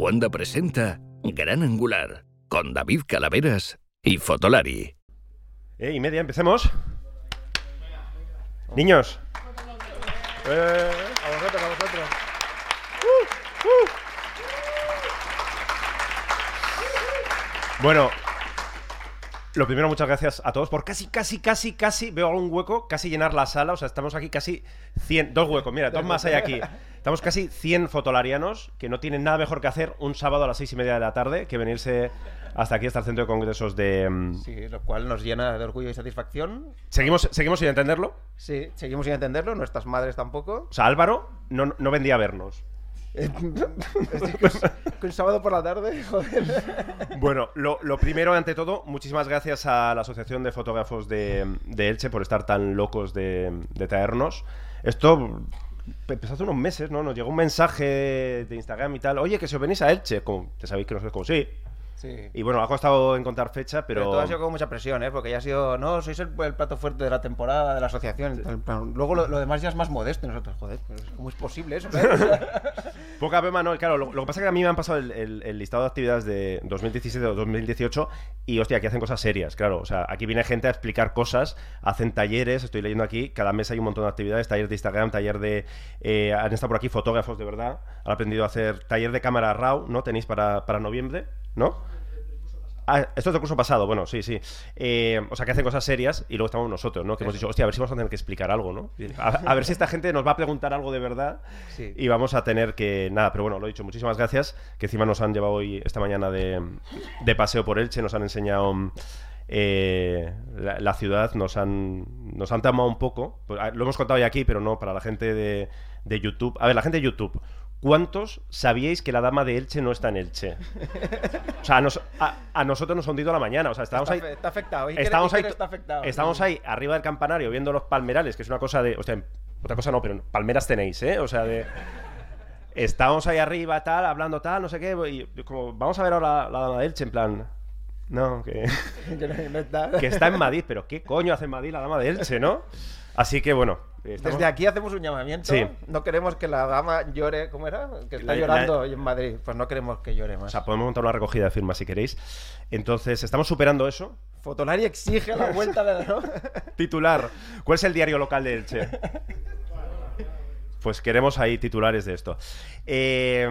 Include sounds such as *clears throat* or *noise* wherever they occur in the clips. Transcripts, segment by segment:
Cuanda presenta Gran Angular con David Calaveras y Fotolari. Eh, y media, empecemos. Niños. Eh, a vosotros, a vosotros. Uh, uh. Bueno, lo primero, muchas gracias a todos por casi, casi, casi, casi, veo algún hueco, casi llenar la sala. O sea, estamos aquí casi 100, dos huecos, mira, dos más hay aquí. *laughs* Estamos casi 100 fotolarianos que no tienen nada mejor que hacer un sábado a las seis y media de la tarde que venirse hasta aquí, hasta el centro de congresos de... mm, Sí, lo cual nos llena de orgullo y satisfacción. ¿Seguimos, ¿Seguimos sin entenderlo? Sí, seguimos sin entenderlo, nuestras madres tampoco. O sea, Álvaro no, no vendía a vernos. *laughs* Con, con sábado por la tarde, *laughs* joder. Bueno, lo, lo primero, ante todo, muchísimas gracias a la Asociación de Fotógrafos de, de Elche por estar tan locos de, de traernos. Esto empezó hace unos meses, ¿no? Nos llegó un mensaje de Instagram y tal. Oye, que si os venís a Elche. Como, ya sabéis que nosotros como sí. Sí. Y bueno, ha costado encontrar fecha, pero... Pero todo ha sido con mucha presión, ¿eh? Porque ya ha sido, no, sois el, el plato fuerte de la temporada de la asociación. Luego lo, lo demás ya es más modesto. y Nosotros, joder, ¿cómo es posible eso? *laughs* Poca pema, no. Claro, lo, lo que pasa es que a mí me han pasado el, el- el listado de actividades de 2017 o 2018 y, hostia, aquí hacen cosas serias, claro. O sea, aquí viene gente a explicar cosas, hacen talleres, estoy leyendo aquí, cada mes hay un montón de actividades, taller de Instagram, taller de... eh, han estado por aquí fotógrafos de verdad, han aprendido a hacer taller de cámara RAW, ¿no? Tenéis para, para noviembre, ¿no? Ah, esto es del curso pasado, bueno, sí, sí. Eh, o sea, que hacen cosas serias y luego estamos nosotros, ¿no? Que hemos dicho, hostia, a ver si vamos a tener que explicar algo, ¿no? A, a ver si esta gente nos va a preguntar algo de verdad Sí. y vamos a tener que... Nada, pero bueno, lo he dicho, muchísimas gracias, que encima nos han llevado hoy, esta mañana, de, de paseo por Elche, nos han enseñado eh, la, la ciudad, nos han, nos han tamado un poco. Pues, lo hemos contado ya aquí, pero no para la gente de, de YouTube. A ver, la gente de YouTube. ¿Cuántos sabíais que la dama de Elche no está en Elche? O sea, a, nos- a- a nosotros nos ha hundido la mañana. O sea, estábamos está, ahí. está afectado. Estamos ahí, está afectado. estamos ahí arriba del campanario viendo los palmerales, que es una cosa de. O sea, otra cosa no, pero palmeras tenéis, ¿eh? O sea, de. Estamos ahí arriba, tal, hablando tal, no sé qué. Y como, vamos a ver ahora la, dama de Elche, en plan. No, que, *laughs* Que no- no está. que está en Madrid, pero ¿qué coño hace en Madrid la dama de Elche, no? Así que bueno. estamos- Desde aquí hacemos un llamamiento. Sí. No queremos que la dama llore, ¿cómo era? Que está La- llorando la- hoy en Madrid. Pues no queremos que llore más. O sea, podemos montar una recogida de firmas si queréis. Entonces, estamos superando eso. Fotolari exige la vuelta de ¿no? *laughs* Titular. ¿Cuál es el diario local de Elche? *laughs* Pues queremos ahí titulares de esto. Eh,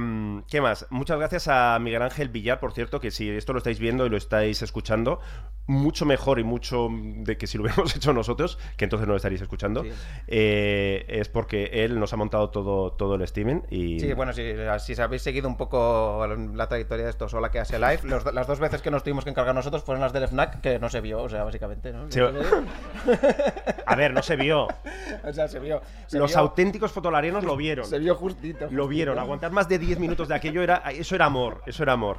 ¿Qué más? Muchas gracias a Miguel Ángel Villar, por cierto, que si esto lo estáis viendo y lo estáis escuchando, mucho mejor y mucho de que si lo *laughs* hubiéramos hecho nosotros, que entonces no lo estaréis escuchando, Sí. eh, es porque él nos ha montado todo, todo el streaming y... Sí, bueno, si, si habéis seguido un poco la trayectoria de esto, sola que hace live, los- las dos veces que nos tuvimos que encargar nosotros fueron las del FNAC, que no se vio, o sea, básicamente, ¿no? Sí. *laughs* A ver, no se vio. o sea, se vio. se Los vio- auténticos fotolarianos lo vieron. Se vio justito. Lo vieron, aguantar más de 10 minutos de aquello era eso era amor, eso era amor.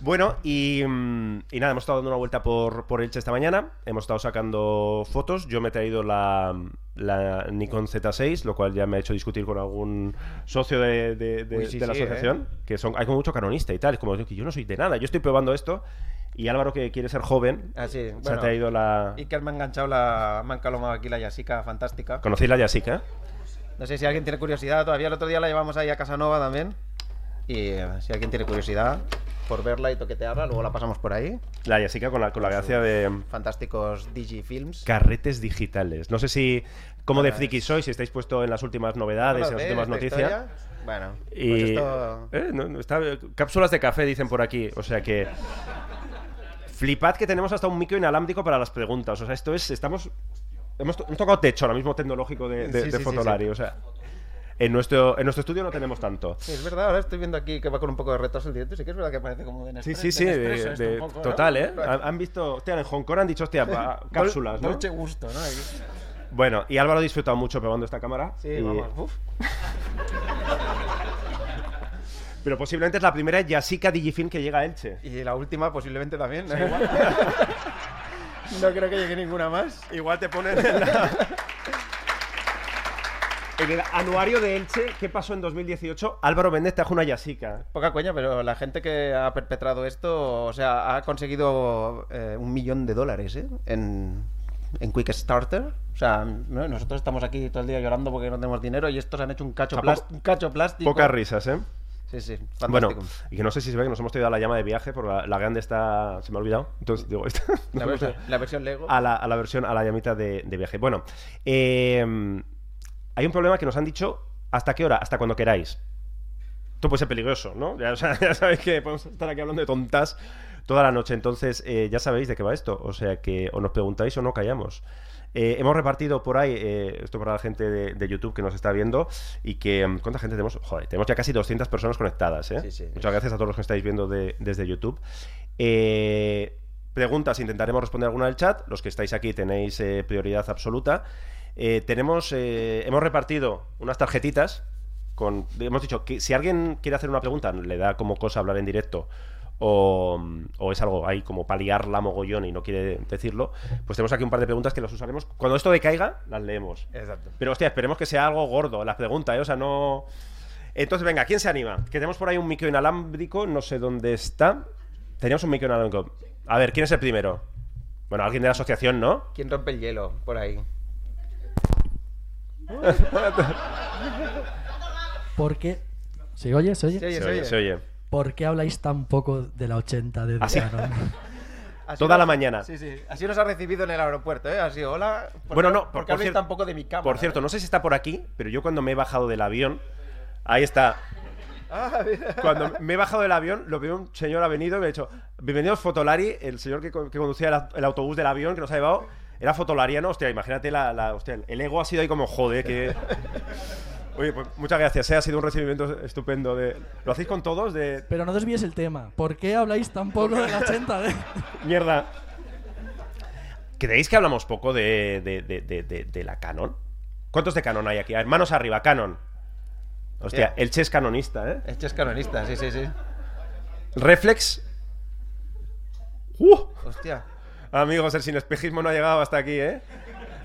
Bueno, y, mm, y nada, hemos estado dando una vuelta por, por Elche esta mañana, hemos estado sacando fotos, yo me he traído la, la Nikon Z6, lo cual ya me ha hecho discutir con algún socio de, de- de- Uy, sí, de la sí, asociación, que son, hay como mucho canonista y tal, es como que yo no soy de nada, yo estoy probando esto, y Álvaro que quiere ser joven, Ah, sí, se ha bueno. traído la... Y que me ha enganchado la. Me ha encalomado aquí la Yasica fantástica. ¿Conocéis la Yasica? No sé si alguien tiene curiosidad, todavía el otro día la llevamos ahí a Casanova también. Y eh, si alguien tiene curiosidad por verla y toquetearla, luego la pasamos por ahí. La Yasica con la, con la gracia de... Fantásticos Digifilms. carretes digitales. No sé si cómo de friki sois, si estáis puesto en las últimas novedades, en las ¿Conocéis últimas noticias. Bueno, pues Y esto... eh, no, no, está- cápsulas de café dicen por aquí, o sea que flipad que tenemos hasta un micro inalámbrico para las preguntas, o sea, esto es estamos hemos, hemos tocado techo ahora mismo tecnológico de, de, Sí, sí, sí, o sea, en nuestro en nuestro estudio no tenemos tanto. Sí, es verdad, ahora estoy viendo aquí que va con un poco de retraso el directo, sí que es verdad que parece como de Sí, Nespresso- sí, sí, de- de- ¿no? total, ¿eh? Han, visto, hostia, en Hong Kong han dicho, hostia, *laughs* cápsulas, ¿no? Dolce gusto, ¿no? Bueno, y Álvaro ha disfrutado mucho probando esta cámara. Sí, y- vamos. Uf. *laughs* Pero posiblemente es la primera Yasica Digifilm que llega a Elche. Y la última posiblemente también. ¿no? *laughs* no creo que llegue ninguna más. Igual te ponen en, la- en el anuario de Elche, ¿qué pasó en 2018? Álvaro Méndez trajo una Yasica. Poca coña, pero la gente que ha perpetrado esto, o sea, ha conseguido eh, un millón de dólares ¿eh? en, en Quick Starter. O sea, ¿no? nosotros estamos aquí todo el día llorando porque no tenemos dinero y estos han hecho un cacho, un cacho plástico. Pocas risas, ¿eh? Sí, sí. Bueno, Fantástico. y que no sé si se ve que nos hemos traído a la llama de viaje, porque la, la grande está. Se me ha olvidado. Entonces, digo, *laughs* esta- la, versión, la versión Lego. a la, a la versión, a la llamita de, de viaje. Bueno, eh, hay un problema que nos han dicho hasta qué hora, hasta cuando queráis. Esto puede ser peligroso, ¿no? Ya, o sea, *laughs* ya sabéis que podemos estar aquí hablando de tontas toda la noche. Entonces, eh, ya sabéis de qué va esto. O sea que o nos preguntáis o no callamos. Eh, hemos repartido por ahí, eh, esto para la gente de, de YouTube que nos está viendo y que... mm, ¿Cuánta gente tenemos? Joder, tenemos ya casi 200 personas conectadas, ¿eh? Sí, sí. Muchas gracias a todos los que estáis viendo de- desde YouTube. Eh, preguntas, intentaremos responder alguna del chat. Los que estáis aquí tenéis prioridad absoluta. Tenemos, hemos repartido unas tarjetitas con, hemos dicho que si alguien quiere hacer una pregunta, le da como cosa hablar en directo o, o es algo ahí como paliar la mogollón y no quiere decirlo, pues tenemos aquí un par de preguntas que las usaremos. Cuando esto decaiga, las leemos. Exacto. Pero hostia, esperemos que sea algo gordo la pregunta, ¿eh? O sea, no. Entonces, venga, ¿quién se anima? Que tenemos por ahí un micro inalámbrico, no sé dónde está. Teníamos un micro inalámbrico. A ver, ¿quién es el primero? Bueno, alguien de la asociación, ¿no? ¿Quién rompe el hielo por ahí? ¿Por qué? ¿Se oye? ¿Se oye? Se oye, Se oye, se oye. ¿Por qué habláis tan poco de la 80 de. *laughs* Así Toda nos- la mañana. Sí, sí. Así nos ha recibido en el aeropuerto, ¿eh? Así, hola. ¿por Bueno, qué- no, ¿Por por- qué por habléis cier- tan poco de mi cámara? Por cierto, eh? no sé si está por aquí, pero yo cuando me he bajado del avión, ahí está. *laughs* Ah. Cuando me he bajado del avión, lo veo un señor ha venido y me ha dicho, bienvenidos Fotolari, el señor que, co- que conducía el, el autobús del avión que nos ha llevado, era fotolariano, hostia, imagínate la, la- hostia, el ego ha sido ahí como, joder, que... *laughs* Oye, pues muchas gracias, eh, ha sido un recibimiento estupendo. De... ¿Lo hacéis con todos? De Pero no desvíes el tema. ¿Por qué habláis tan poco de la 80 de mierda. ¿Creéis que hablamos poco de, de, de- de- de- de la Canon? ¿Cuántos de Canon hay aquí? A ver, manos arriba, Canon. Hostia, Hostia. el Che es canonista, ¿eh? Este es canonista, sí, sí, sí. Reflex. ¡Uh! Hostia. Amigos, el sin espejismo no ha llegado hasta aquí, ¿eh?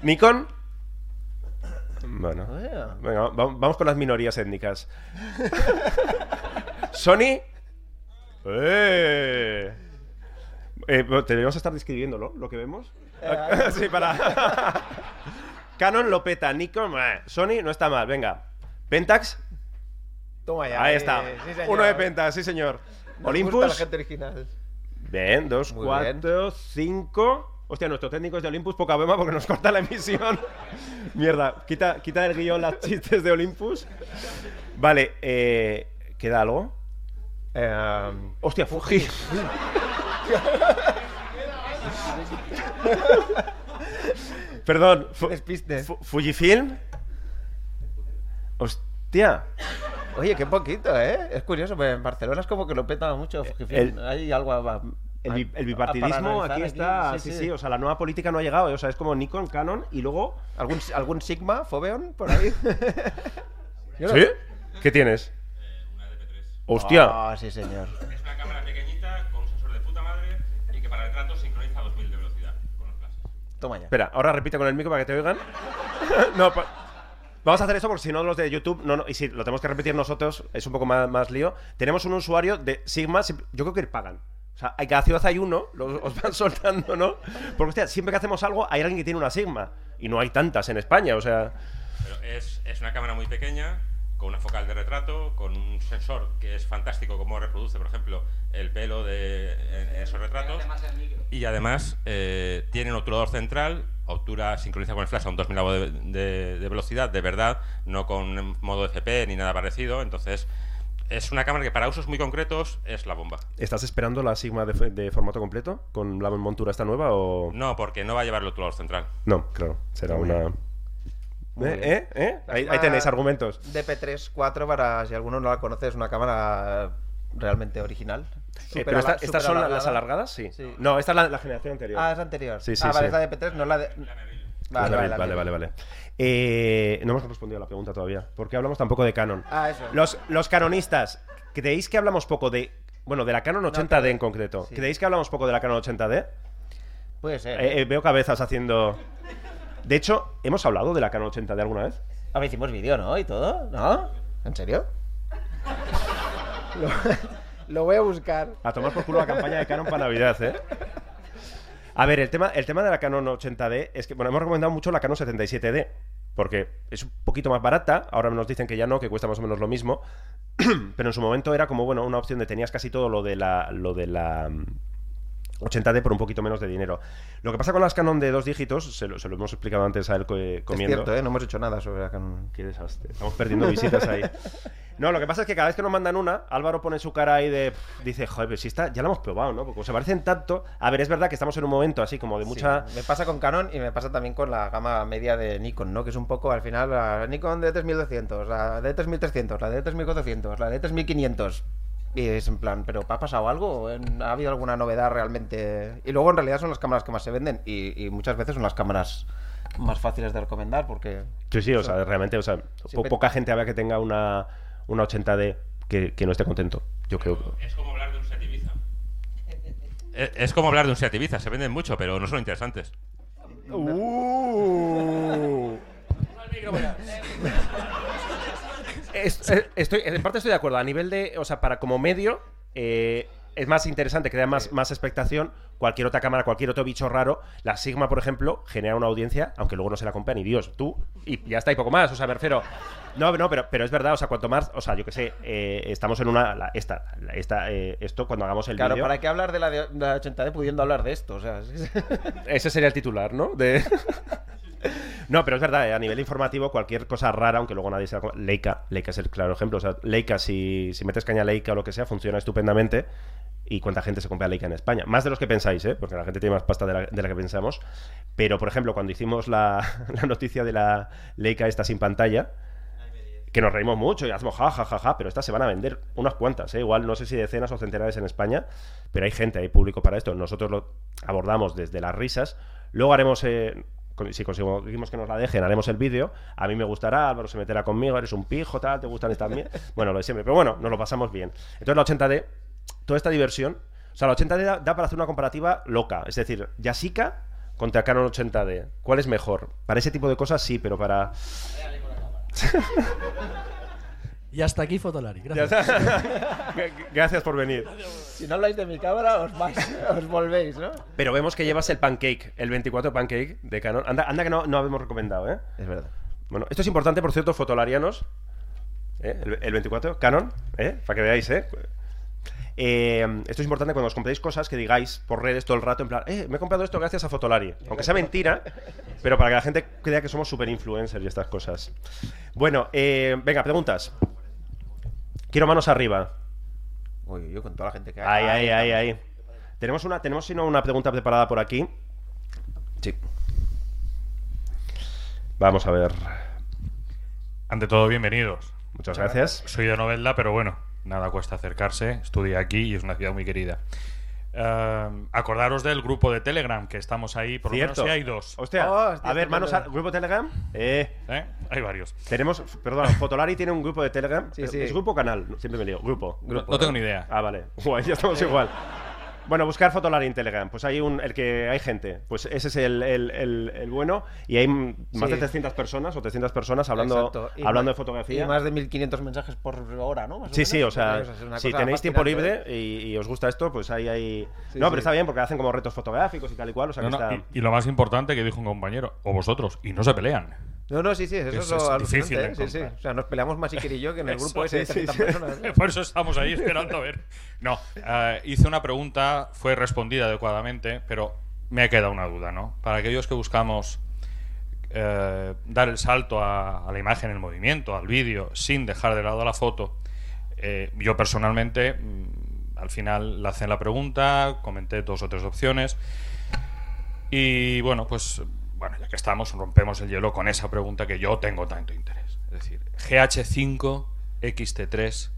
Nikon. Bueno. Oye. Venga, va- vamos con las minorías étnicas. *laughs* Sony. ¡Eh! Eh, deberíamos estar describiéndolo, lo que vemos. *laughs* sí, para. *laughs* Canon lo peta, Nikon. eh, Sony no está mal, venga. Pentax. Toma ya. Ahí eh, está. sí, señor. Uno de Pentax, sí, señor. Nos Olympus. gusta la gente original. Bien, dos, Muy cuatro, cinco. Hostia, nuestro técnico es de Olympus, poca broma porque nos corta la emisión. *laughs* Mierda, quita, quita del guion las chistes de Olympus. Vale, eh, ¿queda algo? Eh, Hostia, Fuji. *laughs* Perdón, Fu- Despiste. Fu- Fujifilm. Hostia. Oye, qué poquito, ¿eh? Es curioso, pero en Barcelona es como que lo peta mucho. Fujifilm. El- Hay algo a- El, bi- el a- bipartidismo aquí está. Sí, sí, O sea, la nueva política no ha llegado. ¿eh? O sea, es como Nikon, Canon y luego. ¿Algún, ¿Algún Sigma, Foveon, por ahí? *laughs* ¿Sí? ¿Qué tienes? Hostia. Ah, sí, señor. Es una cámara pequeñita con un sensor de puta madre y que para retratos sincroniza a 2000 de velocidad con los flashes. Toma ya. Espera, ahora repite con el micro para que te oigan. *laughs* no, pa- vamos a hacer eso porque si no los de YouTube, no, no, y si lo tenemos que repetir nosotros, es un poco más, más lío. Tenemos un usuario de Sigma, yo creo que pagan. O sea, hay cada ciudad hay uno, los, os van *laughs* soltando, ¿no? Porque, hostia, siempre que hacemos algo hay alguien que tiene una Sigma. Y no hay tantas en España, o sea... Pero es, es una cámara muy pequeña, con una focal de retrato, con un sensor que es fantástico como reproduce, por ejemplo, el pelo de en- en esos retratos. Y además eh, tiene un obturador central, obtura sincroniza con el flash a un 2000 de, de- de velocidad, de verdad, no con modo FP ni nada parecido. Entonces, es una cámara que para usos muy concretos es la bomba. ¿Estás esperando la Sigma de, formato completo con la montura esta nueva o...? No, porque no va a llevar el obturador central. No, claro, será Muy una... ¿Eh? ¿Eh? ¿Eh? Ahí, ahí tenéis argumentos. DP3 4 para si alguno no la conoce, es una cámara realmente original. Eh, pero esta- estas son alargada. las alargadas, sí. Sí. No, esta es la, la generación anterior. Ah, es anterior. Sí, sí, ah, vale, sí. es la DP3, no es la de... Vale, vale, la vale, Neville. vale, Eh, no hemos respondido a la pregunta todavía. ¿Por qué hablamos tampoco de Canon? Ah, eso. Los, los canonistas, ¿creéis que hablamos poco de... Bueno, de la Canon 80D en concreto. sí. ¿Creéis que hablamos poco de la Canon 80D? Puede ser. Eh, eh, veo cabezas haciendo... De hecho, ¿hemos hablado de la Canon 80D alguna vez? A ver, hicimos vídeo, ¿no? Y todo, ¿no? ¿En serio? *laughs* lo, lo voy a buscar. A tomar por culo la campaña de Canon para Navidad, ¿eh? A ver, el tema, el tema de la Canon 80D es que, bueno, hemos recomendado mucho la Canon 77D, porque es un poquito más barata, ahora nos dicen que ya no, que cuesta más o menos lo mismo, *clears throat* pero en su momento era como, bueno, una opción de tenías casi todo lo de la, lo de la 80D por un poquito menos de dinero. Lo que pasa con las Canon de dos dígitos, se lo, se lo hemos explicado antes a él Es comiendo. cierto, ¿eh? No hemos hecho nada sobre la Canon. Qué desastre. Estamos perdiendo visitas ahí. No, lo que pasa es que cada vez que nos mandan una, Álvaro pone su cara ahí de. Dice, joder, pero si está, ya la hemos probado, ¿no? Porque se parecen tanto. A ver, es verdad que estamos en un momento así como de mucha. Sí, me pasa con Canon y me pasa también con la gama media de Nikon, ¿no? Que es un poco al final la Nikon de 3200, la de 3300, la de 3400, la de 3500. Y es en plan, ¿pero ha pasado algo? ¿Ha habido alguna novedad realmente? Y luego en realidad son las cámaras que más se venden y, y muchas veces son las cámaras más fáciles de recomendar porque... Sí, sí, o sea, realmente, o sea, po- poca gente habrá que tenga una, una 80D que, que no esté contento. Yo creo. Es como hablar de un Seat Ibiza. Es, es como hablar de un Seat Ibiza. Se venden mucho, pero no son interesantes. Uh. Es- eh, estoy, en parte estoy de acuerdo. A nivel de. O sea, para como medio. eh, es más interesante, crea más, más expectación. Cualquier otra cámara, cualquier otro bicho raro. La Sigma, por ejemplo, genera una audiencia, aunque luego no se la compra ni Dios. Tú, y ya está, y poco más. O sea, me refiero. No, no, pero, pero es verdad, o sea, cuanto más. O sea, yo que sé, eh, estamos en una. la- esta, la- esta, eh, esto cuando hagamos el Claro. ¿para qué hablar de la, de, de la 80D pudiendo hablar de esto? O sea, es- *laughs* Ese sería el titular, ¿no? De... *laughs* no, pero es verdad, eh, a nivel informativo, cualquier cosa rara, aunque luego nadie se la... co- Leica, Leica es el claro ejemplo. O sea, Leica, si, si metes caña Leica o lo que sea, funciona estupendamente. ¿Y cuánta gente se compra Leica en España? Más de los que pensáis, ¿eh? Porque la gente tiene más pasta de la, que pensamos. Pero, por ejemplo, cuando hicimos la, *laughs* la noticia de la Leica esta sin pantalla, que nos reímos mucho y hacemos ja, ja, ja, ja, pero estas se van a vender unas cuantas, ¿eh? igual no sé si decenas o centenares en España, pero hay gente, hay público para esto. Nosotros lo abordamos desde las risas. Luego haremos, eh, si conseguimos que nos la dejen, haremos el vídeo. A mí me gustará, Álvaro se meterá conmigo, eres un pijo, tal, te gustan estas mie- *laughs* Bueno, lo de siempre, pero bueno, nos lo pasamos bien. Entonces la 80D, toda esta diversión, o sea, la 80D da, da para hacer una comparativa loca, es decir, Yasica contra Canon 80D. ¿Cuál es mejor? Para ese tipo de cosas sí, pero para... *laughs* Y hasta aquí Fotolari. Gracias. *laughs* Gracias por venir. si no habláis de mi cámara, os, vais, *laughs* os volvéis, ¿no? Pero vemos que llevas el pancake, el 24 pancake de Canon. Anda, anda que no, no habíamos recomendado, ¿eh? Es verdad. Bueno, esto es importante, por cierto, fotolarianos. ¿eh? El, el 24, Canon, ¿eh? Para que veáis, ¿eh? Eh, esto es importante cuando os compréis cosas que digáis por redes todo el rato, en plan, eh, me he comprado esto gracias a Fotolari. Aunque sea mentira, pero para que la gente crea que somos super influencers y estas cosas. Bueno, eh, venga, preguntas. Quiero manos arriba. Uy, yo con toda la gente que hay. Ahí, ahí, ahí, ahí. Tenemos una, tenemos si no una pregunta preparada por aquí. Sí. Vamos a ver. Ante todo, bienvenidos. Muchas gracias. Soy de Novelda, pero bueno, nada cuesta acercarse. Estudié aquí y es una ciudad muy querida. Eh, acordaros del grupo de Telegram, que estamos ahí, por lo menos Cierto. sí hay dos. Hostia, Oh, hostia, a ver, manos al grupo Telegram. Eh, ¿eh? Hay varios. tenemos, perdón, Fotolari tiene un grupo de Telegram. Sí, ¿Es, sí. es grupo o canal? Siempre me lío. Grupo. No, no tengo ni idea. Ah, vale. *laughs* Guay, ya estamos *laughs* igual. Bueno, buscar Fotolari en Telegram. Pues hay un, el que hay gente. Pues ese es el, el- el- el bueno. Y hay más Sí. de 300 personas o 300 personas hablando, hablando ma- de fotografía. Y más de 1500 mensajes por hora, ¿no? Más Sí, o sí, o sea, si tenéis tiempo libre y, y os gusta esto, pues ahí hay... Sí, no, sí. pero está bien porque hacen como retos fotográficos y tal y cual, o sea No, que no, está... y, y lo más importante que dijo un compañero, o vosotros, y no se pelean. No, no, sí, sí, eso es, Eso es alucinante, difícil ¿eh? Sí. O sea, nos peleamos más Iker y yo que en el *laughs* Eso, grupo ese de sí, sí, 30 sí. personas. ¿eh? *laughs* Por eso estamos ahí esperando a ver. No, eh, hice una pregunta, fue respondida adecuadamente, pero me ha quedado una duda, ¿no? Para aquellos que buscamos eh, dar el salto a, a la imagen en movimiento, al vídeo, sin dejar de lado la foto, eh, yo personalmente, mm, al final le hacen la pregunta, comenté dos o tres opciones, y bueno, pues bueno, ya que estamos, rompemos el hielo con esa pregunta que yo tengo tanto interés. Es decir, GH5 XT3,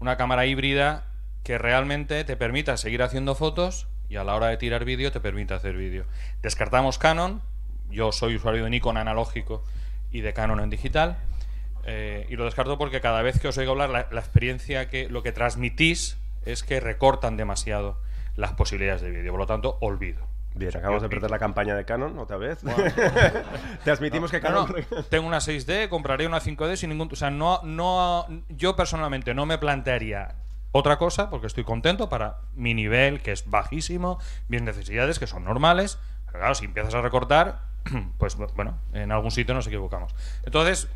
una cámara híbrida que realmente te permita seguir haciendo fotos y a la hora de tirar vídeo te permite hacer vídeo. Descartamos Canon, yo soy usuario de Nikon analógico y de Canon en digital. eh, y lo descarto porque cada vez que os oigo hablar, la, la experiencia que lo que transmitís es que recortan demasiado las posibilidades de vídeo. Por lo tanto, olvido. Bien, acabamos de perder la campaña de Canon otra vez. *laughs* Te admitimos que No, Canon... no, tengo una 6D, compraría una 5D sin ningún... O sea, no, no, yo personalmente no me plantearía otra cosa porque estoy contento para mi nivel, que es bajísimo, mis necesidades, que son normales. Pero claro, si empiezas a recortar, *clears throat* pues bueno, en algún sitio nos equivocamos. Entonces,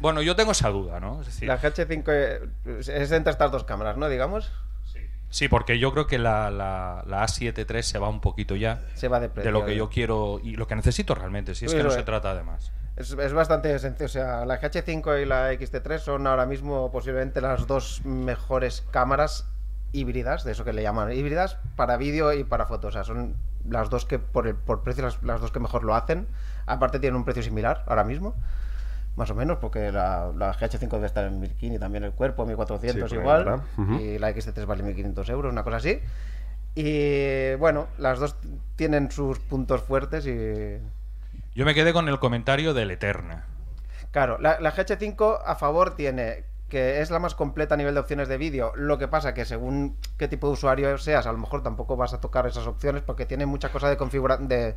Bueno, yo tengo esa duda, ¿no? Es decir, La GH5 eh, es entre estas dos cámaras, ¿no? Digamos. Sí, porque yo creo que la, la, la A7 III se va un poquito ya Se va de precio. de lo que yo quiero y lo que necesito realmente, si es que no se trata de más. Es, es bastante sencillo. O sea, la GH5 y la XT3 son ahora mismo posiblemente las dos mejores cámaras híbridas, de eso que le llaman híbridas, para vídeo y para fotos. O sea, son las dos que por, el, por precio las, las dos que mejor lo hacen. Aparte tienen un precio similar ahora mismo. Más o menos, porque la, la GH5 debe estar en 1015 y también el cuerpo, 1400 Sí, igual. ¿verdad? Ujú. Y la XT3 vale 1500 euros, una cosa así. Y bueno, las dos tienen sus puntos fuertes y Yo me quedé con el comentario del Eterna. Claro, la, la GH5 a favor tiene que es la más completa a nivel de opciones de vídeo. Lo que pasa que según qué tipo de usuario seas, a lo mejor tampoco vas a tocar esas opciones porque tiene mucha cosa de configuración de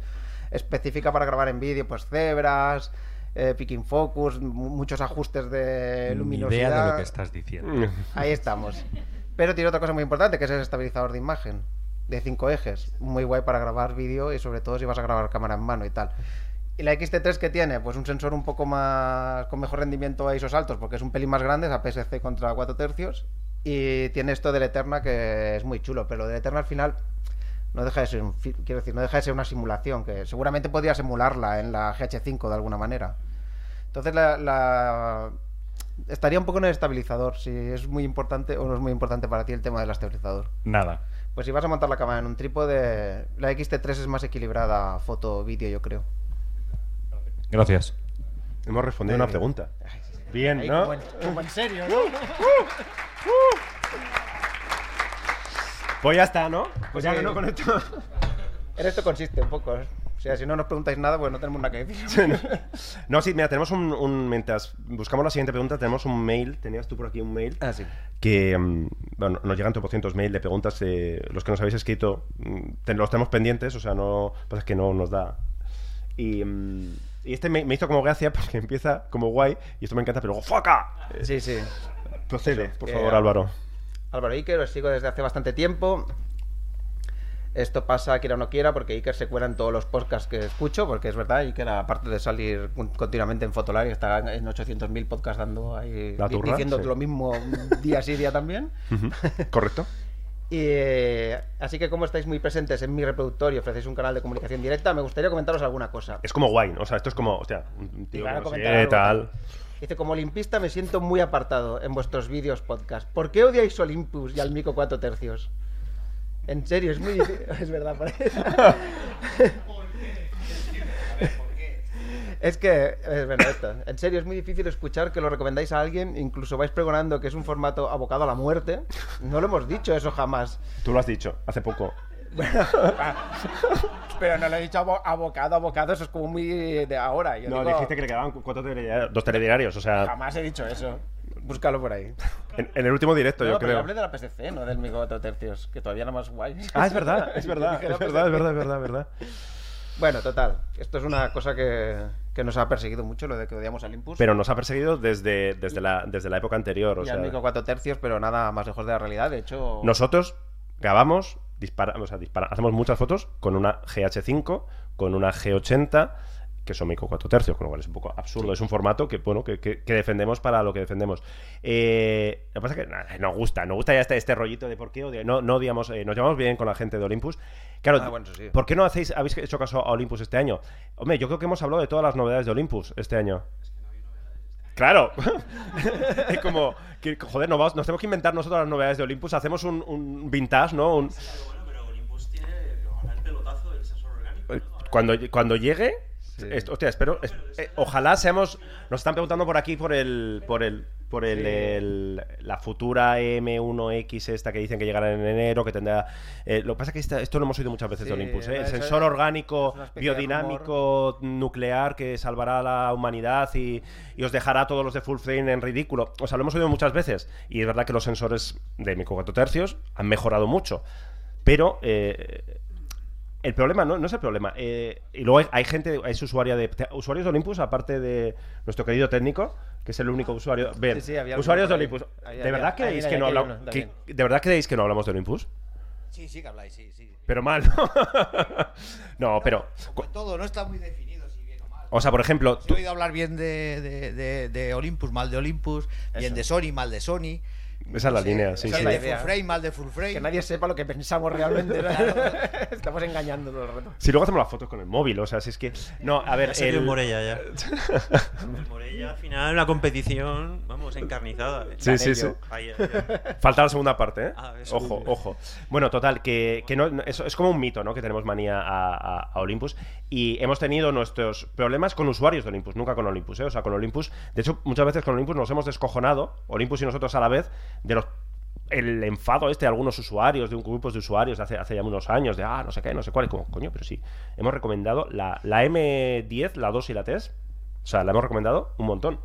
específica para grabar en vídeo, pues cebras, eh, picking focus, mu- muchos ajustes de Ni luminosidad. idea de lo que estás diciendo. Ahí estamos. Pero tiene otra cosa muy importante, que es el estabilizador de imagen de cinco ejes. Muy guay para grabar vídeo y sobre todo si vas a grabar cámara en mano y tal. ¿Y la XT3 que tiene? Pues un sensor un poco más con mejor rendimiento a ISOs altos, porque es un pelín más grande, es APS-C contra 4 tercios. Y tiene esto del Eterna que es muy chulo, pero lo del Eterna al final no deja de ser un quiero decir, no deja de ser una simulación, que seguramente podrías emularla en la GH5 de alguna manera. Entonces la, la- estaría un poco en el estabilizador, si es muy importante o no es muy importante para ti el tema del estabilizador. Nada. Pues si vas a montar la cámara en un trípode, la XT3 es más equilibrada foto-vídeo, yo creo. Gracias. Hemos respondido a una pregunta. Bien, Ahí, ¿no? como, en, como en serio, ¿no? Pues ya está, ¿no? Pues ya Sí. que no con esto. En esto consiste un poco. ¿Eh? Sea, si no nos preguntáis nada, pues no tenemos nada que decir. No, sí, mira, tenemos un, un- Mientras buscamos la siguiente pregunta, tenemos un mail. Tenías tú por aquí un mail. Ah, sí. Que. mm, Bueno, nos llegan tropocientos mail de preguntas. eh, los que nos habéis escrito, mm, los tenemos pendientes, o sea, no. Pasa que no nos da. Y. mm, y este me, me hizo como gracia porque *laughs* empieza como guay y esto me encanta, pero luego ¡foca! Eh, Sí, sí. procede, por Eh, favor, Álvaro. Álvaro Iker, os sigo desde hace bastante tiempo. Esto pasa quiera o no quiera, porque Iker se cuela en todos los podcasts que escucho, porque es verdad, Iker, aparte de salir con- continuamente en Fotolari, está en 800.000 podcasts dando ahí, turra, diciendo sí. lo mismo día sí, día también. ¿Correcto? *laughs* Y, eh, así que como estáis muy presentes en mi reproductor y ofrecéis un canal de comunicación directa, me gustaría comentaros alguna cosa. Es como guay, ¿no? O sea, esto es como, hostia, un un tío que no sé tal. Dice, como olimpista me siento muy apartado en vuestros vídeos podcast. ¿Por qué odiáis Olympus y al Mico 4 tercios? En serio, es muy *laughs* difícil. Es verdad, parece. Es que, es verdad esto. En serio, es muy difícil escuchar que lo recomendáis a alguien, incluso vais pregonando que es un formato abocado a la muerte. No lo hemos dicho eso jamás. Tú lo has dicho hace poco. *laughs* Pero no lo he dicho abo- abocado, abocado, eso es como muy de ahora. Yo No, digo, dijiste que le quedaban cuatro telediarios, dos telediarios, o sea, Jamás he dicho eso. Búscalo por ahí. en, en el último directo, No, yo pero creo. hablé de la PSC, no del Mico 4 tercios, que todavía era más guay. Ah, *laughs* es verdad, es verdad, es verdad, es verdad, es verdad, es verdad. Bueno, total. Esto es una cosa que, que nos ha perseguido mucho, lo de que odiamos al Impus. Pero nos ha perseguido desde, desde, la, desde la época anterior, o y sea, al Mico 4 tercios, pero nada más lejos de la realidad. De hecho, nosotros grabamos, disparamos, o sea, dispara- hacemos muchas fotos con una GH5, con una G80, que son micro 4 tercios, con lo cual es un poco absurdo. Es un formato que, bueno, que, que- que defendemos para lo que defendemos. Eh, lo que pasa es que nada, nos gusta, nos gusta ya este, este rollito de por qué odia- no, no odiamos, eh, nos llevamos bien con la gente de Olympus. Claro, Ah, bueno, sí. ¿por qué no hacéis, habéis hecho caso a Olympus este año? Hombre, yo creo que hemos hablado de todas las novedades de Olympus este año. Claro. *laughs* es como, que, joder, nos, vamos- nos tenemos que inventar nosotros las novedades de Olympus. Hacemos un, un vintage, ¿no? Un- Bueno, pero Olympus tiene el pelotazo del sensor orgánico. ¿no? cuando, cuando llegue. Esto- hostia, espero. es- eh, ojalá seamos. Nos están preguntando por aquí por el. Por el. Por el, el- la futura M1X esta que dicen que llegará en enero, que tendrá... eh, lo que pasa es que esta- esto lo hemos oído muchas veces de Sí, Olympus, ¿eh? El sensor orgánico, biodinámico, nuclear, que salvará a la humanidad y, y os dejará a todos los de full frame en ridículo. O sea, lo hemos oído muchas veces. Y es verdad que los sensores de micro 4 tercios han mejorado mucho. Pero el problema no, no es el problema. eh, y luego hay, hay gente, hay usuaria de, usuarios de Olympus, aparte de nuestro querido técnico, que es el único usuario. Ven, Sí, sí, usuarios de ahí. Olympus. Ahí ¿De verdad creéis que no hablamos? ¿De verdad creéis que no hablamos de Olympus? Sí, sí que habláis, sí, sí. Pero mal, ¿no? *laughs* no, pero. Todo, no está muy definido si bien o mal. O sea, por ejemplo, He oído hablar bien de, de, de- de Olympus, mal de Olympus, bien de Sony, mal de Sony. Esa es la línea, sí, sí. es la de idea. full frame, mal de full frame. Que nadie sepa lo que pensamos realmente. ¿no? *laughs* Estamos engañando todo el rato. Si luego hacemos las fotos con el móvil, o sea, si es que. No, a ver. El- Morella ya. *laughs* El Morella, al final, la competición, vamos, encarnizada. ¿eh? Sí, sí, sí. Ahí, ahí, ahí. Falta la segunda parte, ¿eh? Ah, ojo, ojo. Bueno, total, que, que no, no- eso es como un mito, ¿no? Que tenemos manía a, a- a Olympus. Y hemos tenido nuestros problemas con usuarios de Olympus, nunca con Olympus, ¿eh? O sea, con Olympus. De hecho, muchas veces con Olympus nos hemos descojonado, Olympus y nosotros a la vez, de los. El enfado este de algunos usuarios, de un grupos de usuarios de hace, hace ya unos años, de ah, no sé qué, no sé cuál, y como, coño, pero sí. Hemos recomendado la, la M10, la 2 y la 3. O sea, la hemos recomendado un montón.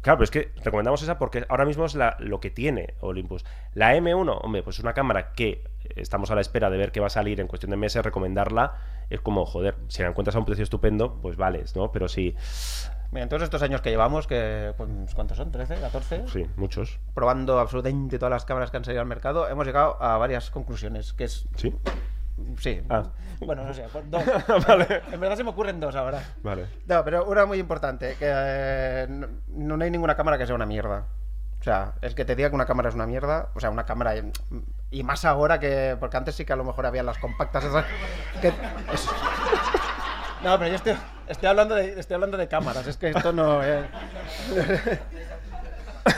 Claro, pero es que recomendamos esa porque ahora mismo es lo que tiene Olympus. La M1, hombre, pues es una cámara que estamos a la espera de ver qué va a salir en cuestión de meses, recomendarla es como, joder, si la encuentras a un precio estupendo, pues vales, ¿no? Pero sí, Mira, en todos estos años que llevamos, que pues, ¿cuántos son? ¿13? ¿14? sí, muchos. Probando absolutamente todas las cámaras que han salido al mercado, hemos llegado a varias conclusiones. Que es. ¿Sí? Sí. Ah. *laughs* Bueno, no sé, pues, dos. *laughs* Vale. En verdad se me ocurren dos ahora. Vale. No, pero una muy importante, que eh, no, no hay ninguna cámara que sea una mierda. O sea, el que te diga que una cámara es una mierda, o sea, una cámara... Y más ahora que... Porque antes sí que a lo mejor había las compactas esas... Que, es- No, pero yo estoy, estoy, hablando de, estoy hablando de cámaras, es que esto no... eh.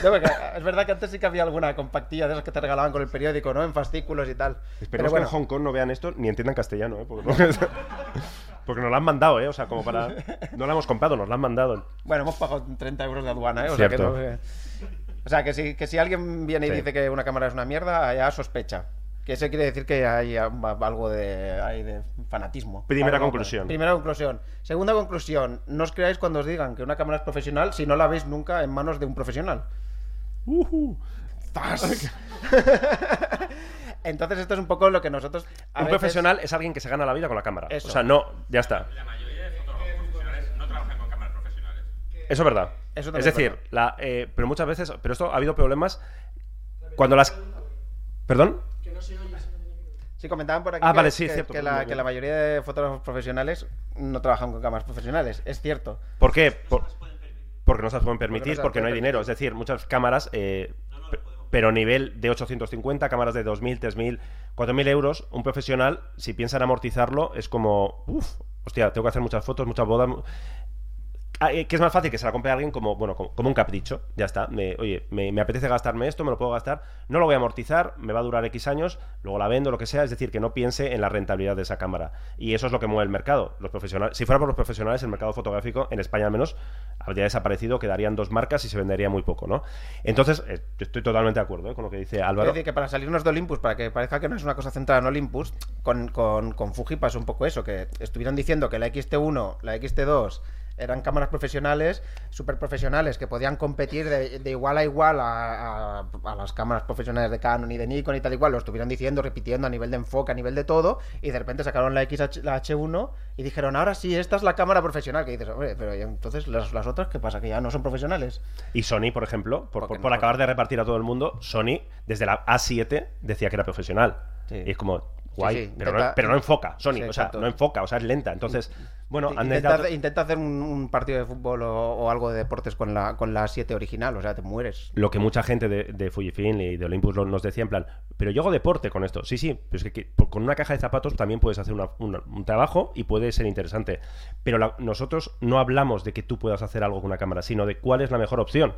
No, es verdad que antes sí que había alguna compactilla de esas que te regalaban con el periódico, ¿no? En fascículos y tal. Esperemos bueno, que en Hong Kong no vean esto ni entiendan castellano, ¿eh? Porque, no- *laughs* porque nos la han mandado, ¿eh? O sea, como para... No la hemos comprado, nos la han mandado. Bueno, hemos pagado 30 euros de aduana, ¿eh? O sea, que, no, eh, o sea que, si, que si alguien viene y Sí. dice que una cámara es una mierda, ya sospecha. Que eso quiere decir que hay algo de, hay de fanatismo. Primera Algo- conclusión. Primera conclusión. Segunda conclusión. No os creáis cuando os digan que una cámara es profesional si no la veis nunca en manos de un profesional. ¡Zas! *laughs* *laughs* Entonces esto es un poco lo que nosotros... a un veces- profesional es alguien que se gana la vida con la cámara. Eso. O sea, no, ya está. La mayoría de fotógrafos profesionales no trabajan con cámaras profesionales. Eso es verdad. Eso es decir, verdad. la, eh, pero muchas veces, pero esto ha habido problemas cuando las... ¿Perdón? Sí, comentaban por aquí Ah, que, vale, sí, que- cierto, que muy la, bien. que la mayoría de fotógrafos profesionales no trabajan con cámaras profesionales. Es cierto. ¿Por qué? Por- porque no se las pueden permitir, porque no hay dinero. Es decir, muchas cámaras, eh, pe- pero nivel de 850, cámaras de 2.000, 3.000, 4.000 euros, un profesional, si piensa en amortizarlo, es como, uff, hostia, tengo que hacer muchas fotos, muchas bodas. Ah, eh, que es más fácil que se la compre alguien como, bueno, como, como un capricho. Ya está. Oye, me, apetece gastarme esto, me lo puedo gastar. No lo voy a amortizar, me va a durar X años, luego la vendo, lo que sea. Es decir, que no piense en la rentabilidad de esa cámara. Y eso es lo que mueve el mercado. Los profesionales, si fuera por los profesionales, el mercado fotográfico, en España al menos, habría desaparecido, quedarían dos marcas y se vendería muy poco, ¿no? Entonces, eh, estoy totalmente de acuerdo eh, con lo que dice Es Álvaro. decir, que para salirnos de Olympus, para que parezca que no es una cosa centrada en Olympus, con, con, con Fuji pasó un poco eso, que estuvieron diciendo que la XT1, la XT2 eran cámaras profesionales, súper profesionales, que podían competir de, de igual a igual a, a- a las cámaras profesionales de Canon y de Nikon y tal igual, lo estuvieron diciendo, repitiendo a nivel de enfoque, a nivel de todo, y de repente sacaron la, XH, la H1 y dijeron, ahora sí, esta es la cámara profesional, que dices, hombre, pero ¿y entonces las, las otras, ¿qué pasa? Que ya no son profesionales. Y Sony, por ejemplo, por, Porque por- no- por acabar de repartir a todo el mundo, Sony, desde la A7, decía que era profesional. Sí. Y es como, guay, sí, pero, intenta- no, pero no enfoca, Sony, Sí, o sea, exacto. no enfoca, o sea, es lenta. Entonces, bueno, intenta, hacer- intenta hacer un, un partido de fútbol o, o algo de deportes con la, con la 7 original, o sea, te mueres. lo que mucha gente de, de Fujifilm y de Olympus lo- nos decía en plan, pero yo hago deporte con esto. Sí, sí, pero es que, que con una caja de zapatos también puedes hacer una- una- un trabajo y puede ser interesante. Pero la- nosotros no hablamos de que tú puedas hacer algo con una cámara, sino de cuál es la mejor opción.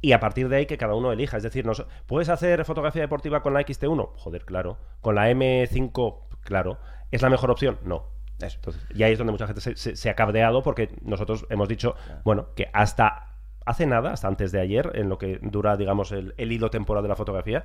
Y a partir de ahí que cada uno elija. Es decir, nos- ¿puedes hacer fotografía deportiva con la XT1? Joder, claro. ¿Con la M5? Claro. ¿Es la mejor opción? No. Eso. Entonces, y ahí es donde mucha gente se, se- se ha cabreado porque nosotros hemos dicho, bueno, que hasta hace nada, hasta antes de ayer, en lo que dura, digamos, el, el hilo temporal de la fotografía,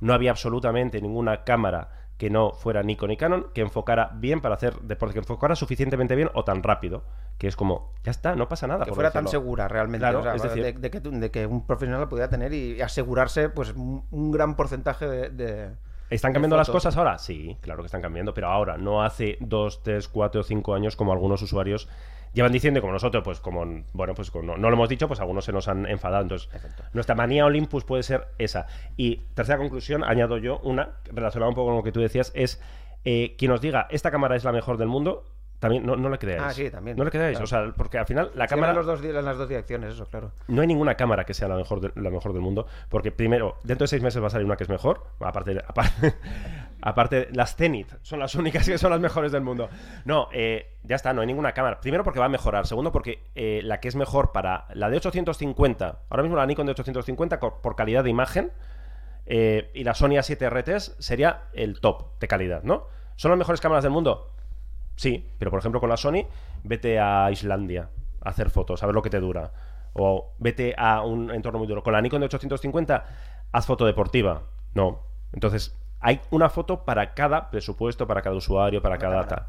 no había absolutamente ninguna cámara que no fuera Nikon ni Canon que enfocara bien para hacer deporte, que enfocara suficientemente bien o tan rápido, que es como, ya está, no pasa nada. Que por fuera tan segura realmente. Claro, o sea, es decir- de, de que, tú- de que un profesional la pudiera tener y asegurarse pues un, gran porcentaje de... de- ¿Están cambiando las cosas ahora? Sí, claro que están cambiando, pero ahora, no hace dos, tres, cuatro o cinco años como algunos usuarios llevan diciendo y como nosotros, pues como, bueno, pues como no, no lo hemos dicho, pues algunos se nos han enfadado. Entonces, nuestra manía Olympus puede ser esa. Y tercera conclusión, añado yo una, relacionada un poco con lo que tú decías, es eh, quien nos diga, esta cámara es la mejor del mundo, También, no, no le creáis. Ah, sí, también. No le creáis, Claro. o sea, porque al final la Sí, cámara... los dos, en las dos direcciones, eso, claro. No hay ninguna cámara que sea la mejor, de- la mejor del mundo, porque primero, dentro de seis meses va a salir una que es mejor, aparte, aparte, *laughs* aparte las Zenith son las únicas que son las mejores del mundo. No, eh, ya está, no hay ninguna cámara. Primero porque va a mejorar, segundo porque eh, la que es mejor para la de 850, ahora mismo la Nikon de 850 co- por calidad de imagen eh, y la Sony A7 RTs sería el top de calidad, ¿no? ¿Son las mejores cámaras del mundo? Sí, pero por ejemplo con la Sony, vete a Islandia a hacer fotos, a ver lo que te dura. O vete a un entorno muy duro. Con la Nikon de 850, haz foto deportiva. No. Entonces, hay una foto para cada presupuesto, para cada usuario, para cada data.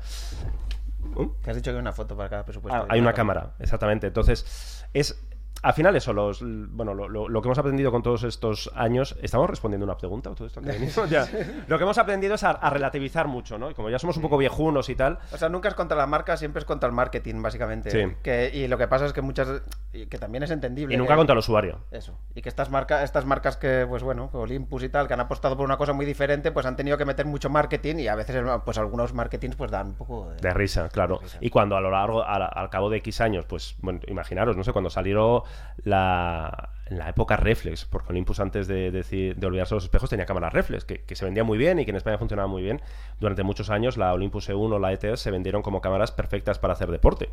Que has dicho que hay una foto para cada presupuesto. Ah, hay una cámara, exactamente. Entonces, es. Al final, eso, los, bueno, lo, lo- lo que hemos aprendido con todos estos años. ¿Estamos respondiendo una pregunta o todo esto *laughs* que? Ya. Lo que hemos aprendido es a, a relativizar mucho, ¿no? Y como ya somos un poco viejunos y tal, O sea, nunca es contra la marca, siempre es contra el marketing, básicamente. Sí. Que, y lo que pasa es que muchas. que también es entendible. y nunca que- contra el usuario. Eso. Y que estas marcas, estas marcas que, pues bueno, Olympus y tal, que han apostado por una cosa muy diferente, pues han tenido que meter mucho marketing y a veces, pues algunos marketings pues dan un poco de... De risa, claro. Y cuando a lo largo, al, al cabo de X años, pues, bueno, imaginaros, no sé, cuando salieron la, la época reflex, porque Olympus antes de, decir- de olvidarse los espejos tenía cámaras reflex, que, que se vendía muy bien y que en España funcionaba muy bien. Durante muchos años la Olympus E1 o la ETS se vendieron como cámaras perfectas para hacer deporte.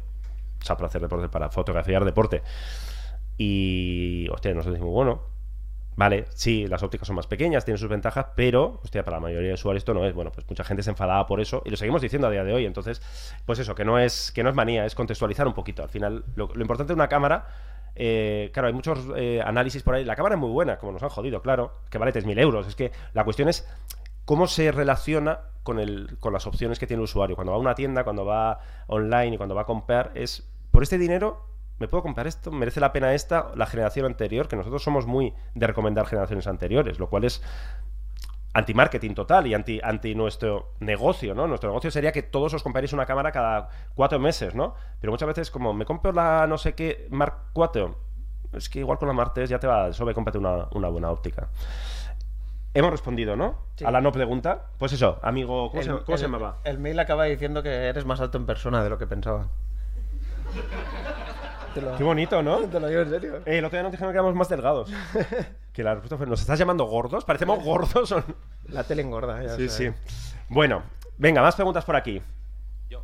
O sea, para hacer deporte, para fotografiar deporte. Y, hostia, nosotros decimos, bueno, Vale, sí, las ópticas son más pequeñas, tienen sus ventajas, pero, hostia, para la mayoría de usuarios esto no es. Bueno, pues mucha gente se enfadaba por eso y lo seguimos diciendo a día de hoy. Entonces, pues eso, que no es, que no es manía, es contextualizar un poquito. Al final, lo, lo importante de una cámara, eh, claro, hay muchos eh, análisis por ahí. La cámara es muy buena, como nos han jodido, claro, que vale 3.000 euros. Es que la cuestión es cómo se relaciona con, el, con las opciones que tiene el usuario. Cuando va a una tienda, cuando va online y cuando va a comprar, es por este dinero ¿Me puedo comprar esto? ¿Merece la pena esta? La generación anterior, que nosotros somos muy de recomendar generaciones anteriores, lo cual es anti-marketing total y anti, anti nuestro negocio, ¿no? Nuestro negocio sería que todos os compráis una cámara cada cuatro meses, ¿no? Pero muchas veces como me compro la no sé qué Mark 4, es que igual con la Mark 3 ya te va, solo cómprate una, una buena óptica. Hemos respondido, ¿no? Sí. A la no pregunta. Pues eso, amigo, ¿cómo, El- se, cómo el- se llamaba? El mail acaba diciendo que eres más alto en persona de lo que pensaba. Te lo, Qué bonito, ¿no? *laughs* te lo digo en serio. Eh, el otro día nos dijeron que éramos más delgados. *laughs* que la respuesta fue, ¿nos estás llamando gordos? ¿Parecemos gordos? o no?". La tele engorda. ya Sí, sí. Bueno, venga, más preguntas por aquí.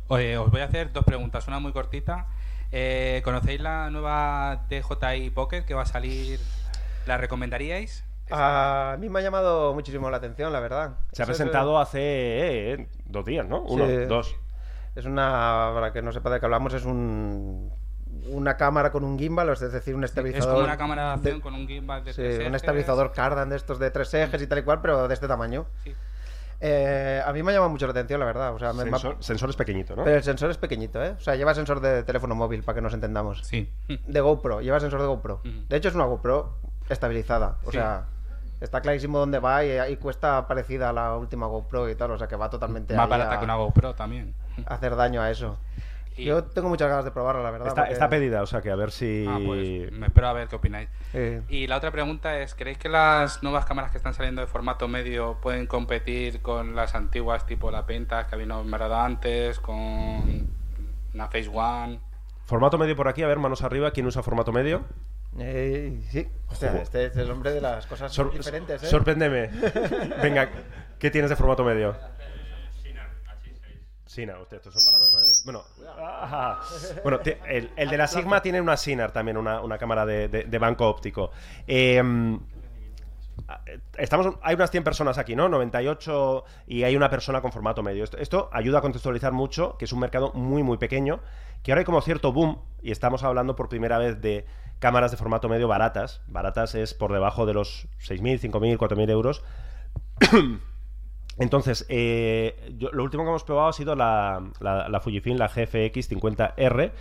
Oye, os voy a hacer dos preguntas, una muy cortita. Eh, ¿Conocéis la nueva DJI Pocket que va a salir? ¿La recomendaríais? A mí me ha llamado muchísimo la atención, la verdad. Se ha es- presentado hace eh, dos días, ¿no? Uno, Sí. dos. Es una, para que no sepa de qué hablamos, es un, una cámara con un gimbal, es decir, un Es estabilizador. como una cámara de acción de- con un gimbal de sí, tres un ejes. estabilizador Cardan de estos de tres ejes y tal y cual, pero de este tamaño. Sí. Eh, a mí me ha llamado mucho la atención, la verdad. O sea, me- me Sensor, sensor es pequeñito, ¿no? Pero el sensor es pequeñito, ¿eh? O sea, lleva sensor de teléfono móvil, para que nos entendamos. Sí. De GoPro, lleva sensor de GoPro. De hecho, es una GoPro estabilizada. O Sí. sea, está clarísimo dónde va y, y cuesta parecida a la última GoPro y tal. O sea, que va totalmente Más barata a- que una GoPro también. hacer daño a eso. Y- Yo tengo muchas ganas de probarla, la verdad. Está, porque- está pedida, o sea que a ver si... Ah, pues me espero a ver qué opináis. Y la otra pregunta es, ¿creéis que las nuevas cámaras que están saliendo de formato medio pueden competir con las antiguas tipo la Pentax que había nombrado antes, con una Phase One? Formato medio por aquí, a ver, manos arriba, ¿quién usa formato medio? Eh, sí. O sea, este es el hombre de las cosas Sor- diferentes, ¿eh? Sorpréndeme. *laughs* Venga, ¿qué tienes de formato medio? Sinar, hostia, estos son palabras. Bueno, ah, bueno el, el de la Sigma tiene una Sinar también, una, una cámara de, de- de banco óptico. Eh, estamos, hay unas 100 personas aquí, ¿no? 98 y hay una persona con formato medio. Esto, esto ayuda a contextualizar mucho, que es un mercado muy, muy pequeño, que ahora hay como cierto boom y estamos hablando por primera vez de cámaras de formato medio baratas. Baratas es por debajo de los 6.000, 5.000, 4.000 euros. Entonces, eh, yo- lo último que hemos probado ha sido la, la, la Fujifilm, la GFX 50R,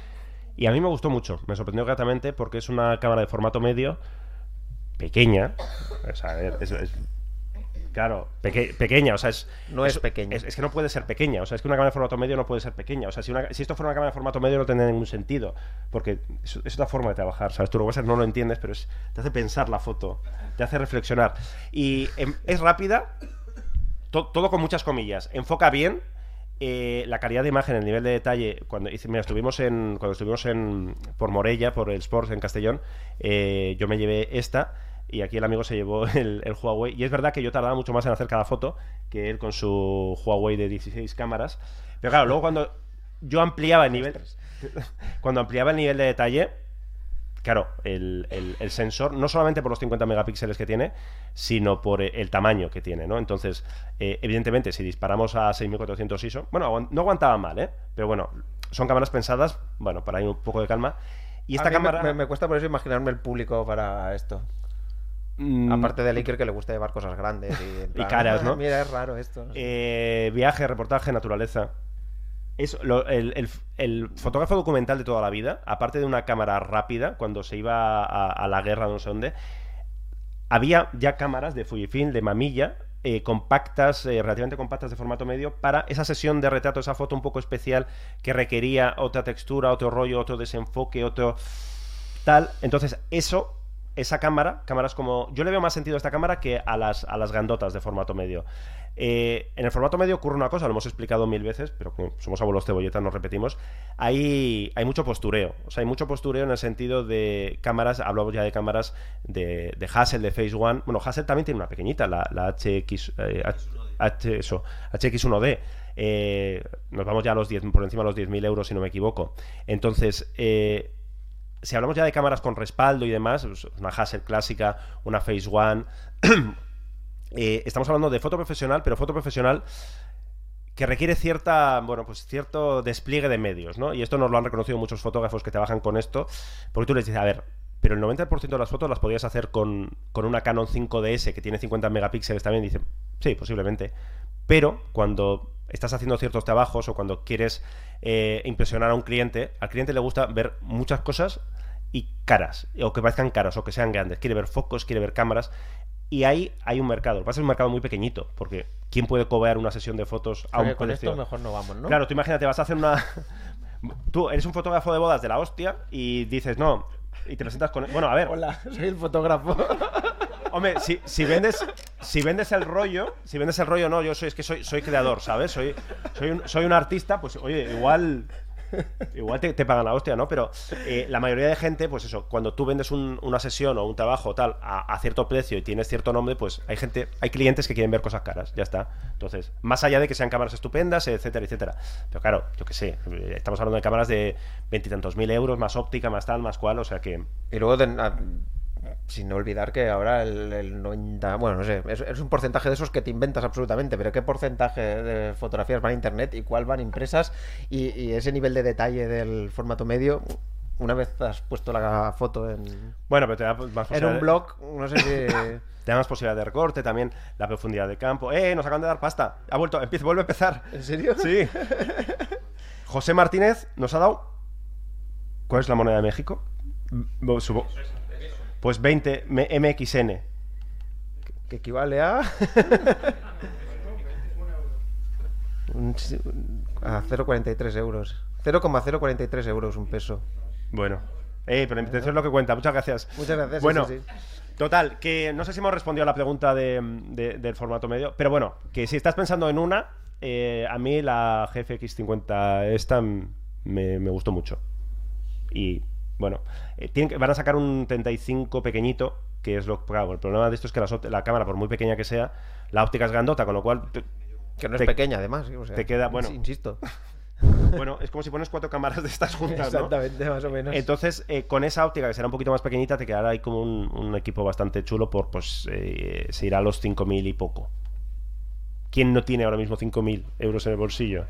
y a mí me gustó mucho, me sorprendió gratamente porque es una cámara de formato medio, pequeña, o sea, a es, es- claro, peque- pequeña, o sea, es... No es pequeña. Es, es que no puede ser pequeña, o sea, es que una cámara de formato medio no puede ser pequeña, o sea, si, una- si esto fuera una cámara de formato medio no tendría ningún sentido, porque es, es otra forma de trabajar, ¿sabes? Tú lo pasa es que no lo entiendes, pero es- te hace pensar la foto, te hace reflexionar. Y em, es rápida, to- todo con muchas comillas. Enfoca bien eh, la calidad de imagen, el nivel de detalle, cuando mira, estuvimos en cuando estuvimos en por Morella, por el Sports en Castellón, eh, yo me llevé esta y aquí el amigo se llevó *laughs* el, el Huawei. Y es verdad que yo tardaba mucho más en hacer cada foto que él con su Huawei de 16 cámaras, pero claro, luego cuando yo ampliaba el nivel *laughs* cuando ampliaba el nivel de detalle Claro, el, el- el sensor, no solamente por los 50 megapíxeles que tiene, sino por eh, el tamaño que tiene, ¿no? Entonces, eh, evidentemente, si disparamos a 6400 ISO, bueno, no aguantaba mal, ¿eh? Pero bueno, son cámaras pensadas, bueno, para ir un poco de calma. Y esta A mí me- cámara... Me, me cuesta por eso imaginarme el público para esto. Mm, Aparte de Iker que le gusta llevar cosas grandes y, *laughs* caras, ¿no? Mira, es raro esto. Eh, viaje, reportaje, naturaleza. Es el, el- fotógrafo documental de toda la vida, aparte de una cámara rápida, cuando se iba a, a la guerra no sé dónde, había ya cámaras de Fujifilm, de mamilla, eh, compactas, eh, relativamente compactas de formato medio, para esa sesión de retrato, esa foto un poco especial que requería otra textura, otro rollo, otro desenfoque, otro tal. Entonces, eso, esa cámara, cámaras como. Yo le veo más sentido a esta cámara que a las, a las grandotas de formato medio. Eh, en el formato medio ocurre una cosa, lo hemos explicado mil veces, pero como somos abuelos cebolletas, nos repetimos. Hay, hay mucho postureo. O sea, hay mucho postureo en el sentido de cámaras, hablamos ya de cámaras de, de Hassel, de Phase One. Bueno, Hassel también tiene una pequeñita, la, HX, eh, H, eso, HX1D. Eh, nos vamos ya a los 10, por encima de los 10.000 euros, si no me equivoco. Entonces, eh, si hablamos ya de cámaras con respaldo y demás, pues, una Hassel clásica, una Phase One, *clears throat* eh, estamos hablando de foto profesional, pero foto profesional que requiere cierta, bueno, pues cierto despliegue de medios, ¿no? Y esto nos lo han reconocido muchos fotógrafos que trabajan con esto, porque tú les dices, a ver, pero el 90% de las fotos las podías hacer con, con una Canon 5DS que tiene 50 megapíxeles también, dicen, sí, posiblemente, pero cuando estás haciendo ciertos trabajos o cuando quieres eh, impresionar a un cliente, al cliente le gusta ver muchas cosas y caras, o que parezcan caras, o que sean grandes. Quiere ver focos, quiere ver cámaras. Y ahí hay un mercado. Lo que pasa es un mercado muy pequeñito, porque ¿quién puede cobrar una sesión de fotos a un con esto mejor no vamos, ¿no? Claro, tú imagínate, vas a hacer una... *laughs* Tú eres un fotógrafo de bodas de la hostia y dices, no, y te presentas con... Bueno, a ver, Hola, soy el fotógrafo. *laughs* Hombre, si, si vendes si vendes el rollo, si vendes el rollo, no, yo soy es que soy, soy creador, ¿sabes? Soy, soy, un, soy un artista, pues oye, igual igual te, te pagan la hostia, ¿no? Pero eh, la mayoría de gente, pues eso, cuando tú vendes un- una sesión o un trabajo tal a, cierto precio y tienes cierto nombre, pues hay gente, hay clientes que quieren ver cosas caras, ya está. Entonces, más allá de que sean cámaras estupendas, etcétera, etcétera. Pero claro, yo qué sé, eh, estamos hablando de cámaras de veintitantos mil euros, más óptica, más tal, más cual, o sea que... Y luego, sin olvidar que ahora el, el 90, bueno, no sé, es, es un porcentaje de esos que te inventas absolutamente, pero ¿qué porcentaje de fotografías van a internet y cuál van impresas? Y, y ese nivel de detalle del formato medio, una vez has puesto la foto en, Bueno, pero te da más en un de- blog, no sé si... *laughs* Te da más posibilidad de recorte, también la profundidad de campo. ¡Eh! Nos acaban de dar pasta. Ha vuelto, empieza, vuelve a empezar. ¿En serio? Sí. *laughs* José Martínez nos ha dado. ¿Cuál es la moneda de México? Supo- Pues 20 M- MXN. que equivale a... *laughs* a 0,43 euros. 0,043 euros un peso. Bueno. Eh, pero eso es lo que cuenta. Muchas gracias. Muchas gracias, Bueno, sí, sí. total, que no sé si hemos respondido a la pregunta de- de- del formato medio, pero bueno, que si estás pensando en una, eh, a mí la GFX50 esta me, me gustó mucho. Y bueno, eh, tienen que- van a sacar un 35 pequeñito, que es lo claro, el problema de esto es que la cámara, por muy pequeña que sea, la óptica es grandota, con lo cual te- Que no es pequeña, además. o sea, te queda, bueno. Insisto. *laughs* bueno, es como si pones cuatro cámaras de estas juntas, ¿no? Exactamente, más o menos. Entonces, eh, con esa óptica que será un poquito más pequeñita, te quedará ahí como un, un equipo bastante chulo por, pues, eh, se irá a los 5.000 y poco. ¿Quién no tiene ahora mismo 5.000 euros en el bolsillo?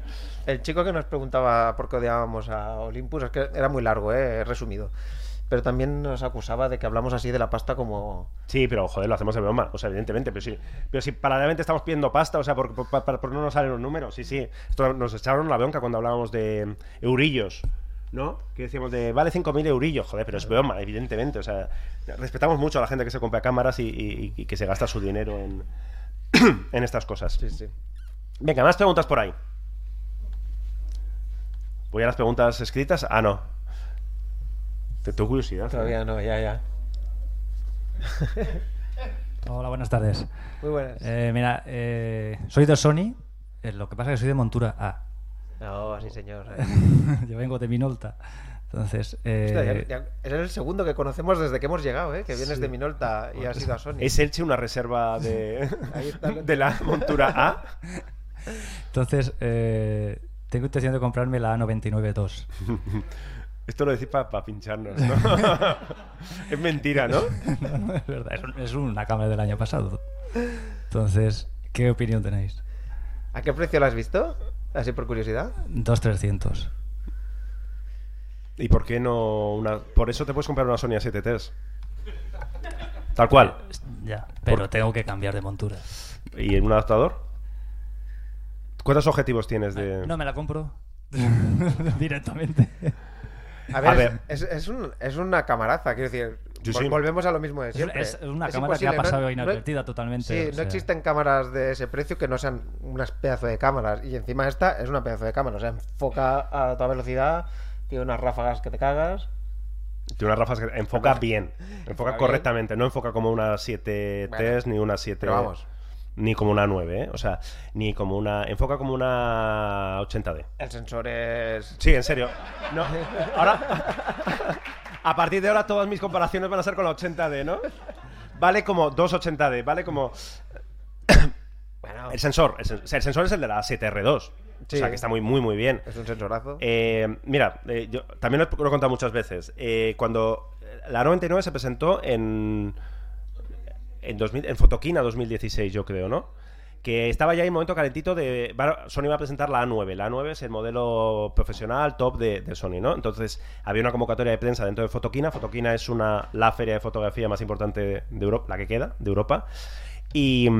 El chico que nos preguntaba por qué odiábamos a Olympus, es que era muy largo, eh, resumido. Pero también nos acusaba de que hablamos así de la pasta como... Sí, pero joder, lo hacemos de broma, o sea, evidentemente, pero sí. Pero si paralelamente estamos pidiendo pasta, o sea, por, por, por- por no nos salen los números, sí, sí. Esto nos echaron la bronca cuando hablábamos de eurillos, ¿no? Que decíamos de, vale 5.000 eurillos, joder, pero es broma, evidentemente, o sea, respetamos mucho a la gente que se compra cámaras y, y- y que se gasta su dinero en, *clears throat* en estas cosas. Sí, sí. Venga, más preguntas por ahí. Voy a las preguntas escritas. Ah, no. Te tengo curiosidad. ¿eh? Todavía no, ya, ya. *laughs* Hola, buenas tardes. Muy buenas. Eh, mira, eh, soy de Sony, eh, lo que pasa es que soy de montura A. Oh, sí, señor. *laughs* Yo vengo de Minolta. Entonces, eh, Hostia, ya- ya- eres el segundo que conocemos desde que hemos llegado, ¿eh? Que vienes Sí. de Minolta y has ido a Sony. ¿Es Elche una reserva de, *laughs* de la montura A? entonces eh, tengo intención de comprarme la A99-2. *laughs* Esto lo decís para pincharnos, ¿no? *laughs* es mentira, ¿no? No, no, es verdad, es, un- es una cámara del año pasado. Entonces, ¿qué opinión tenéis? ¿A qué precio la has visto? Así por curiosidad. 2.300. ¿Y por qué no una...? Por eso te puedes comprar una Sony A7T. Tal cual. Ya, pero Por- tengo que cambiar de montura. ¿Y en un adaptador? ¿Cuántos objetivos tienes de...? No me la compro *laughs* directamente. A ver, A ver. Es, es un- es una camaraza, quiero decir. Vol-. Volvemos a lo mismo de Es- siempre. es una cámara que ha pasado no- inadvertida no- totalmente, Sí, no sea. existen cámaras de ese precio que no sean unas pedazo de cámaras. Y encima esta es una pedazo de cámara. O sea, enfoca a toda velocidad, tiene unas ráfagas que te cagas. Tiene unas rafas que enfoca bien. Enfoca Enfoca bien. correctamente. No enfoca como una 7T Bueno, ni una 7... pero vamos. Ni como una 9, ¿eh? O sea, ni como una... Enfoca como una 80D. El sensor es. Sí, en serio. No, ahora... *laughs* A partir de ahora todas mis comparaciones van a ser con la 80D, ¿no? Vale como 280D, vale como... *coughs* Bueno, El sensor, el sensor es el de la 7R2. Sí. O sea, que está muy, muy, muy bien. es un sensorazo. Eh, mira, eh, yo también lo he, lo he contado muchas veces. Eh, cuando la 99 se presentó en, en, 2000 en Fotoquina 2016, yo creo, ¿no? Que estaba ya en un momento calentito de... Sony va a presentar la A9. La A9 es el modelo profesional top de, de Sony, ¿no? Entonces había una convocatoria de prensa dentro de Fotoquina. Fotoquina es una, la feria de fotografía más importante de, de Europa, la que queda, de Europa. Y...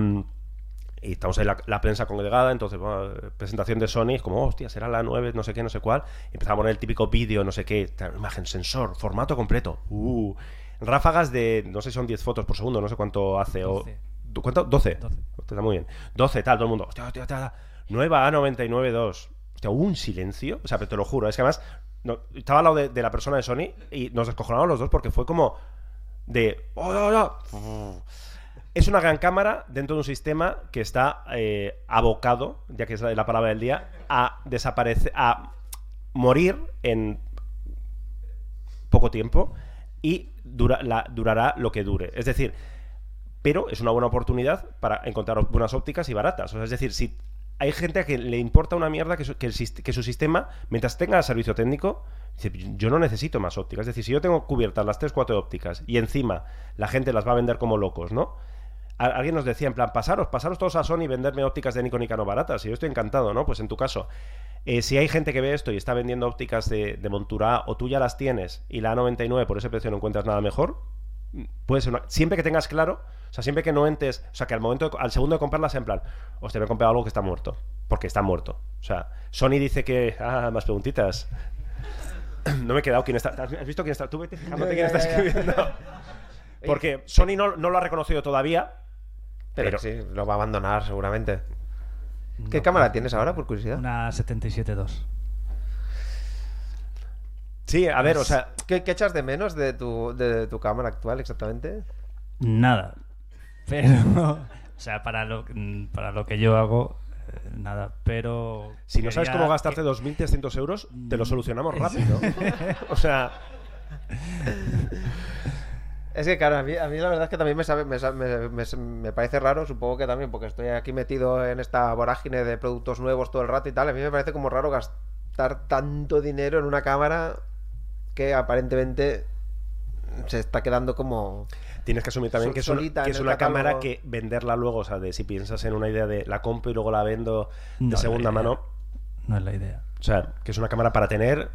y estamos ahí la, la prensa congregada, entonces, bueno, presentación de Sony, es como, hostia, será la 9, no sé qué, no sé cuál. Y empezaba a poner el típico vídeo, no sé qué, imagen, sensor, formato completo. Uh, ráfagas de, no sé si son 10 fotos por segundo, no sé cuánto hace. O, 12. ¿Du- ¿Cuánto? 12. 12. Está muy bien. 12, tal, todo el mundo. Hostia, hostia, hostia, hostia. Nueva A992. Hostia, hubo un silencio. O sea, pero te lo juro, es que además no, estaba al lado de, de la persona de Sony y nos descojonamos los dos porque fue como de. "Oh, oh, oh". Es una gran cámara dentro de un sistema que está eh, abocado, ya que es la, la palabra del día, a desaparecer, a morir en poco tiempo y dura- durará lo que dure. Es decir, pero es una buena oportunidad para encontrar buenas ópticas y baratas. O sea, es decir, si hay gente a que le importa una mierda que su, que su sistema, mientras tenga servicio técnico, yo no necesito más ópticas. Es decir, si yo tengo cubiertas las 3-4 ópticas y encima la gente las va a vender como locos, ¿no? Alguien nos decía, en plan, pasaros, pasaros todos a Sony y venderme ópticas de Nikon y Canon baratas. Y yo estoy encantado, ¿no? Pues en tu caso, eh, si hay gente que ve esto y está vendiendo ópticas de, de montura A, o tú ya las tienes y la A99 por ese precio no encuentras nada mejor, puede ser una... Siempre que tengas claro, o sea, siempre que no entes, o sea, que al momento, de- al segundo de comprarlas, en plan, hostia, me he comprado algo que está muerto, porque está muerto. O sea, Sony dice que, ah, más preguntitas. No me he quedado quién está. ¿Has visto quién está? Tú vete fijándote quién Ya, está ya. escribiendo. *laughs* Porque Sony no, no lo ha reconocido todavía. Pero, pero- sí, lo va a abandonar seguramente. ¿Qué No, cámara tienes ahora, por curiosidad? Una 77.2. Sí, a ver, o sea, ¿Qué, qué echas de menos de tu, de tu cámara actual exactamente? Nada. Pero, o sea, para lo, para lo que yo hago, eh, nada. Pero. si no sabes cómo gastarte que- 2.300 euros, te lo Mm, solucionamos rápido. O sea, *laughs* Es que, claro, a mí, a mí la verdad es que también me, sabe, me, sa- me- me- me parece raro, supongo que también, porque estoy aquí metido en esta vorágine de productos nuevos todo el rato y tal. A mí me parece como raro gastar tanto dinero en una cámara que aparentemente se está quedando como. tienes que asumir también que es, que es una cámara que venderla luego, o sea, de si piensas en una idea de la compro y luego la vendo de No, segunda mano, No es la idea. o sea, que es una cámara para tener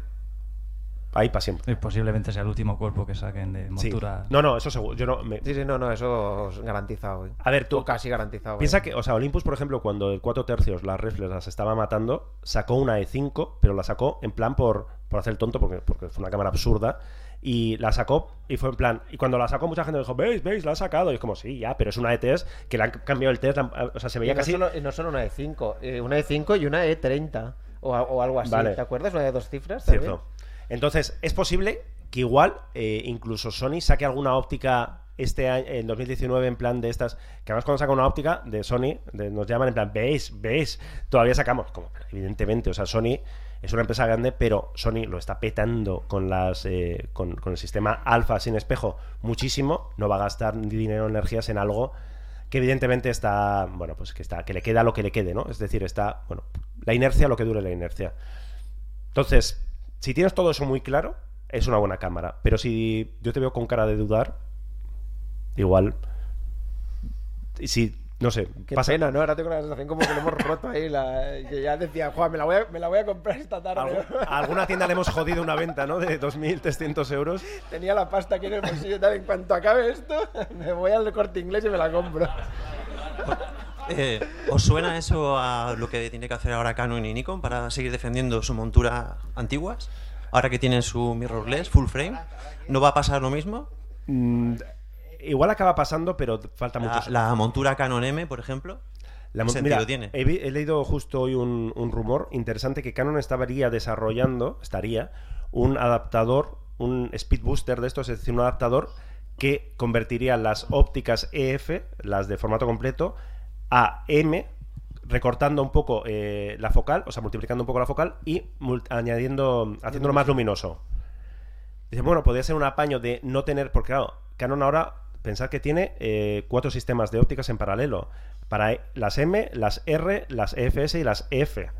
ahí para siempre. Y posiblemente sea el último cuerpo que saquen de Sí. montura. No, no, eso seguro. Yo no, me- Sí, sí, no, no, eso es garantizado. güey. A ver, tú O casi garantizado. Piensa güey. que, o sea, Olympus, por ejemplo, cuando el 4 tercios, las reflex las estaba matando, sacó una E5, pero la sacó en plan por, por hacer el tonto, porque, porque fue una cámara absurda. Y la sacó y fue en plan. Y cuando la sacó, mucha gente dijo, ¿veis? ¿Veis? La ha sacado. Y es como, sí, ya, pero es una ETS que le han cambiado el test. la O sea, se Y veía no, casi. solo, y no solo una E5, eh, una E5 y una E30 o, a- o algo así. Vale. ¿Te acuerdas? Una de dos cifras. también? Cierto. Entonces, es posible que igual, eh, incluso Sony saque alguna óptica este año, en 2019 en plan de estas, que además cuando saca una óptica de Sony, nos llaman en plan, veis, veis, todavía sacamos, como evidentemente, o sea, Sony es una empresa grande, pero Sony lo está petando con las eh, con, el sistema alfa sin espejo muchísimo, no va a gastar dinero energías en algo que evidentemente está, bueno, pues que está, que le queda lo que le quede, ¿no? Es decir, está, bueno, la inercia, lo que dure la inercia. Entonces, si tienes todo eso muy claro, es una buena cámara. Pero si yo te veo con cara de dudar, igual. y Si, no sé, Qué pasa- pena, ¿no? Ahora tengo la sensación como que lo hemos roto ahí. La... Que ya decía, Juan, me la voy a, me la voy a comprar esta tarde. a alguna tienda le hemos jodido una venta, ¿no? De 2.300 euros. Tenía la pasta aquí en el bolsillo tal. En cuanto acabe esto, *laughs* me voy al corte inglés y me la compro. *laughs* Eh, ¿Os suena eso a lo que tiene que hacer ahora Canon y Nikon para seguir defendiendo su montura antiguas? Ahora que tienen su mirrorless, full frame, ¿no va a pasar lo mismo? Mm, igual acaba pasando, pero falta La, mucho. la montura Canon M, por ejemplo, La ¿qué mira, tiene? He leído justo hoy un, un rumor interesante que Canon estaría desarrollando, estaría, un adaptador, un speed booster de estos, es decir, un adaptador que convertiría las ópticas EF, las de formato completo, a M, recortando un poco eh, la focal, o sea, multiplicando un poco la focal y añadiendo, haciéndolo más luminoso. Dice, bueno, podría ser un apaño de no tener, porque claro, Canon ahora, pensad que tiene eh, cuatro sistemas de ópticas en paralelo. Para e- las M, las R, las EFS y las F.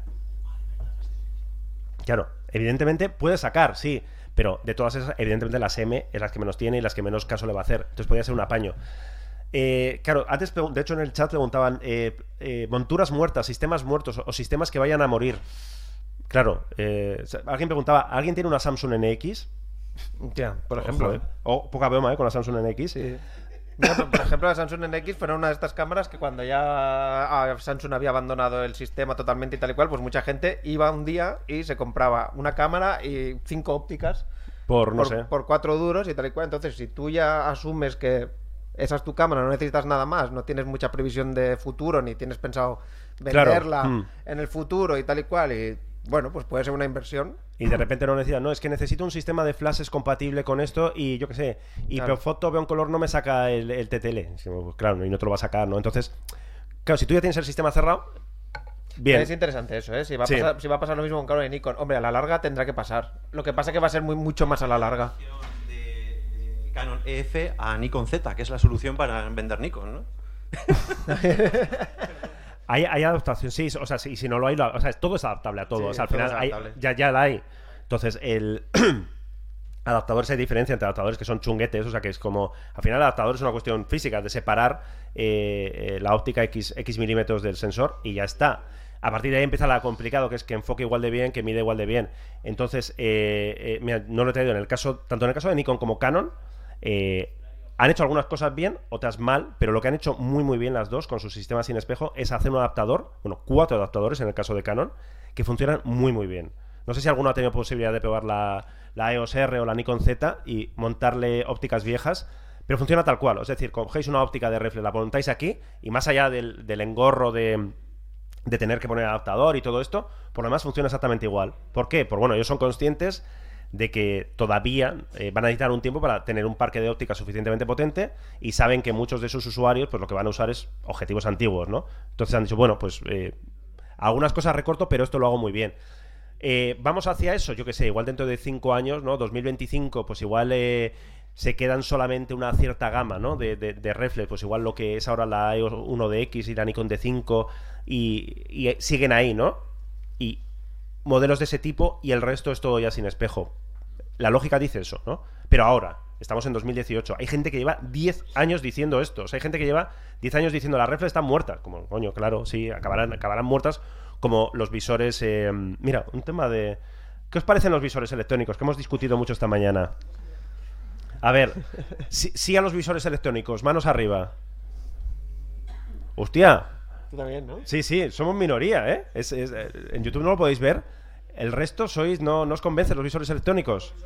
Claro, evidentemente puede sacar, sí, pero de todas esas, evidentemente las M es las que menos tiene y las que menos caso le va a hacer. Entonces podría ser un apaño. Eh, claro, antes, de hecho, en el chat preguntaban eh, eh, monturas muertas, sistemas muertos o, sistemas que vayan a morir. Claro, alguien preguntaba, ¿alguien tiene una Samsung NX? Ya, por ejemplo. O poca broma, ¿eh? Con la Samsung NX. Por- por ejemplo, la Samsung NX fueron una de estas cámaras que cuando ya ah, Samsung había abandonado el sistema totalmente y tal y cual, pues mucha gente iba un día y se compraba una cámara y cinco ópticas Por, no sé. por cuatro duros y tal y cual. Entonces, si tú ya asumes que esa es tu cámara, no necesitas nada más, no tienes mucha previsión de futuro ni tienes pensado Claro, venderla mm. en el futuro y tal y cual, y bueno, pues puede ser una inversión. Y de repente no necesitas, no, es que necesito un sistema de flashes compatible con esto y yo qué sé, y Claro. foto veo un color no me saca el, el TTL. Pues, Claro, y no te lo va a sacar, ¿no? Entonces, claro, si tú ya tienes el sistema cerrado, bien. Es interesante eso, ¿eh? Si va, a Sí. pasar, si va a pasar lo mismo con Canon y Nikon. Hombre, a la larga tendrá que pasar. Lo que pasa es que va a ser muy, mucho más a la larga. Canon EF a Nikon Z, que es la solución para vender Nikon, ¿no? *laughs* Hay, hay adaptación, sí, o sea, si, si no lo hay, lo- o sea, todo es adaptable a todo. Sí, o sea, al final hay- ya, ya la hay. Entonces, el *clears throat* adaptadores hay diferencia entre adaptadores que son chunguetes, o sea, que es como, al final el adaptador es una cuestión física, de separar eh, eh, la óptica X, X milímetros del sensor y ya está. A partir de ahí empieza la complicado, que es que enfoque igual de bien, que mide igual de bien. Entonces, eh, mira, no lo he traído en el caso, tanto en el caso de Nikon como Canon, eh, han hecho algunas cosas bien, otras mal, pero lo que han hecho muy muy bien las dos con sus sistemas sin espejo es hacer un adaptador, bueno, cuatro adaptadores en el caso de Canon, que funcionan muy muy bien. No sé si alguno ha tenido posibilidad de probar la, la EOS R o la Nikon Z y montarle ópticas viejas, pero funciona tal cual. Es decir, cogéis una óptica de reflex, la montáis aquí y más allá del, engorro de, de tener que poner adaptador y todo esto, por lo demás funciona exactamente igual. ¿Por qué? Pues bueno, ellos son conscientes de que todavía eh, van a necesitar un tiempo para tener un parque de óptica suficientemente potente y saben que muchos de sus usuarios pues lo que van a usar es objetivos antiguos, ¿no? Entonces han dicho, bueno, pues eh, algunas cosas recorto, pero esto lo hago muy bien. Eh, vamos hacia eso, yo que sé, igual dentro de 5 años, ¿no? 2025, pues igual se quedan solamente una cierta gama, ¿no? De, de, reflex, pues igual lo que es ahora la EOS 1DX y la Nikon D5 y, y siguen ahí, ¿no? Y modelos de ese tipo y el resto es todo ya sin espejo. La lógica dice eso, ¿no? Pero ahora, estamos en 2018, hay gente que lleva 10 años diciendo esto. O sea, hay gente que lleva 10 años diciendo las reflex están muertas. Como, coño, claro, sí, acabarán, acabarán muertas como los visores... eh, mira, un tema de... ¿Qué os parecen los visores electrónicos? Que hemos discutido mucho esta mañana. A ver, sí, sí a los visores electrónicos, manos arriba. Hostia, Tú también, ¿no? Sí, sí, somos minoría, ¿eh? Es- es- eh, en YouTube no lo podéis ver. El resto sois, no, no os convencen los visores electrónicos. *laughs*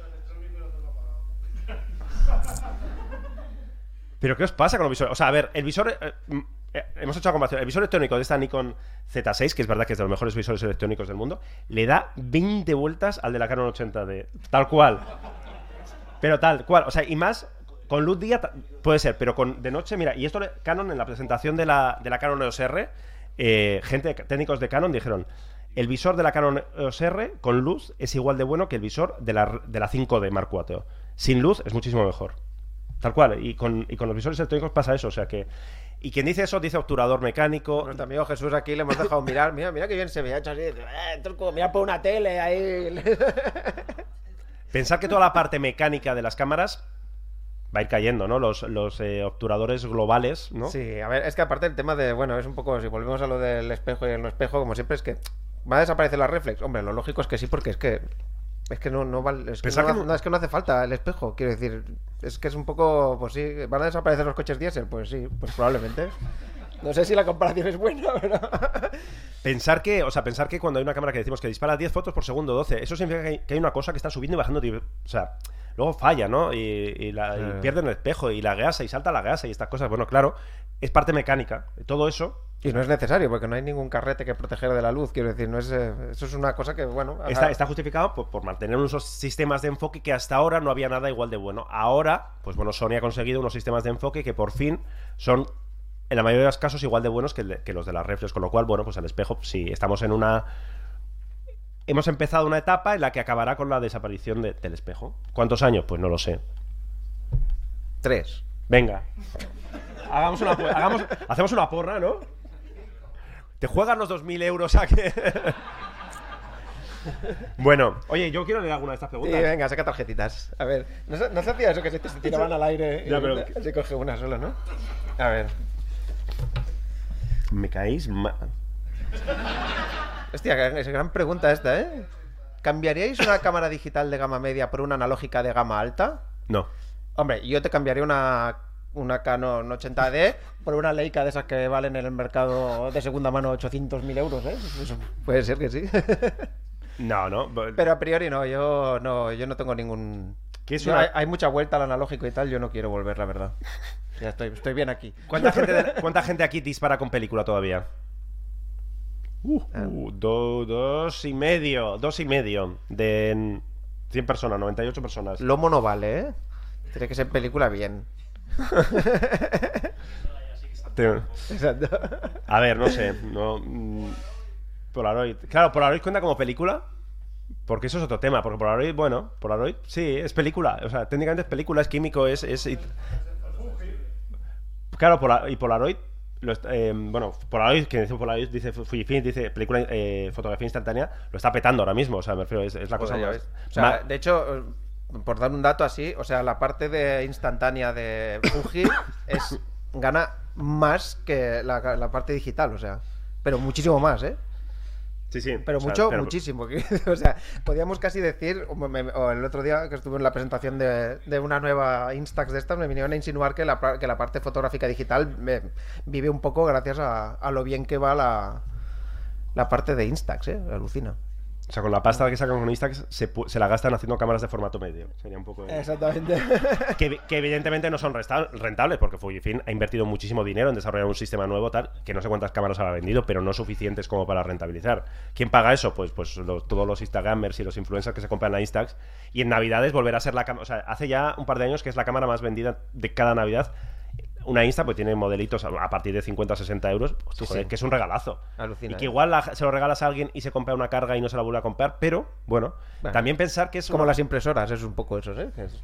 ¿Pero qué os pasa con los visores? O sea, a ver, el visor... eh, mm, eh, hemos hecho la comparación. El visor electrónico de esta Nikon Z6, que es verdad que es de los mejores visores electrónicos del mundo, le da 20 vueltas al de la Canon 80D. Tal cual. Pero tal cual. O sea, y más Con luz día puede ser, pero con de noche, mira, y esto Canon en la presentación de la, de la Canon EOS R, eh, gente, técnicos de Canon dijeron, el visor de la Canon EOS R con luz es igual de bueno que el visor de la, de la 5D Mark IV. Sin luz es muchísimo mejor. Tal cual, y con, y con los visores electrónicos pasa eso, o sea que... Y quien dice eso dice obturador mecánico. Nuestro amigo Jesús aquí le hemos dejado mirar. Mira, mira que bien se ve. Ha hecho así. Eh, truco, mira por una tele ahí. Pensar que toda la parte mecánica de las cámaras va a ir cayendo, ¿no? Los, los eh, obturadores globales, ¿no? Sí, a ver, es que aparte el tema de, bueno, es un poco, si volvemos a lo del espejo y el no espejo, como siempre, es que va a desaparecer la reflex. Hombre, lo lógico es que sí, porque es que es que no, no vale, es que no, es que no hace falta el espejo, quiero decir, es que es un poco, pues sí, ¿van a desaparecer los coches diésel? Pues sí, pues probablemente. No sé si la comparación es buena, *laughs* pero... Pensar que, o sea, pensar que cuando hay una cámara que decimos que dispara 10 fotos por segundo, 12, eso significa que hay, que hay una cosa que está subiendo y bajando, o sea, luego falla, ¿no? Y, y la- y pierden el espejo y la gasa y salta la gasa y estas cosas. Bueno, claro, es parte mecánica. Todo eso Y no es necesario, porque no hay ningún carrete que proteger de la luz, quiero decir, no es, eh, eso es una cosa que, bueno... está justificado por, por mantener unos sistemas de enfoque que hasta ahora no había nada igual de bueno. Ahora, pues bueno, Sony ha conseguido unos sistemas de enfoque que por fin son, en la mayoría de los casos, igual de buenos que, los de las reflex. Con lo cual, bueno, pues el espejo, sí, estamos en una. Hemos empezado una etapa en la que acabará con la desaparición de- del espejo. ¿Cuántos años? Pues no lo sé. Tres. Venga. Hagamos una, hagamos- hacemos una porra, ¿no? Te juegan los 2.000 euros a que... bueno, oye, yo quiero leer alguna de estas Sí, preguntas. venga, saca tarjetitas. A ver, ¿no se, no se hacía eso que se, te- se tiraban al aire? y Ya, pero- Se coge una solo, ¿no? A ver. Me caéis mal. Hostia, es gran pregunta esta, ¿eh? ¿Cambiaríais una cámara digital de gama media por una analógica de gama alta? No. Hombre, yo te cambiaría una, una Canon 80D por una Leica de esas que valen en el mercado de segunda mano 800.000 euros, ¿eh? Eso puede ser que sí. No, no. Pero a priori no, yo no, yo no tengo ningún... ¿Qué es una- hay, hay mucha vuelta al analógico y tal, yo no quiero volver, la verdad. Ya estoy, estoy bien aquí. ¿Cuánta gente, de- *laughs* cuánta gente aquí dispara con película todavía? Uh, uh, do- dos y medio. Dos y medio. De 100 personas, 98 personas. Lomo no vale, ¿eh? Tiene que ser película bien. *laughs* A ver, no sé. No, mm, Polaroid. Claro, Polaroid cuenta como película. Porque eso es otro tema. Porque Polaroid, bueno, Polaroid sí, es película. O sea, técnicamente es película, es químico, es. es y- Claro, Pola- y Polaroid. lo est- eh, bueno, Polaroid, que dice Polaroid, dice Fu- Fujifilm, dice película, eh, fotografía instantánea, lo está petando ahora mismo. O sea, me refiero, es, es la cosa Joder, ya más. ves. O sea, ma- de hecho, por dar un dato así, o sea, la parte de instantánea de Fuji *coughs* es gana más que la, la parte digital, o sea, pero muchísimo más, ¿eh? Sí, sí. Pero sea, mucho, pero- muchísimo. *laughs* o sea, podíamos casi decir, o, me- o el otro día que estuve en la presentación de, de una nueva Instax de estas, me vinieron a insinuar que la, que la parte fotográfica digital me- vive un poco gracias a, a lo bien que va la, la parte de Instax, ¿eh? Alucina. O sea, con la pasta que sacan con Instax se, se la gastan haciendo cámaras de formato medio. Sería un poco. Exactamente. *laughs* que, que evidentemente no son rentables porque Fujifilm ha invertido muchísimo dinero en desarrollar un sistema nuevo tal que no sé cuántas cámaras habrá vendido pero no suficientes como para rentabilizar ¿quién paga eso? pues, pues los- todos los Instagramers y los influencers que se compran la Instax y en Navidades volverá a ser la cámara o sea hace ya un par de años que es la cámara más vendida de cada Navidad una Insta pues tiene modelitos a partir de 50 60 euros pues, Sí, joder, sí. que es un regalazo Alucina, y que ¿eh? igual la- se lo regalas a alguien y se compra una carga y no se la vuelve a comprar pero bueno, Bueno. también pensar que es Como una- las impresoras, es un poco eso, ¿eh? Es-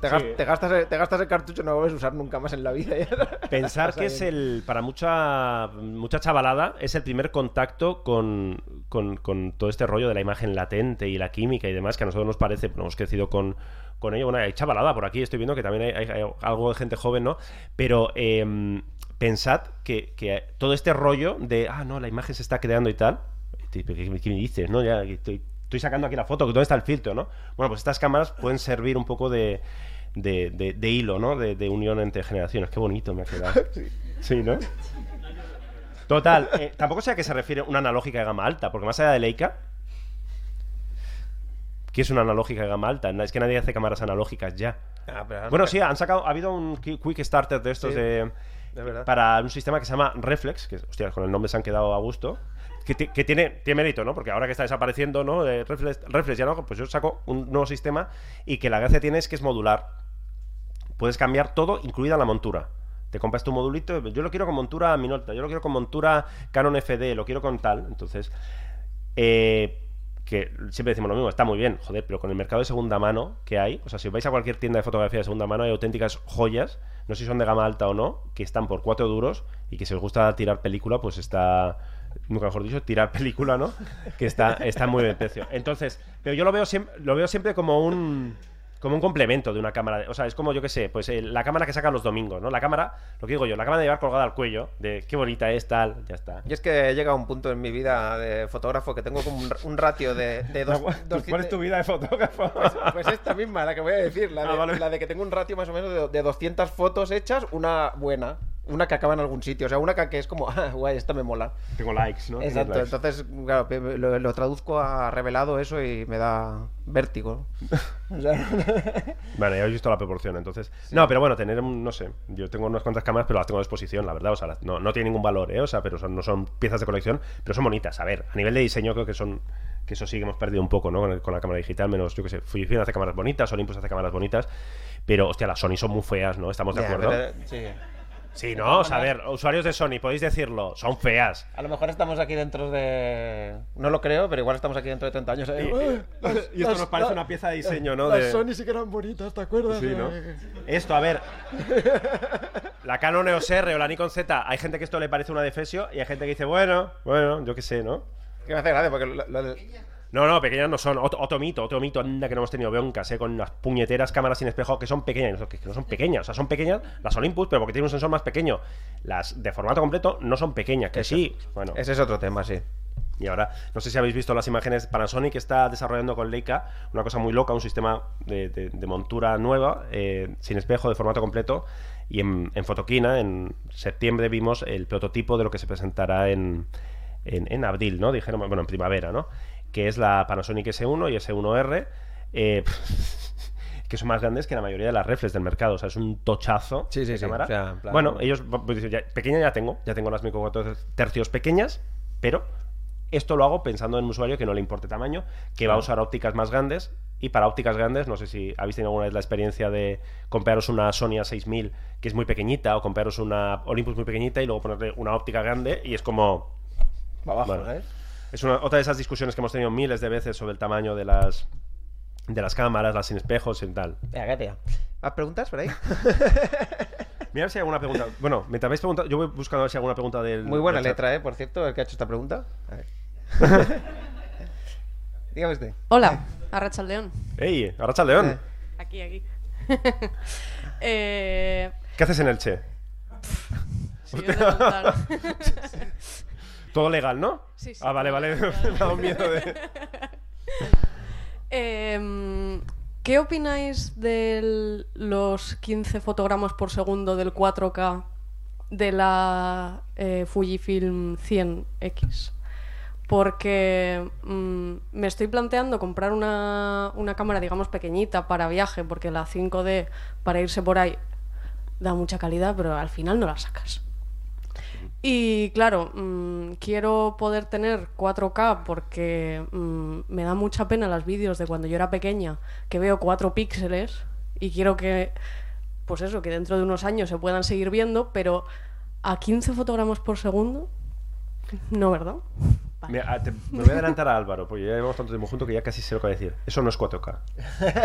Te, gas- Sí. te gastas, el- te gastas el cartucho y no lo vuelves a usar nunca más en la vida. *laughs* Pensar O *laughs* sea, que es el, para mucha, mucha chavalada, es el primer contacto con, con- con todo este rollo de la imagen latente y la química y demás, que a nosotros nos parece, pues, hemos crecido con, con ello. Bueno, hay chavalada por aquí, estoy viendo que también hay, hay- hay algo de gente joven, ¿no? Pero em, pensad que, que todo este rollo de, ah, no, la imagen se está creando y tal, ¿qué, qué- me dices, no? Ya, estoy, estoy sacando aquí la foto, ¿dónde está el filtro, no? Bueno, pues estas cámaras pueden servir un poco de... De, de- de hilo, ¿no? De, de unión entre generaciones. Qué bonito me ha quedado. *laughs* Sí, ¿no? Total, eh, tampoco sé a qué se refiere una analógica de gama alta, porque más allá de Leica, ¿qué es una analógica de gama alta? Es que nadie hace cámaras analógicas ya. Ah, pero Bueno, sí, han sacado, ha habido un qui- quick starter de estos Sí, de, para un sistema que se llama Reflex, que hostia, con el nombre se han quedado a gusto. Que, ti- que tiene, tiene mérito, ¿no? Porque ahora que está desapareciendo, ¿no? Reflex, Reflex ya no, pues yo saco un nuevo sistema y que la gracia tiene es que es modular. puedes cambiar todo, incluida la montura. Te compras tu modulito, yo lo quiero con montura Minolta, yo lo quiero con montura Canon FD, lo quiero con tal. Entonces, eh, que siempre decimos lo mismo, está muy bien, joder, pero con el mercado de segunda mano que hay, o sea, si vais a cualquier tienda de fotografía de segunda mano, hay auténticas joyas, no sé si son de gama alta o no, que están por cuatro duros y que si os gusta tirar película, pues está, nunca mejor dicho, tirar *laughs* película, ¿no? Que está, está muy bien precio. Entonces, pero yo lo veo lo veo siempre como un como un complemento de una cámara. de- o sea, es como, yo qué sé, pues eh, la cámara que sacan los domingos, ¿no? La cámara, lo que digo yo, la cámara de llevar colgada al cuello, de qué bonita es, tal, ya está. Y es que he llegado a un punto en mi vida de fotógrafo que tengo como un, un ratio de, de dos, *laughs* dos- ¿Cuál es tu vida de fotógrafo? Pues, pues esta misma, la que voy a decir, la *laughs* de, Ah, vale. la de que tengo un ratio más o menos de, de 200 fotos hechas, una buena, una que acaba en algún sitio, o sea, una que, es como, *laughs* ah, guay, esta me mola. Tengo likes, ¿no? Exacto, likes. entonces, claro, lo, lo traduzco a revelado eso y me da vértigo. *laughs* O sea, *laughs* Vale, ya habéis visto la proporción, entonces. No, pero bueno, tener, no sé, yo tengo unas cuantas cámaras, pero las tengo a disposición, la verdad. O sea, las- no, no tiene ningún valor, ¿eh? O sea, pero son, no son piezas de colección, pero son bonitas. A ver, a nivel de diseño creo que son. Que eso sí que hemos perdido un poco, ¿no? Con, el- con la cámara digital, menos, yo que sé, Fujifilm hace cámaras bonitas, Olympus hace cámaras bonitas, pero, hostia, las Sony son muy feas, ¿no? ¿Estamos de acuerdo? pero, sí. Sí, no, o sea, a ver, usuarios de Sony, podéis decirlo, son feas. A lo mejor estamos aquí dentro de... No lo creo, pero igual estamos aquí dentro de 30 años. ¿eh? Y- ¡Eh! y esto nos parece una pieza de diseño, ¿no? Las De- Sony sí que eran bonitas, ¿te acuerdas? Sí, ¿no? Eh, Esto, a ver. La Canon EOS R o la Nikon Z, hay gente que esto le parece una defesio y hay gente que dice, bueno, bueno, yo qué sé, ¿no? Que me hace gracia porque... lo- lo- No, no, pequeñas no son. Otro, otro mito, otro mito, anda que no hemos tenido broncas, ¿eh? Con las puñeteras cámaras sin espejo que son pequeñas. Que que no son pequeñas, o sea, son pequeñas las Olympus, pero porque tienen un sensor más pequeño. Las de formato completo no son pequeñas, que Eso. sí. Bueno, Ese es otro tema, sí. y ahora, no sé si habéis visto las imágenes, Panasonic está desarrollando con Leica una cosa muy loca, un sistema de, de- de montura nueva, eh, sin espejo, de formato completo. Y en, en Fotoquina, en septiembre, vimos el prototipo de lo que se presentará en, en, en abril, ¿no? Dijeron, bueno, en primavera, ¿no? Que es la Panasonic S1 y S1R. eh, *laughs* que son más grandes que la mayoría de las reflex del mercado. O sea, es un tochazo Sí, sí, de sí. cámara. O sea, en plan- Bueno, ellos, pues, dicen, ya- pequeña ya tengo, ya tengo las micro 4 tercios pequeñas, pero esto lo hago pensando en un usuario que no le importe tamaño, que va a usar ópticas más grandes. Y para ópticas grandes, no sé si habéis tenido alguna vez la experiencia de compraros una Sony A6000 que es muy pequeñita o compraros una Olympus muy pequeñita y luego ponerle una óptica grande y es como... Va abajo, Bueno, ¿eh? Es una, otra de esas discusiones que hemos tenido miles de veces sobre el tamaño de las, de las cámaras, las sin espejos y tal. Venga, ¿qué tía? ¿Más preguntas por ahí? *laughs* Mira a ver si hay alguna pregunta. Bueno, mientras vais preguntando, yo voy buscando a ver si hay alguna pregunta del. Muy buena del chat. letra, ¿eh? Por cierto, el que ha hecho esta pregunta. A ver. *laughs* Dígame usted. Hola, Arrachaldeón. ¡Ey! Arracha León. Aquí, aquí. *laughs* eh, ¿Qué haces en el Che? sí. Todo legal, ¿no? Sí, sí, Ah, vale, vale. *laughs* Me ha dado miedo de. *laughs* Em, ¿Qué opináis de los 15 fotogramas por segundo del 4K de la eh, Fujifilm 100X? Porque mm, me estoy planteando comprar una, una cámara, digamos, pequeñita para viaje, porque la 5D para irse por ahí da mucha calidad, pero al final no la sacas. Y claro, mm, quiero poder tener 4K porque mm, me da mucha pena los vídeos de cuando yo era pequeña, que veo 4 píxeles y quiero que, pues eso, que dentro de unos años se puedan seguir viendo, pero a 15 fotogramas por segundo, no, ¿verdad? Mira, te- me voy a adelantar a Álvaro, porque ya llevamos tanto tiempo juntos que ya casi sé lo que va a decir. Eso no es 4K.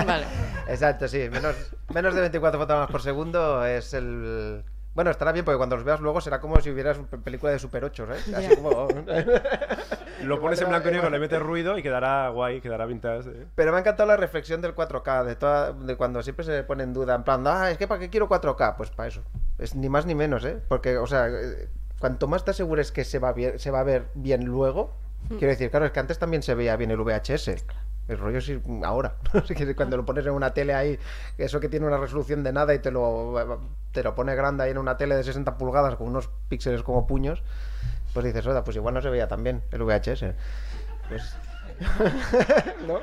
Vale. *laughs* Exacto, sí. Menos, menos de 24 fotogramas por segundo es el... Bueno, estará bien porque cuando los veas luego será como si hubieras una película de Super 8, ¿sabes? Así como... *laughs* Lo pones en blanco y negro, le metes ruido y quedará guay, quedará vintage. ¿eh? Pero me ha encantado la reflexión del 4K, de, toda, de cuando siempre se pone en duda, en plan, ah, es que ¿para qué quiero 4K? Pues para eso. Es ni más ni menos, ¿eh? Porque, o sea, eh, cuanto más te asegures que se va, bien, se va a ver bien luego, quiero decir, claro, es que antes también se veía bien el VHS. El rollo es ir ahora. *laughs* Así que cuando lo pones en una tele ahí, eso que tiene una resolución de nada y te lo, te lo pone grande ahí en una tele de 60 pulgadas con unos píxeles como puños, pues dices, oda, pues igual no se veía tan bien el VHS. Pues... *laughs* ¿No?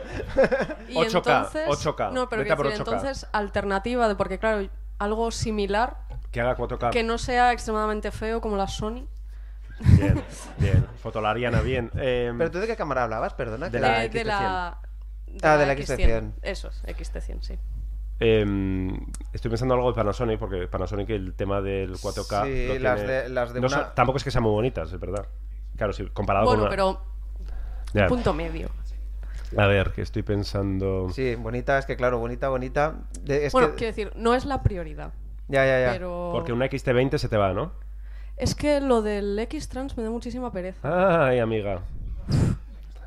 Y 8K, entonces, 8K, No, pero vete a quiero por decir, 8K. entonces, alternativa, de, porque claro, algo similar Que haga 4K. que no sea extremadamente feo como la Sony. Bien, bien. *laughs* Fotolariana, bien. Eh, ¿Pero tú de qué cámara hablabas? Perdona. De que- la de, de XT100. la, de Ah, de la la XT100. Eso es, XT100, sí. Em, estoy pensando algo de Panasonic, porque Panasonic el tema del 4K. Sí, lo las tiene- de- las de no una- son- tampoco es que sean muy bonitas, es verdad. Claro, sí, comparado Bueno, con. una- pero Ya. punto medio. A ver, que estoy pensando. Sí, bonita, es que claro, bonita, bonita. De- es bueno, que... quiero decir, no es la prioridad. Ya, ya, ya. Pero Porque una XT20 se te va, ¿no? es que lo del X-Trans me da muchísima pereza. Ay, amiga.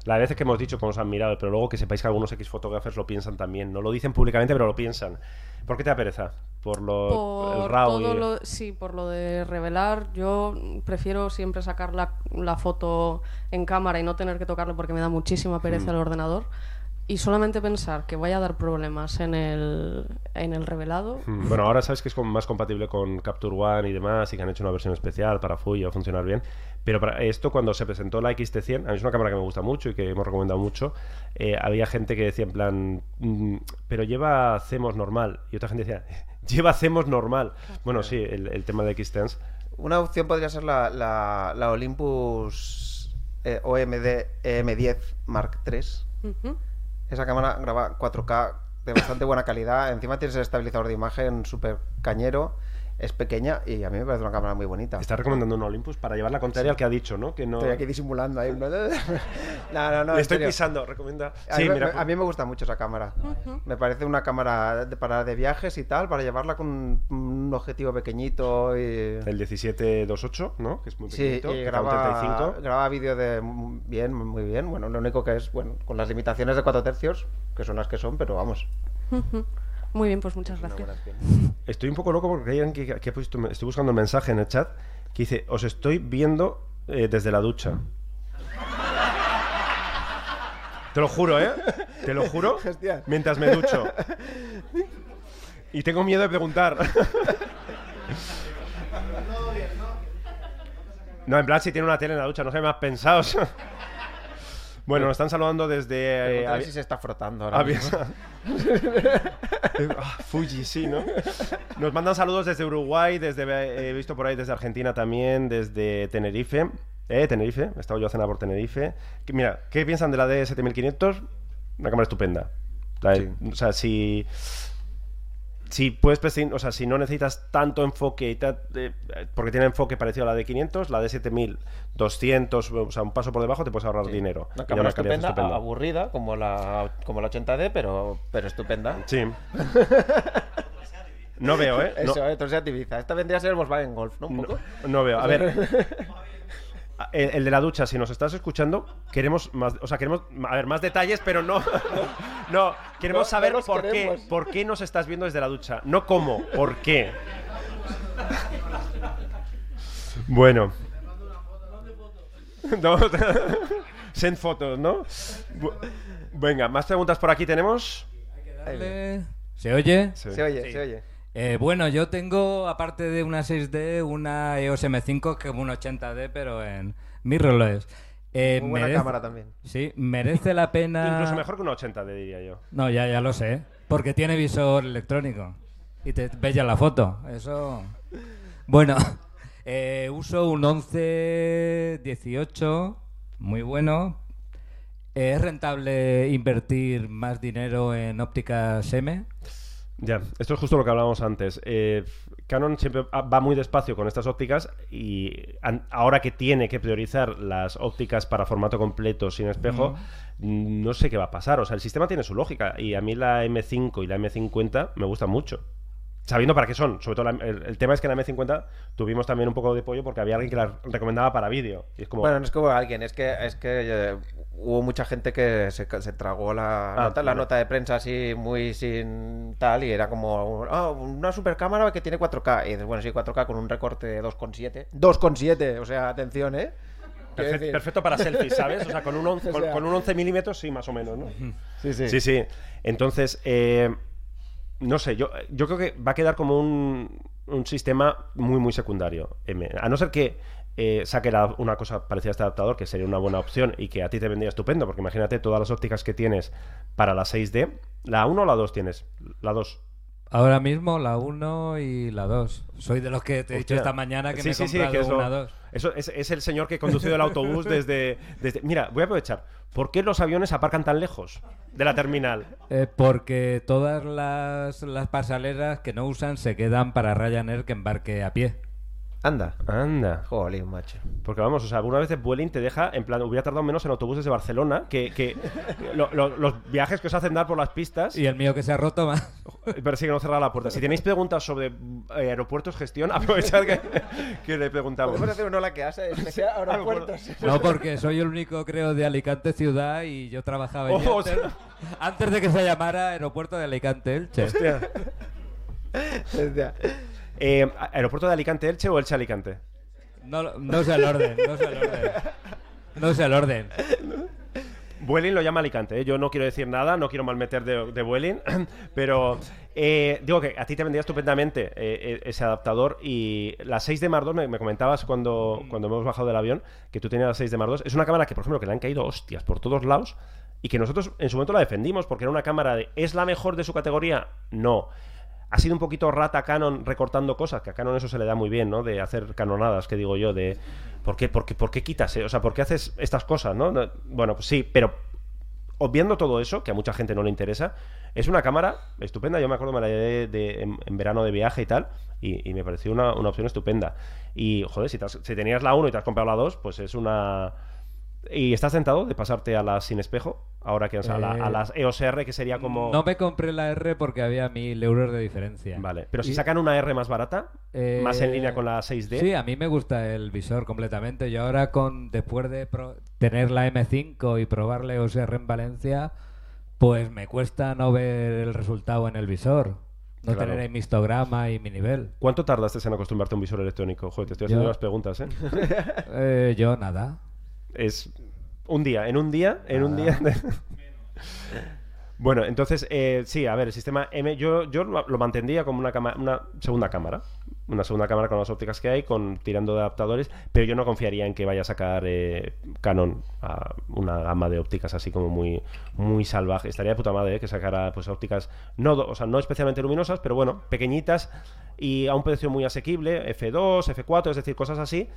La veces que hemos dicho cómo os han mirado, pero luego que sepáis que algunos X fotógrafos lo piensan también. No lo dicen públicamente, pero lo piensan. ¿Por qué te da pereza? Por lo el Por RAW todo y- lo, sí, por lo de revelar, yo prefiero siempre sacar la, la foto en cámara y no tener que tocarlo porque me da muchísima pereza Mm. el ordenador. Y solamente pensar que vaya a dar problemas en el, en el revelado. Mm, Bueno, ahora sabes que es más compatible con Capture One y demás y que han hecho una versión especial para Fuji va a funcionar bien. Pero para esto, cuando se presentó la XT100, a mí es una cámara que me gusta mucho y que hemos recomendado mucho, eh, había gente que decía en plan, "Mm, pero lleva CMOS normal. Y otra gente decía, *laughs* lleva CMOS normal. Bueno, sí, el, el tema de X-Tense. Una opción podría ser la, la, la Olympus eh, OMD EM10 Mark III. Esa cámara graba 4K de bastante buena calidad. Encima tienes el estabilizador de imagen súper cañero. Es pequeña y a mí me parece una cámara muy bonita. Está recomendando un Olympus para llevar la contraria al que ha dicho, ¿no? Que no... Estoy aquí disimulando ahí. *laughs* No, no, no. Le estoy serio. pisando, recomienda. A, Sí, mí, me- mira, me- a mí me gusta mucho esa cámara. Me parece una cámara de, para de viajes y tal, para llevarla con un, un objetivo pequeñito y... el 1728, ¿no? Que es muy Sí, pequeñito. y cabe graba, 35. graba vídeo de bien, muy bien. Bueno, lo único que es, bueno, con las limitaciones de 4 tercios, que son las que son, pero vamos. Muy bien, pues muchas gracias. Estoy un poco loco porque hay alguien que, que ha puesto, estoy buscando un mensaje en el chat que dice, os estoy viendo eh, desde la ducha. Te lo juro, ¿eh? Te lo juro. *laughs* Mientras me ducho. Y tengo miedo de preguntar. *laughs* No, en plan, si tiene una tele en la ducha, no sé, más pensados. Bueno, nos están saludando desde... eh, Pregúntale Avi- si se está frotando ahora mismo. *laughs* *laughs* Ah, Fuji, sí, ¿no? Nos mandan saludos desde Uruguay, desde he visto por ahí desde Argentina también, desde Tenerife. Eh, Tenerife, he estado yo a cenar por Tenerife. Que, mira, ¿qué piensan de la D7500? Una cámara estupenda. La O sea, si si puedes prescindir- o sea, si no necesitas tanto enfoque y eh, porque tiene enfoque parecido a la de 500, la de 7200, o sea, un paso por debajo te puedes ahorrar dinero. Una cámara estupenda, aburrida, como la, como la 80D, pero, pero estupenda. Sí. *laughs* No veo, ¿eh? No- Eso, entonces ya Ibiza. Esta vendría a ser el Volkswagen Golf, ¿no? Un poco. No veo. A ver. *laughs* El, el de la ducha, si nos estás escuchando, queremos más, o sea, queremos, a ver, más detalles, pero no, *laughs* no, queremos No- saber no por queremos. qué, por qué nos estás viendo desde la ducha, no cómo, por qué. Bueno. No, *laughs* send fotos, ¿no? Venga, más preguntas por aquí tenemos. ¿Se oye? Se oye, Sí. se oye. Eh, bueno, yo tengo, aparte de una 6D, una EOS M5 que es un 80D, pero en mirrorless. Eh, Muy buena merece- cámara también. Sí, merece la pena... Incluso mejor que una 80, te diría yo. No, ya, ya lo sé. Porque tiene visor electrónico. Y te ves ya la foto. Eso. Bueno, *laughs* eh, uso un 11-18. Muy bueno. Eh, ¿Es rentable invertir más dinero en ópticas M? Ya, esto es justo lo que hablábamos antes. Eh, Canon siempre va muy despacio con estas ópticas y ahora que tiene que priorizar las ópticas para formato completo sin espejo, mm, no sé qué va a pasar. O sea, el sistema tiene su lógica y a mí la M5 y la M50 me gustan mucho. Sabiendo para qué son. Sobre todo la- el, el tema es que en la M50 tuvimos también un poco de pollo porque había alguien que la recomendaba para vídeo. Y es como... Bueno, no es como alguien, es que, es que eh, hubo mucha gente que se, se tragó la, Ah, nota, la nota de prensa así muy sin tal y era como "Ah, una super cámara que tiene 4K. Y dices, bueno, sí, 4K con un recorte de 2,7. 2,7, o sea, atención, ¿eh? Perfecto, para selfies, ¿sabes? O sea, con un 11, *laughs* O con, sea- con un 11 milímetros, sí, más o menos, ¿no? Sí, sí. Sí, sí. Entonces, eh, no sé, yo, yo creo que va a quedar como un, un sistema muy, muy secundario. A no ser que eh, saque una cosa parecida a este adaptador, que sería una buena opción y que a ti te vendría estupendo, porque imagínate todas las ópticas que tienes para la 6D. ¿La 1 o la 2 tienes? La 2. Ahora mismo la 1 y la 2. Soy de los que te he dicho Hostia. esta mañana que Sí, me he sí, sí, comprado que eso- una 2. Eso es, es el señor que ha conducido el autobús desde, desde... Mira, voy a aprovechar. ¿Por qué los aviones aparcan tan lejos de la terminal? Eh, porque todas las, las pasaleras que no usan se quedan para Ryanair que embarque a pie. Anda. Anda. Jolín, macho. Porque vamos, o sea, algunas veces Vueling te deja, en plan, hubiera tardado menos en autobuses de Barcelona que, que lo- lo- los viajes que os hacen dar por las pistas. Y el mío que se ha roto más. *laughs* Pero sí que no cerraba la puerta. Si tenéis preguntas sobre eh, aeropuertos, gestión, *laughs* aprovechad que, que le preguntamos. Podemos hacer una ola que hace *laughs* especial aeropuertos. No, porque soy el único, creo, de Alicante ciudad y yo trabajaba allí Oh, antes, antes de que se llamara Aeropuerto de Alicante Elche. Hostia. Eh, ¿Aeropuerto de Alicante Elche o Elche Alicante? No, no sé el orden, no sé el orden. No sé el orden. Vueling lo llama Alicante, ¿eh? yo no quiero decir nada, no quiero malmeter de, de Vueling, *clears throat* pero eh, digo que a ti te vendría estupendamente eh, ese adaptador y la 6 de Mar 2, me, me comentabas cuando, cuando hemos bajado del avión que tú tenías la 6 de Mar 2, es una cámara que por ejemplo que le han caído hostias por todos lados y que nosotros en su momento la defendimos porque era una cámara de ¿es la mejor de su categoría? No. Ha sido un poquito rata Canon recortando cosas, que a Canon eso se le da muy bien, ¿no? De hacer canonadas, que digo yo, de ¿por qué, por qué, por qué quitas, eh? o sea, por qué haces estas cosas, ¿no? No- Bueno, pues sí, pero obviando todo eso, que a mucha gente no le interesa, es una cámara estupenda. Yo me acuerdo, me la llevé de- en, en verano de viaje y tal, y, y me pareció una, una opción estupenda. Y, joder, si, te has- si tenías la 1 y te has comprado la 2, pues es una... ¿Y estás tentado de pasarte a las sin espejo? Ahora que o sea, a, la- Eh, a las EOS R, que sería como... No me compré la R porque había mil euros de diferencia. Vale, pero si Y- sacan una R más barata, Eh, más en línea con la 6D... Sí, a mí me gusta el visor completamente. Yo ahora con después de pro- tener la M5 y probar la EOS R en Valencia, pues me cuesta no ver el resultado en el visor. No Claro. tener ahí mi histograma y mi nivel. ¿Cuánto tardaste en acostumbrarte a un visor electrónico? Joder, te estoy haciendo Yo- unas preguntas, ¿eh? *laughs* Eh, yo nada. Es un día, en un día, en un día. *laughs* bueno, entonces, eh, sí, a ver, el sistema M, yo, yo lo, lo mantendría como una, cama- una segunda cámara. Una segunda cámara con las ópticas que hay, con tirando de adaptadores, pero yo no confiaría en que vaya a sacar eh, Canon a una gama de ópticas así como muy, muy salvaje. Estaría de puta madre eh, que sacara pues ópticas, no, o sea, no especialmente luminosas, pero bueno, pequeñitas y a un precio muy asequible, F2, F4, es decir, cosas así,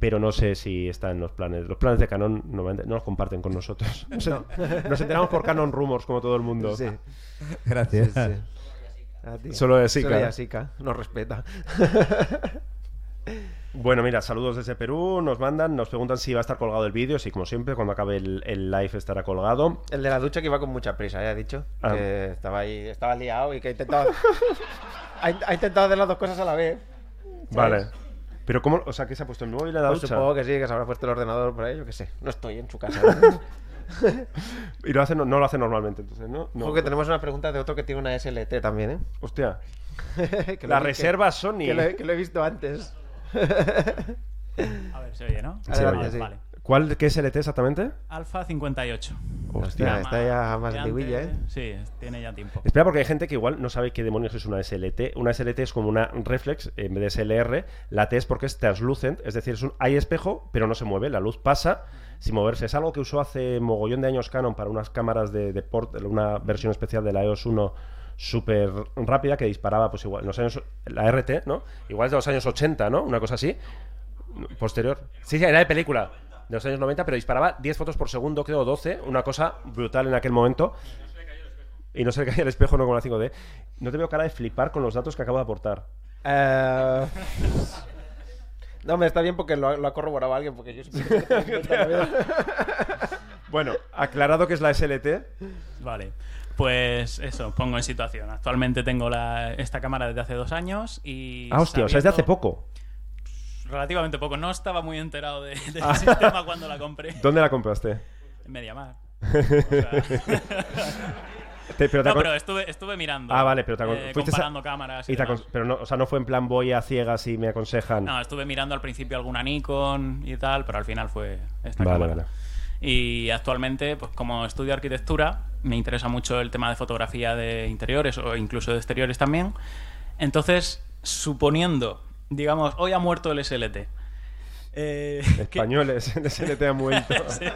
pero no sé si está en los planes. Los planes de Canon normalmente no los comparten con nosotros. *laughs* Nos, nos enteramos por Canon Rumors, como todo el mundo. Sí. Gracias. Sí, sí. A ti. Solo de Sica. Solo de Sica. Nos respeta. *laughs* Bueno, mira, saludos desde Perú, nos mandan, nos preguntan si va a estar colgado el vídeo, sí, como siempre, cuando acabe el, el live estará colgado. El de la ducha que iba con mucha prisa, ya ha dicho. Ah. Que estaba ahí, estaba liado y que *laughs* ha intentado. ha, ha intentado hacer las dos cosas a la vez. Vale. Pero ¿cómo? O sea, que se ha puesto el móvil en la Pues ducha? supongo que sí, que se habrá puesto el ordenador por ahí, yo qué sé. No estoy en su casa. *laughs* *laughs* Y lo hace, no, no lo hace normalmente, entonces, ¿no? no. Ojo que tenemos una pregunta de otro que tiene una SLT también, ¿eh? Hostia. *laughs* Que La vi- que- reserva Sony. Que lo, he- que lo he visto antes. A ver, se oye, ¿no? Se Adelante, oye. sí. Vale. ¿Cuál, qué SLT exactamente? Alfa 58. Hostia, está ya más de antiguilla, ¿eh? Sí, tiene ya tiempo. Espera, porque hay gente que igual no sabe qué demonios es una SLT. Una SLT es como una reflex en vez de SLR. La T es porque es translucent, es decir, es un, hay espejo, pero no se mueve. La luz pasa sin moverse. Es algo que usó hace mogollón de años Canon para unas cámaras de, de port, una versión especial de la EOS 1 súper rápida que disparaba, pues igual, en los años. La RT, ¿no? Igual de los años 80, ¿no? Una cosa así. Posterior. Sí, sí, era de película. De los años 90, pero disparaba 10 fotos por segundo, creo, 12. Una cosa brutal en aquel momento. Y no se le caía el espejo, no como la 5D. No te veo cara de flipar con los datos que acabo de aportar. Eh, No, me está bien porque lo, ha- lo ha corroborado alguien, porque yo. *laughs* *laughs* Bueno, aclarado que es la SLT. Vale. Pues eso, pongo en situación. Actualmente tengo la- esta cámara desde hace dos años y... Ah, hostia, o sea, es de hace poco. Relativamente poco. No estaba muy enterado de- del Ah. sistema cuando la compré. ¿Dónde la compraste? En Mediamar. *laughs* Te- pero te no, pero estuve, estuve mirando. Ah, vale, pero te eh, a- comparando cámaras y, y te demás. acon- pero no, o sea, no fue en plan voy a ciegas y me aconsejan. No, estuve mirando al principio alguna Nikon y tal, pero al final fue esta Vale, cámara. vale. Y actualmente, pues como estudio arquitectura, me interesa mucho el tema de fotografía de interiores o incluso de exteriores también. Entonces, suponiendo, digamos, hoy ha muerto el SLT. eh, ¿qué- Españoles, el SLT ha *laughs* muerto. Sí.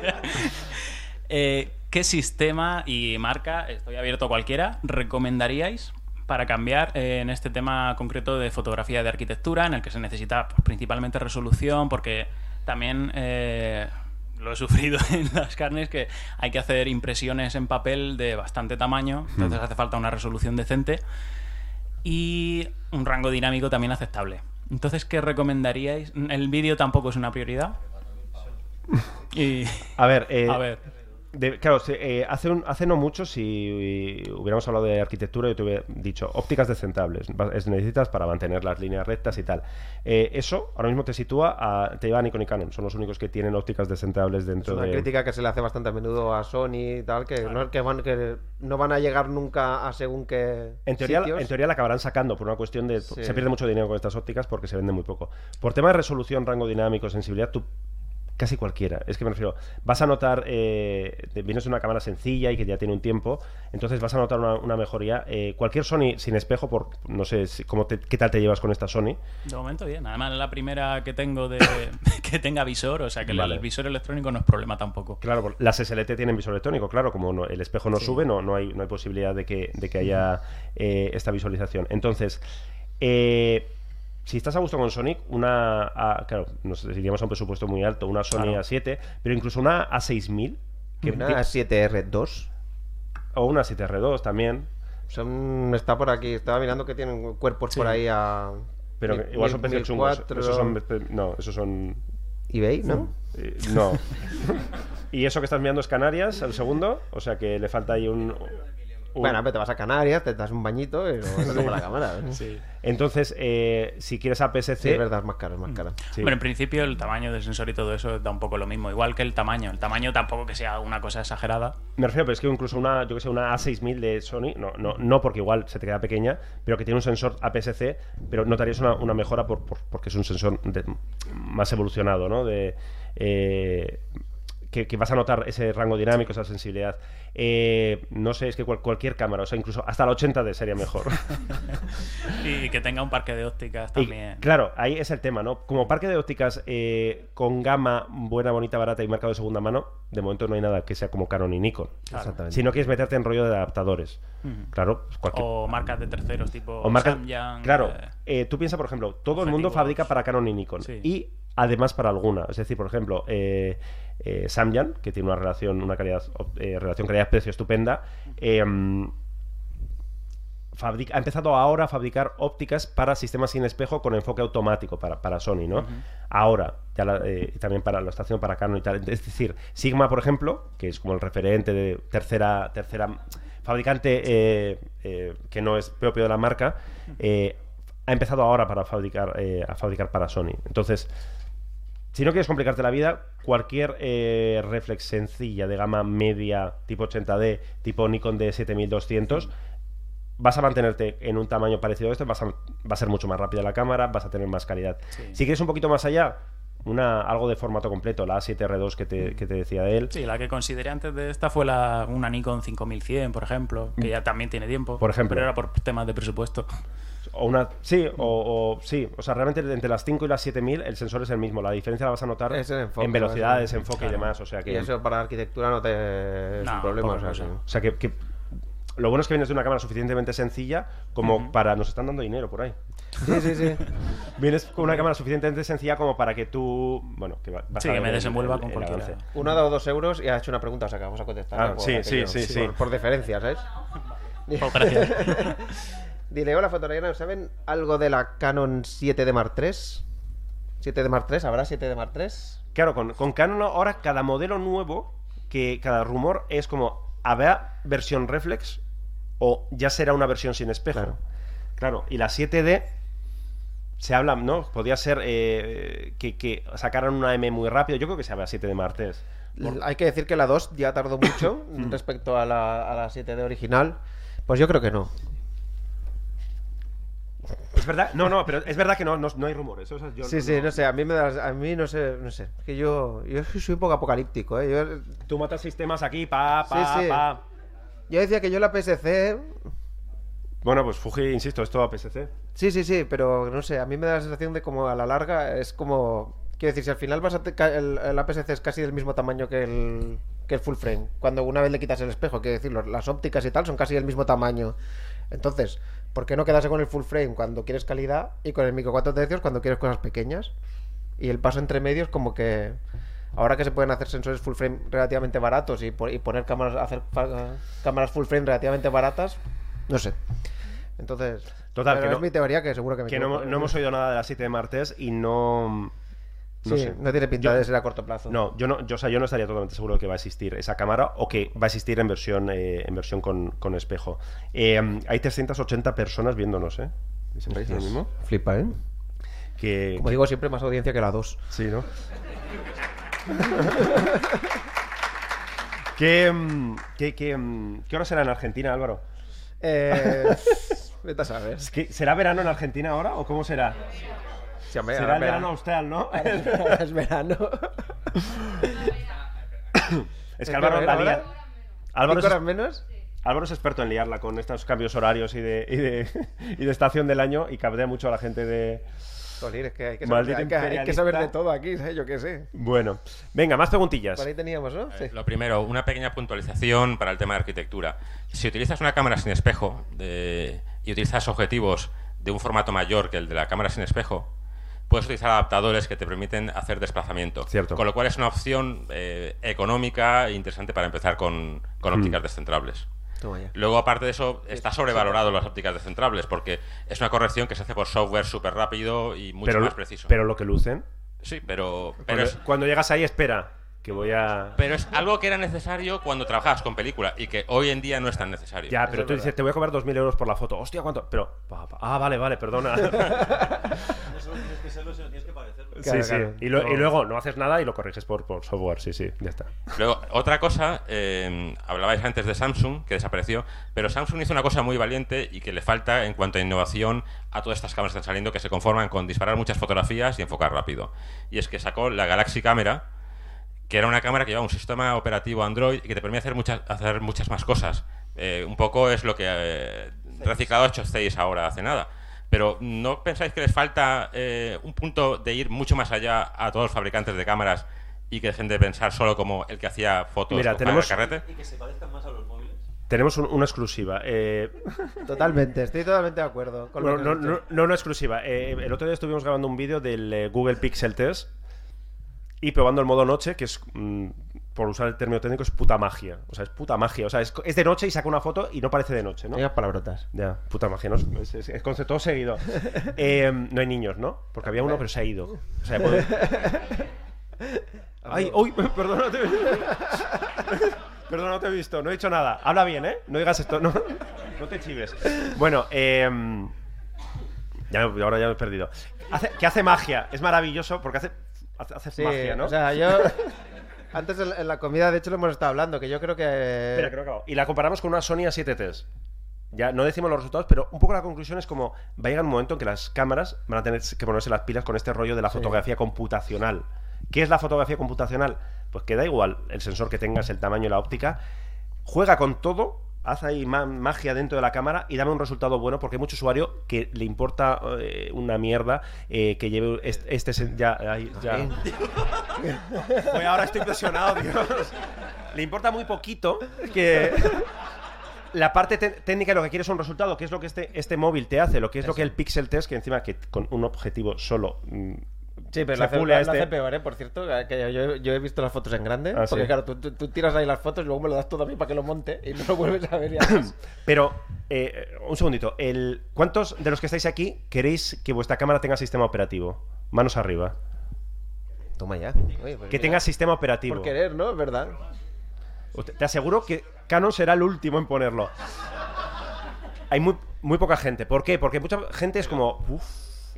Eh, ¿Qué sistema y marca, estoy abierto a cualquiera, recomendaríais para cambiar eh, en este tema concreto de fotografía de arquitectura, en el que se necesita pues, principalmente resolución, porque también eh, lo he *laughs* sufrido en las carnes, que hay que hacer impresiones en papel de bastante tamaño, entonces hace falta una resolución decente y un rango dinámico también aceptable. Entonces, ¿qué recomendaríais? El vídeo tampoco es una prioridad. Y... *laughs* A ver, eh, A ver. De- claro, eh, hace, un- hace no mucho, si hubiéramos hablado de arquitectura, yo te hubiera dicho ópticas descentables. Es, necesitas para mantener las líneas rectas y tal. Eh, eso ahora mismo te sitúa a, te lleva a Nikon y Canon. Son los únicos que tienen ópticas descentables Es dentro una de. crítica que se le hace bastante a menudo a Sony y tal, que, no, que, van, que no van a llegar nunca a según qué En teoría, sitios. en teoría la acabarán sacando por una cuestión de... Sí. Se pierde mucho dinero con estas ópticas porque se vende muy poco. Por tema de resolución, rango dinámico, sensibilidad, tú... Casi cualquiera. Es que me refiero... Vas a notar... Eh, vienes de una cámara sencilla y que ya tiene un tiempo, entonces vas a notar una, una mejoría. Eh, cualquier Sony sin espejo, por no sé si- cómo te- qué tal te llevas con esta Sony. De momento bien. Además, es la primera que tengo de *laughs* que tenga visor, o sea que el- Vale. el visor electrónico no es problema tampoco. Claro, las SLT tienen visor electrónico, claro, como no- el espejo no Sí. sube, no, no, hay, no hay posibilidad de que, de que haya eh, esta visualización. Entonces, eh, si estás a gusto con Sonic, una, A- claro, nos iríamos a un presupuesto muy alto, una Sony Claro. A7, pero incluso una A6000, que Una 7R2. o una 7R2 también. Son, está por aquí, estaba mirando que tienen cuerpos por ahí a. Pero mil- igual son precios chungos. 1004. Esos son, no, esos son... eBay, ¿no? Eh, no. *laughs* y eso que estás mirando es Canarias, el segundo, o sea que le falta ahí un... Bueno, pero te vas a Canarias, te das un bañito y no como la *laughs* cámara. ¿eh? Entonces, eh, si quieres APS-C... Sí, es verdad, es más caro, es más caro. Sí. Bueno, en principio el tamaño del sensor y todo eso da un poco lo mismo, igual que el tamaño. El tamaño tampoco que sea una cosa exagerada. Me refiero, pero es que incluso una, yo que sé, una A6000 de Sony, no, no, no porque igual se te queda pequeña, pero que tiene un sensor APS-C, pero notarías una, una mejora por, por- porque es un sensor de- más evolucionado, ¿no? De, eh, que, que vas a notar ese rango dinámico, esa sensibilidad. Eh, no sé, es que cual- cualquier cámara, o sea, incluso hasta la 80D sería mejor. *laughs* Y que tenga un parque de ópticas Y, también. claro, ahí es el tema, ¿no? Como parque de ópticas eh, con gama buena, bonita, barata y mercado de segunda mano, de momento no hay nada que sea como Canon y Nikon. Claro. Exactamente. Si no quieres meterte en rollo de adaptadores. Claro, pues cualquier... O marcas de terceros tipo O marcas- Samyang, claro, eh, eh, tú piensas, por ejemplo, todo el mundo fabrica para Canon y Nikon. Sí. Y además para alguna. Es decir, por ejemplo, eh, eh, Samyang, que tiene una relación, una calidad, eh, relación calidad-precio estupenda, eh, fabrica- ha empezado ahora a fabricar ópticas para sistemas sin espejo con enfoque automático para, para Sony, ¿no? Ahora, ya la- eh, también para lo está haciendo para Canon y tal. Es decir, Sigma, por ejemplo, que es como el referente de tercera, tercera fabricante que no es propio de la marca, ha empezado ahora para fabricar, a fabricar para Sony. Entonces, si no quieres complicarte la vida, cualquier eh, reflex sencilla de gama media, tipo 80D, tipo Nikon D7200, vas a mantenerte en un tamaño parecido a este, vas a, va a ser mucho más rápida la cámara, vas a tener más calidad. Sí. Si quieres un poquito más allá, una, algo de formato completo, la A7R2 que te, que te decía de él. Sí, la que consideré antes de esta fue la, una Nikon 5100, por ejemplo, que ya también tiene tiempo. Por ejemplo. Pero era por temas de presupuesto. O una, sí, o, o- sí, o sea, realmente entre las 5 y las 7000 el sensor es el mismo. La diferencia la vas a notar enfoque, en velocidades, ¿no? enfoque Claro. y demás. O sea que, Y eso para arquitectura no te es No, un problema. O sea, que- o sea que, que lo bueno es que vienes de una cámara suficientemente sencilla como para. Nos están dando dinero por ahí. Sí, sí, sí. *laughs* Vienes con una cámara suficientemente sencilla como para que tú. Bueno, que va- vas Sí, a que me el- desenvuelva el- con avance. Uno ha dado dos euros y ha hecho una pregunta, o sea que vamos a contestar. Ah, por sí, aquello. sí, sí, sí. Por, por deferencia, ¿sabes? Pues *laughs* gracias. Dile, hola fotografía, ¿saben algo de la Canon 7D Mark III? ¿7D Mark III? ¿Habrá 7D Mark III? Claro, con, con Canon ahora cada modelo nuevo, que cada rumor es como, ¿habrá versión reflex o ya será una versión sin espejo? Claro. Claro, y la 7D se habla, ¿no? Podría ser eh, que, que sacaran una M muy rápido. Yo creo que se habla 7D martes. L- Hay que decir que la 2 ya tardó mucho *coughs* Mm. respecto a la, a la 7D original. Pues yo creo que no. Es verdad, no, no, pero es verdad que no, no, no hay rumores. o sea, yo sí, no- sí, no sé, a mí me da, a mí no sé, no sé. Es que yo, yo soy un poco apocalíptico, ¿eh? Yo, Tú matas sistemas aquí, pa, pa, Sí, sí. pa. yo decía que yo la PSC Bueno, pues Fuji, insisto, es todo APS-C. Sí, sí, sí, pero no sé, a mí me da la sensación de como a la larga es como... Quiero decir, si al final vas a te- el, el APS-C es casi del mismo tamaño que el, que el full frame, cuando una vez le quitas el espejo, quiero decir, las ópticas y tal son casi del mismo tamaño. Entonces, ¿por qué no quedarse con el full frame cuando quieres calidad y con el micro 4 tercios cuando quieres cosas pequeñas? Y el paso entre medios como que ahora que se pueden hacer sensores full frame relativamente baratos y, po- y poner cámaras hacer cámaras full frame relativamente baratas, no sé. Entonces, Total, que es no- mi teoría que seguro que me Que no, no hemos oído nada de la 7 de martes y no. No Sí, sé. no tiene pinta Yo- de ser a corto plazo. No, yo no, yo, o sea, yo no estaría totalmente seguro de que va a existir esa cámara o que va a existir en versión, eh, en versión con, con espejo. Eh, hay 380 personas viéndonos, ¿eh? ¿Siempre lo mismo? Flipa, ¿eh? Que, Como digo, siempre más audiencia que la 2. Sí, ¿no? *laughs* ¿Qué, mm, qué, qué, mm, ¿Qué hora será en Argentina, Álvaro? Eh, *laughs* vete a saber. ¿Será verano en Argentina ahora o cómo será? Sí, hombre, será el verano austral, ¿no? *laughs* Es verano. Es ¿Es que Álvaro la lía. Álvaro ¿Cinco es, horas menos? Álvaro es experto en liarla con estos cambios horarios y de, y de, y de estación del año y cabrea mucho a la gente de... Joder, es que hay que saber, hay que- hay que saber de todo aquí, ¿sabes? Yo qué sé. Bueno, venga, más preguntillas. Por ahí teníamos, ¿no? Sí. Lo primero, una pequeña puntualización para el tema de arquitectura. Si utilizas una cámara sin espejo de- y utilizas objetivos de un formato mayor que el de la cámara sin espejo, puedes utilizar adaptadores que te permiten hacer desplazamiento. Cierto. Con lo cual es una opción eh, económica e interesante para empezar con, con Mm. ópticas descentrables. Luego, aparte de eso, está sobrevalorado las ópticas descentrables porque es una corrección que se hace por software súper rápido y mucho pero, más preciso. Pero lo que lucen. sí, pero, pero Cuando, es, cuando llegas ahí, espera, que voy a... pero es algo que era necesario cuando trabajabas con película y que hoy en día no es tan necesario. Ya, pero tú dices, te voy a cobrar 2.000 euros por la foto. Hostia, ¿cuánto? Pero... pa, pa, Ah, vale, vale, perdona. *laughs* *laughs* Eso tienes que serlo, si no tienes que parecerlo. sí, Claro, sí. claro. Y, lo- y No. luego no haces nada y lo corriges por, por software. Sí, sí, ya está. Luego, otra cosa, eh, hablabais antes de Samsung, que desapareció, pero Samsung hizo una cosa muy valiente y que le falta en cuanto a innovación a todas estas cámaras que están saliendo que se conforman con disparar muchas fotografías y enfocar rápido. Y es que sacó la Galaxy Camera, que era una cámara que llevaba un sistema operativo Android y que te permite hacer muchas, hacer muchas más cosas. Eh, un poco es lo que eh, reciclado ha hecho Zeiss ahora hace nada. Pero ¿no pensáis que les falta eh, un punto de ir mucho más allá a todos los fabricantes de cámaras y que dejen de pensar solo como el que hacía fotos Mira, tenemos- carrete? Y que se parezcan más a los móviles. Tenemos un- una exclusiva. Eh, *laughs* Totalmente, estoy totalmente de acuerdo con lo bueno, que no, no, no una exclusiva. Eh, el otro día estuvimos grabando un vídeo del eh, Google Pixel Test y probando el modo noche, que es, mm, por usar el término técnico, es puta magia. O sea, es puta magia. O sea, es, es de noche y saca una foto y no parece de noche, ¿no? Digas palabrotas. Ya, puta magia, ¿no? Es, es- es concepto seguido. *laughs* Eh, no hay niños, ¿no? Porque había uno, pero se ha ido. O sea, *laughs* Ay, uy, *laughs* perdona, no te he visto. Perdona, no te he visto, no he dicho nada. Habla bien, ¿eh? No digas esto, no, no te chives. Bueno, eh, ya ahora ya me he perdido. Hace, que hace magia, es maravilloso porque hace, hace, hace Sí, magia, ¿no? o sea, yo... *laughs* Antes en la comida, de hecho, lo hemos estado hablando, que yo creo que... Espera. Y la comparamos con una Sony A7T. Ya no decimos los resultados, pero un poco la conclusión es como va a llegar un momento en que las cámaras van a tener que ponerse las pilas con este rollo de la fotografía computacional. ¿Qué es la fotografía computacional? Pues que da igual el sensor que tengas, el tamaño la óptica. Juega con todo, haz ahí ma- magia dentro de la cámara y dame un resultado bueno, porque hay mucho usuario que le importa eh, una mierda eh, que lleve este, este ya, ahí, ya. *laughs* Pues ahora estoy impresionado, Dios. Le importa muy poquito que la parte te- técnica lo que quiere es un resultado, que es lo que este, este móvil te hace, lo que es lo que el Pixel Test, que encima que con un objetivo solo mm, Sí, pero se lo hace, pule a lo hace este- peor, ¿eh? Por cierto, que yo, yo he visto las fotos en grande. Ah, porque ¿sí? claro, tú, tú- tú tiras ahí las fotos y luego me lo das todo a mí para que lo monte y no lo vuelves a ver ya. *coughs* Pero, eh, un segundito, el, ¿cuántos de los que estáis aquí queréis que vuestra cámara tenga sistema operativo? Manos arriba. Toma ya. Oye, pues Que mira, tenga sistema operativo. Por querer, ¿no? Es verdad. Te aseguro que Canon será el último en ponerlo. Hay muy, muy poca gente. ¿Por qué? Porque mucha gente es como, uff,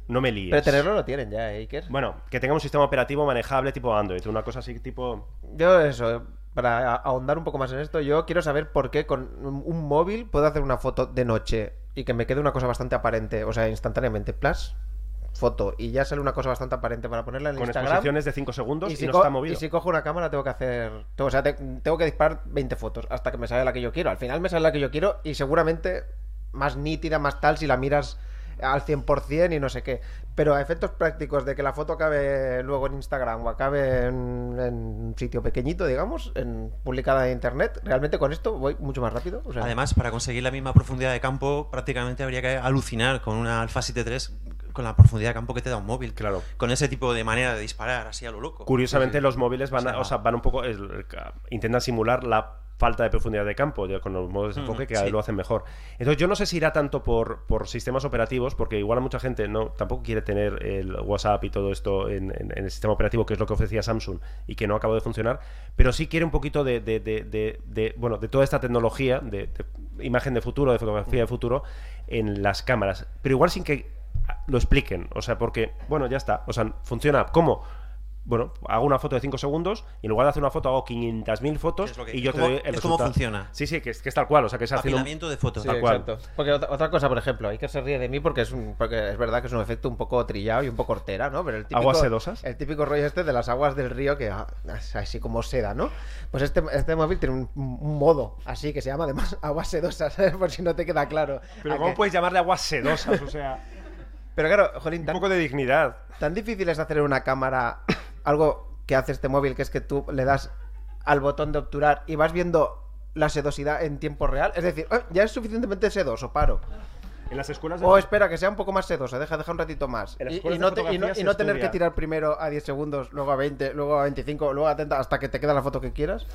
no me líes. Pero tenerlo lo tienen ya, ¿eh, Iker? Bueno, que tenga un sistema operativo manejable tipo Android, una cosa así tipo... Yo eso, para ahondar un poco más en esto, yo quiero saber por qué con un móvil puedo hacer una foto de noche y que me quede una cosa bastante aparente, o sea, instantáneamente, plus, foto, y ya sale una cosa bastante aparente para ponerla en Con Instagram. exposiciones de 5 segundos y, si no co- está movido. y si cojo una cámara tengo que hacer... O sea, te- tengo que disparar 20 fotos hasta que me sale la que yo quiero. Al final me sale la que yo quiero y seguramente más nítida, más tal, si la miras al 100% y no sé qué. Pero a efectos prácticos de que la foto acabe luego en Instagram o acabe en, en un sitio pequeñito, digamos, en, publicada en internet, realmente con esto voy mucho más rápido. o sea- Además, para conseguir la misma profundidad de campo, prácticamente habría que alucinar con una Alpha 7 III con la profundidad de campo que te da un móvil. Claro. Con ese tipo de manera de disparar, así a lo loco. Curiosamente, Sí, sí. los móviles van, a- O sea, o sea, van un poco. es- intentan simular la falta de profundidad de campo ya con los modos de desenfoque Ujú, que sí. lo hacen mejor. Entonces, yo no sé si irá tanto por, por sistemas operativos, porque igual a mucha gente no tampoco quiere tener el WhatsApp y todo esto en, en- en el sistema operativo, que es lo que ofrecía Samsung y que no acabó de funcionar, pero sí quiere un poquito de, de- de- de- de- bueno, de toda esta tecnología, de, de imagen de futuro, de fotografía de futuro, en las cámaras. Pero igual sin que lo expliquen. O sea, porque, bueno, ya está. O sea, funciona. ¿Cómo? Bueno, hago una foto de 5 segundos y en lugar de hacer una foto hago 500.000 fotos que- y yo te como- doy el es como resultado. funciona. Sí, sí, que es, que es tal cual. O sea, que es haciendo un- Apilamiento de fotos. Sí, Tal cual. exacto. Porque otra, otra cosa, por ejemplo, hay que se ríe de mí porque es, un, porque es verdad que es un efecto un poco trillado y un poco hortera, ¿no? Pero el típico, ¿Aguas sedosas? El típico rollo este de las aguas del río que ah, es así como seda, ¿no? Pues este, este móvil tiene un, un modo así que se llama además *laughs* aguas sedosas, por si no te queda claro. Pero ¿A ¿cómo puedes llamarle aguas sedosas? O sea, *laughs* Pero claro, Jolín, tan, un poco de dignidad. tan difícil es hacer en una cámara algo que hace este móvil, que es que tú le das al botón de obturar y vas viendo la sedosidad en tiempo real. Es decir, "Eh, ya es suficientemente sedoso, paro. En las escuelas de O espera, que sea un poco más sedosa, deja, deja un ratito más. En las Y, escuelas y de no, te- y no- fotografía y se no tener estudia. que tirar primero a 10 segundos, luego a 20, luego a 25, luego a 30, hasta que te queda la foto que quieras.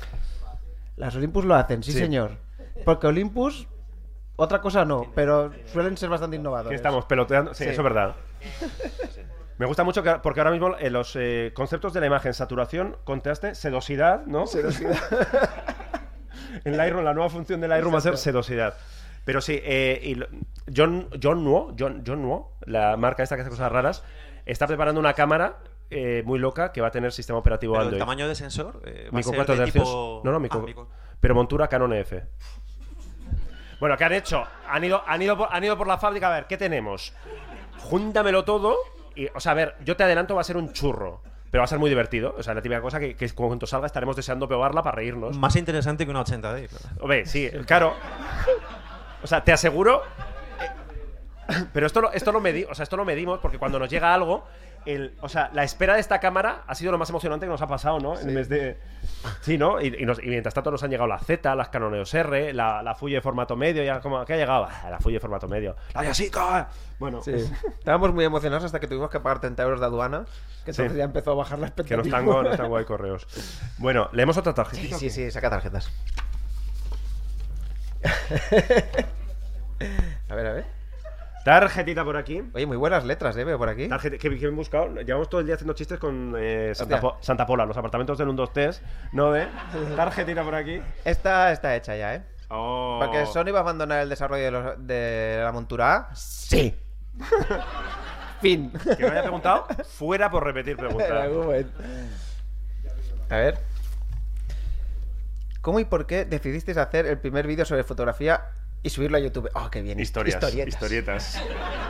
Las Olympus lo hacen, sí, Sí. señor. Porque Olympus, otra cosa no, pero suelen ser bastante Que innovadores. estamos peloteando. Sí, Sí. eso es verdad. *laughs* Me gusta mucho que, porque ahora mismo eh, los eh, conceptos de la imagen, saturación, contraste, sedosidad, ¿no? Sedosidad. *laughs* en Lightroom, la nueva función de Lightroom va a ser sedosidad. Pero sí, eh, y John, John Nuo, John, John Nuo, la marca esta que hace cosas raras, está preparando una cámara eh, muy loca que va a tener sistema operativo Pero el Android. tamaño de sensor eh, va a Micro ser 4 de tercios. tipo... No, no, Ah, micro, pero montura Canon F. Bueno, ¿qué han hecho? Han ido, han, ido por, han ido por la fábrica a ver, ¿qué tenemos? Júntamelo todo y, o sea, a ver, yo te adelanto, va a ser un churro. Pero va a ser muy divertido. O sea, la típica cosa que, que cuando salga estaremos deseando probarla para reírnos. Más interesante que una 80D. claro. Hombre, sí, claro. O sea, te aseguro. *laughs* Pero esto lo, esto lo medi- o sea, esto lo medimos porque cuando nos llega algo, el, o sea, la espera de esta cámara ha sido lo más emocionante que nos ha pasado, ¿no? En el mes de. Sí, ¿no? Y, y nos- y mientras tanto nos han llegado la Z, las Canon EOS R, la, la Fuji de formato medio, ya como ¿qué ha llegado? Ah, La Fuji de formato medio. La Yasica. Bueno, Sí. Estábamos muy emocionados hasta que tuvimos que pagar 30 euros de aduana, que entonces Sí. ya empezó a bajar la que expectativa. no están, no *laughs* están guay correos. Bueno, leemos otra tarjeta. Sí, sí, sí, saca tarjetas. *laughs* a ver, a ver. Tarjetita por aquí. Oye, muy buenas letras, ¿eh? Veo por aquí. Tarjeta, que, que he buscado. Llevamos todo el día haciendo chistes con eh, Santa, Hostia. Po- Santa Pola, los apartamentos del 1, 2, 3. ¿No ve? Tarjetita por aquí. Esta está hecha ya, ¿eh? Oh. Porque Sony va a abandonar el desarrollo de, los- de la montura A. Sí. *laughs* fin. Que me haya preguntado, fuera por repetir En preguntas. algún momento. A ver. ¿Cómo y por qué decidisteis hacer el primer vídeo sobre fotografía y subirlo a YouTube? ¡Oh, qué bien! Historias, Historietas. historietas.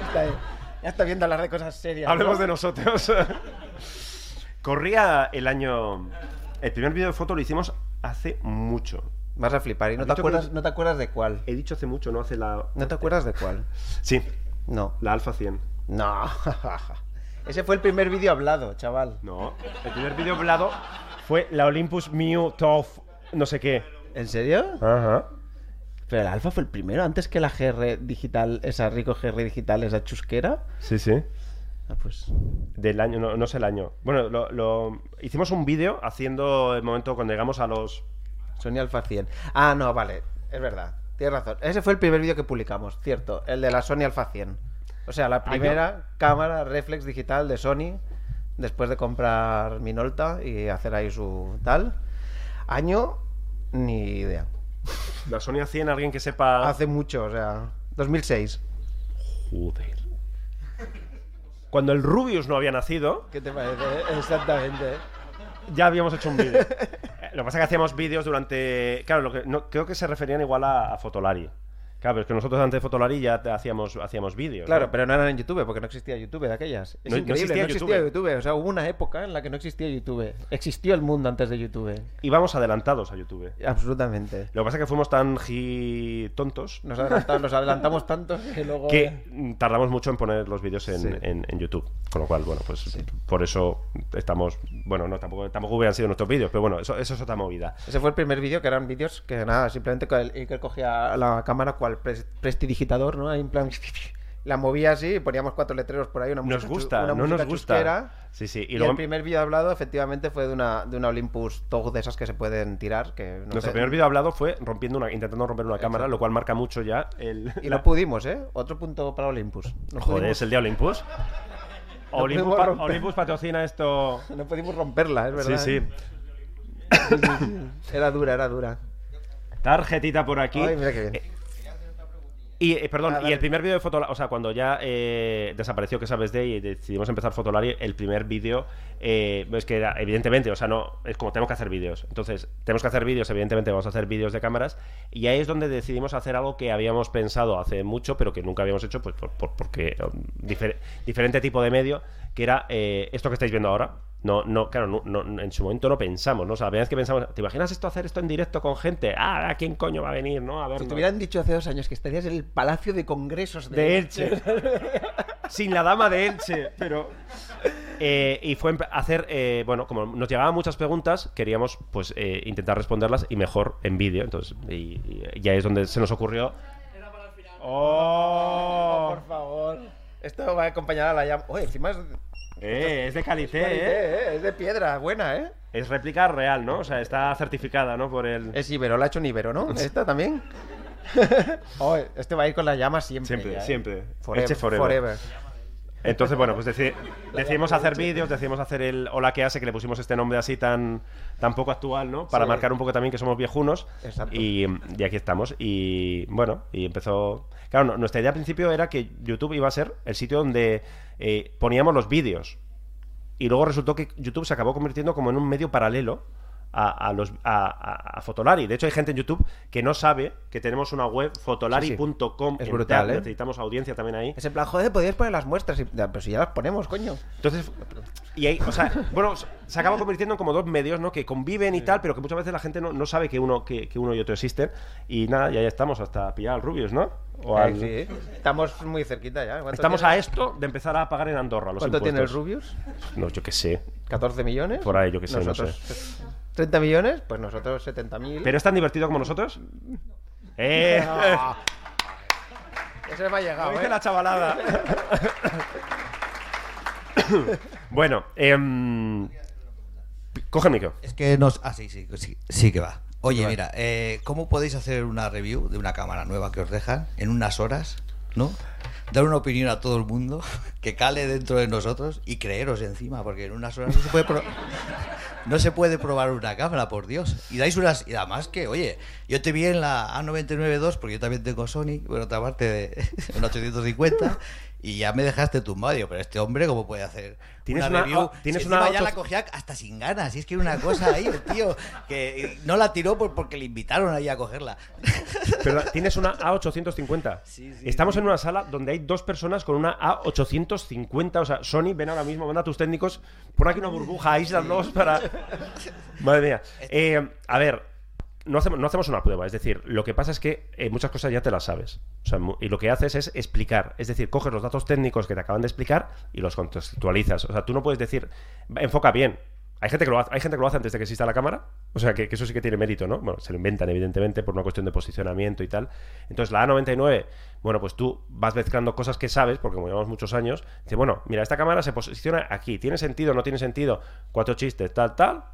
Está bien. Ya está viendo hablar de cosas serias. Hablemos ¿no? de nosotros. *laughs* Corría el año. El primer vídeo de foto lo hicimos hace mucho. Vas a flipar. ¿Y no ¿Has te, que acuerdas, lo- no te acuerdas de cuál? He dicho hace mucho, no hace la. ¿No te acuerdas de cuál? Sí, No. la Alfa 100. No. *laughs* Ese fue el primer vídeo hablado, chaval. No. El primer vídeo hablado fue la Olympus Mew TOF, no sé qué. ¿En serio? Ajá. Pero el Alfa fue el primero, antes que la GR digital, esa rico GR digital, esa chusquera. Sí, sí. Ah, pues. Del año, no, no sé el año. Bueno, lo, lo- hicimos un vídeo haciendo el momento cuando llegamos a los. Sony Alpha 100. Ah, no, vale. Es verdad. Tienes razón. Ese fue el primer vídeo que publicamos, cierto. El de la Sony Alpha 100. O sea, la primera cámara reflex digital de Sony después de comprar Minolta y hacer ahí su tal. Año, ni idea. *laughs* La Sony A100, alguien que sepa. Hace mucho, o sea, 2006. Joder. Cuando el Rubius no había nacido, ¿Qué te parece? Exactamente. ya habíamos hecho un vídeo. *laughs* Lo que pasa es que hacíamos vídeos durante. Claro, lo que, no, creo que se referían igual a, a Fotolari. Claro, pero es que nosotros antes de Fotolari ya te hacíamos, hacíamos vídeos. Claro, ¿no? pero no eran en YouTube, porque no existía YouTube de aquellas. Es No- no increíble, existía no existía YouTube. YouTube. O sea, hubo una época en la que no existía YouTube. Existió el mundo antes de YouTube. Íbamos adelantados a YouTube. Absolutamente. Lo que pasa es que fuimos tan gi- tontos Nos adelantamos, nos adelantamos tanto que luego... que tardamos mucho en poner los vídeos en, Sí. en- en YouTube. Con lo cual, bueno, pues por eso estamos. Bueno, no, tampoco, tampoco hubieran sido nuestros vídeos, pero bueno, eso, eso es otra movida. Ese fue el primer vídeo que eran vídeos que nada, simplemente Iker cogía la cámara cual pres- prestidigitador, ¿no? Ahí en plan la movía así y poníamos cuatro letreros por ahí, una Nos música gusta, una no música nos gusta. chusquera. Sí, sí. Y, Y, luego el primer vídeo hablado efectivamente fue de una, de una Olympus TOG de esas que se pueden tirar, que no nuestro sé- primer vídeo hablado fue rompiendo una, intentando romper una cámara, lo cual marca mucho ya el. Y no pudimos, ¿eh? Otro punto para Olympus. No Joder, pudimos- es el de Olympus. *laughs* Olympus, pa- patrocina esto. No pudimos romperla, es verdad. Sí, sí. ¿eh? Sí, sí, *laughs* sí. Era dura, era dura. Tarjetita por aquí. Ay, mira qué bien. Eh, Y, eh, perdón, Ah, y el primer vídeo de Fotolari, o sea, cuando ya eh, desapareció que sabes de y decidimos empezar Fotolari, el primer vídeo eh, es que era, evidentemente, o sea, no, es como tenemos que hacer vídeos. Entonces, tenemos que hacer vídeos, evidentemente vamos a hacer vídeos de cámaras, y ahí es donde decidimos hacer algo que habíamos pensado hace mucho, pero que nunca habíamos hecho, pues por- por- porque um, difer- diferente tipo de medio, que era eh, esto que estáis viendo ahora. No, no, claro, no, no- en su momento no pensamos, ¿no? O sea, la primera vez que pensamos, ¿te imaginas esto hacer esto en directo con gente? Ah, ¿a quién coño va a venir, no? A ver. Si te hubieran dicho hace dos años que estarías en el Palacio de Congresos de, De Elche. *laughs* Sin la dama de Elche, pero. Eh, y fue hacer, eh, bueno, como nos llegaban muchas preguntas, queríamos pues eh, intentar responderlas y mejor en vídeo. Entonces, y, y ya es donde se nos ocurrió. ¡Oh! *laughs* Por favor. Esto va a acompañar a la llama. Oye, encima es. Eh, es de calité, Calité, ¿eh? ¿eh? Es de piedra, buena, ¿eh? Es réplica real, ¿no? O sea, está certificada, ¿no? Por el. Es Ibero, la ha hecho un Ibero, ¿no? *laughs* ¿Esta también? *laughs* oh, este va a ir con la llama siempre. Siempre, ya, ¿eh? siempre. Forever. Forever. forever. Entonces, bueno, pues deci- decidimos hacer vídeos, decidimos hacer el Hola que hace, que le pusimos este nombre así tan, tan poco actual, ¿no? Para Sí. marcar un poco también que somos viejunos. Exacto. Y, y aquí estamos. Y bueno, y empezó. Claro, no- nuestra idea al principio era que YouTube iba a ser el sitio donde eh, poníamos los vídeos. Y luego resultó que YouTube se acabó convirtiendo como en un medio paralelo a, a los, a, a- a Fotolari. De hecho, hay gente en YouTube que no sabe que tenemos una web fotolari.com. Es entera. brutal, ¿eh? Necesitamos audiencia también ahí. Es en plan, joder, podías poner las muestras. Y... Pero si ya las ponemos, coño. Entonces, y ahí, o sea, bueno, se acaba convirtiendo en como dos medios, ¿no? Que conviven y tal, pero que muchas veces la gente no, no sabe que uno, que, que uno y otro existen. Y nada, ya, ya estamos hasta pillar al Rubius, ¿no? O Eh, al- sí. Estamos muy cerquita ya. ¿Cuánto Estamos tiene? a esto de empezar a pagar en Andorra los ¿Cuánto tiene el impuestos. Rubius? No, yo qué sé. ¿14 millones? Por ahí, yo qué sé, no Nosotros, ¿30 millones? Pues nosotros 70.000. ¿Pero es tan divertido como nosotros? ¡Eh! No. *laughs* Ese me ha llegado, Lo dice ¿eh? la chavalada. *laughs* bueno, em, coge el micro. Es que nos. Ah, sí, sí, sí, sí que va. Oye, mira, eh, ¿cómo podéis hacer una review de una cámara nueva que os dejan en unas horas, ¿no? Dar una opinión a todo el mundo *laughs* que cale dentro de nosotros y creeros encima, porque en unas horas no se puede, *laughs* no se puede probar una cámara, por Dios. Y dais unas. Y además que, oye, yo te vi en la A99 II, porque yo también tengo Sony, bueno, otra parte de *laughs* un 850. Y ya me dejaste tumbado, digo, pero este hombre, ¿cómo puede hacer Tienes una, una- review? tienes Si una ya la cogía hasta sin ganas. Y es que era una cosa ahí, el tío, que no la tiró por- porque le invitaron ahí a cogerla. Pero tienes una A850. Estamos en una sala donde hay dos personas con una A850. O sea, Sony, ven ahora mismo, manda a tus técnicos, pon aquí una burbuja, aíslalos para. *laughs* Madre mía. Eh, a ver. No hacemos, no hacemos una prueba, es decir, lo que pasa es que eh, muchas cosas ya te las sabes. O sea, y lo que haces es explicar. Es decir, coges los datos técnicos que te acaban de explicar y los contextualizas. O sea, tú no puedes decir, "Va, enfoca bien. Hay gente que lo hace, hay gente que lo hace antes de que exista la cámara. O sea, que, que eso sí que tiene mérito, ¿no? Bueno, se lo inventan, evidentemente, por una cuestión de posicionamiento y tal. Entonces, la A99, bueno, pues tú vas mezclando cosas que sabes, porque como llevamos muchos años, dice, bueno, mira, esta cámara se posiciona aquí. ¿Tiene sentido? ¿No tiene sentido? Cuatro chistes, tal, tal.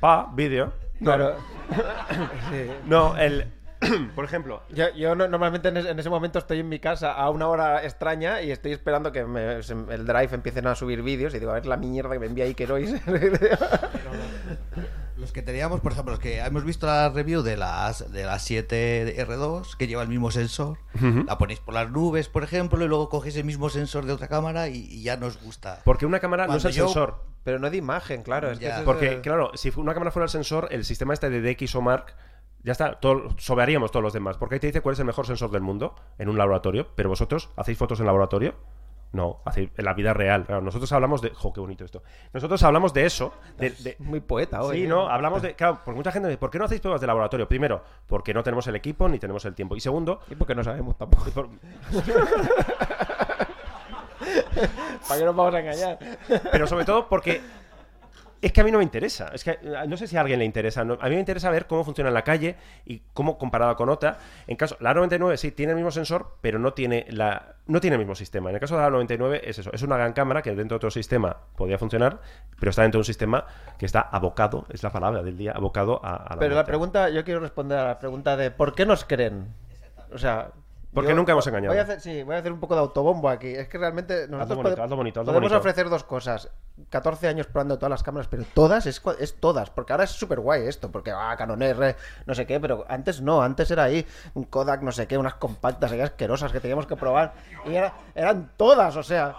Pa, vídeo. No. Sí. *coughs* No, el. *coughs* Por ejemplo, Yo, yo no- normalmente en ese, en ese momento estoy en mi casa a una hora extraña y estoy esperando que me- el drive empiecen a subir vídeos y digo, a ver la mierda que me envía Iker hoy. *laughs* *laughs* Los que teníamos, por ejemplo, los que hemos visto la review de las de las 7R2, que lleva el mismo sensor, la ponéis por las nubes, por ejemplo, y luego cogéis el mismo sensor de otra cámara y, y ya nos gusta. porque una cámara no es el yo- sensor. Pero no de imagen, claro. Es que es Porque, claro, si una cámara fuera el sensor, el sistema este de DxOMark Ya está, todo, sobearíamos todos los demás. Porque ahí te dice cuál es el mejor sensor del mundo en un laboratorio. Pero vosotros, ¿hacéis fotos en laboratorio? No, en la vida real. Claro, nosotros hablamos de. ¡Jo, qué bonito esto! Nosotros hablamos de eso. De, de- Muy poeta hoy. Sí, ¿eh? no, hablamos de. Claro, porque mucha gente dice, ¿por qué no hacéis pruebas de laboratorio? Primero, porque no tenemos el equipo ni tenemos el tiempo. Y segundo, Y porque no sabemos tampoco. por- *laughs* ¿Para qué nos vamos a engañar? pero sobre todo porque es que a mí no me interesa. Es que eh, no sé si a alguien le interesa. no- a mí me interesa ver cómo funciona en la calle y cómo comparada con otra. En caso, la 99 sí tiene el mismo sensor, pero no tiene la no tiene el mismo sistema. En el caso de la 99 es eso, es una gran cámara que dentro de otro sistema podía funcionar, pero está dentro de un sistema que está abocado, es la palabra del día, abocado a, a la Pero la pregunta, yo quiero responder a la pregunta de ¿por qué nos creen? O sea... Porque yo nunca hemos engañado. Voy a hacer, sí, voy a hacer un poco de autobombo aquí. Es que realmente nosotros bonito, pode- hazlo bonito, hazlo podemos bonito. ofrecer dos cosas. 14 años probando todas las cámaras, pero todas, es, es todas. Porque ahora es súper guay esto, porque ah, Canon R, no sé qué, pero antes no, antes era ahí un Kodak, no sé qué, unas compactas ahí asquerosas que teníamos que probar. Y era- eran todas, o sea...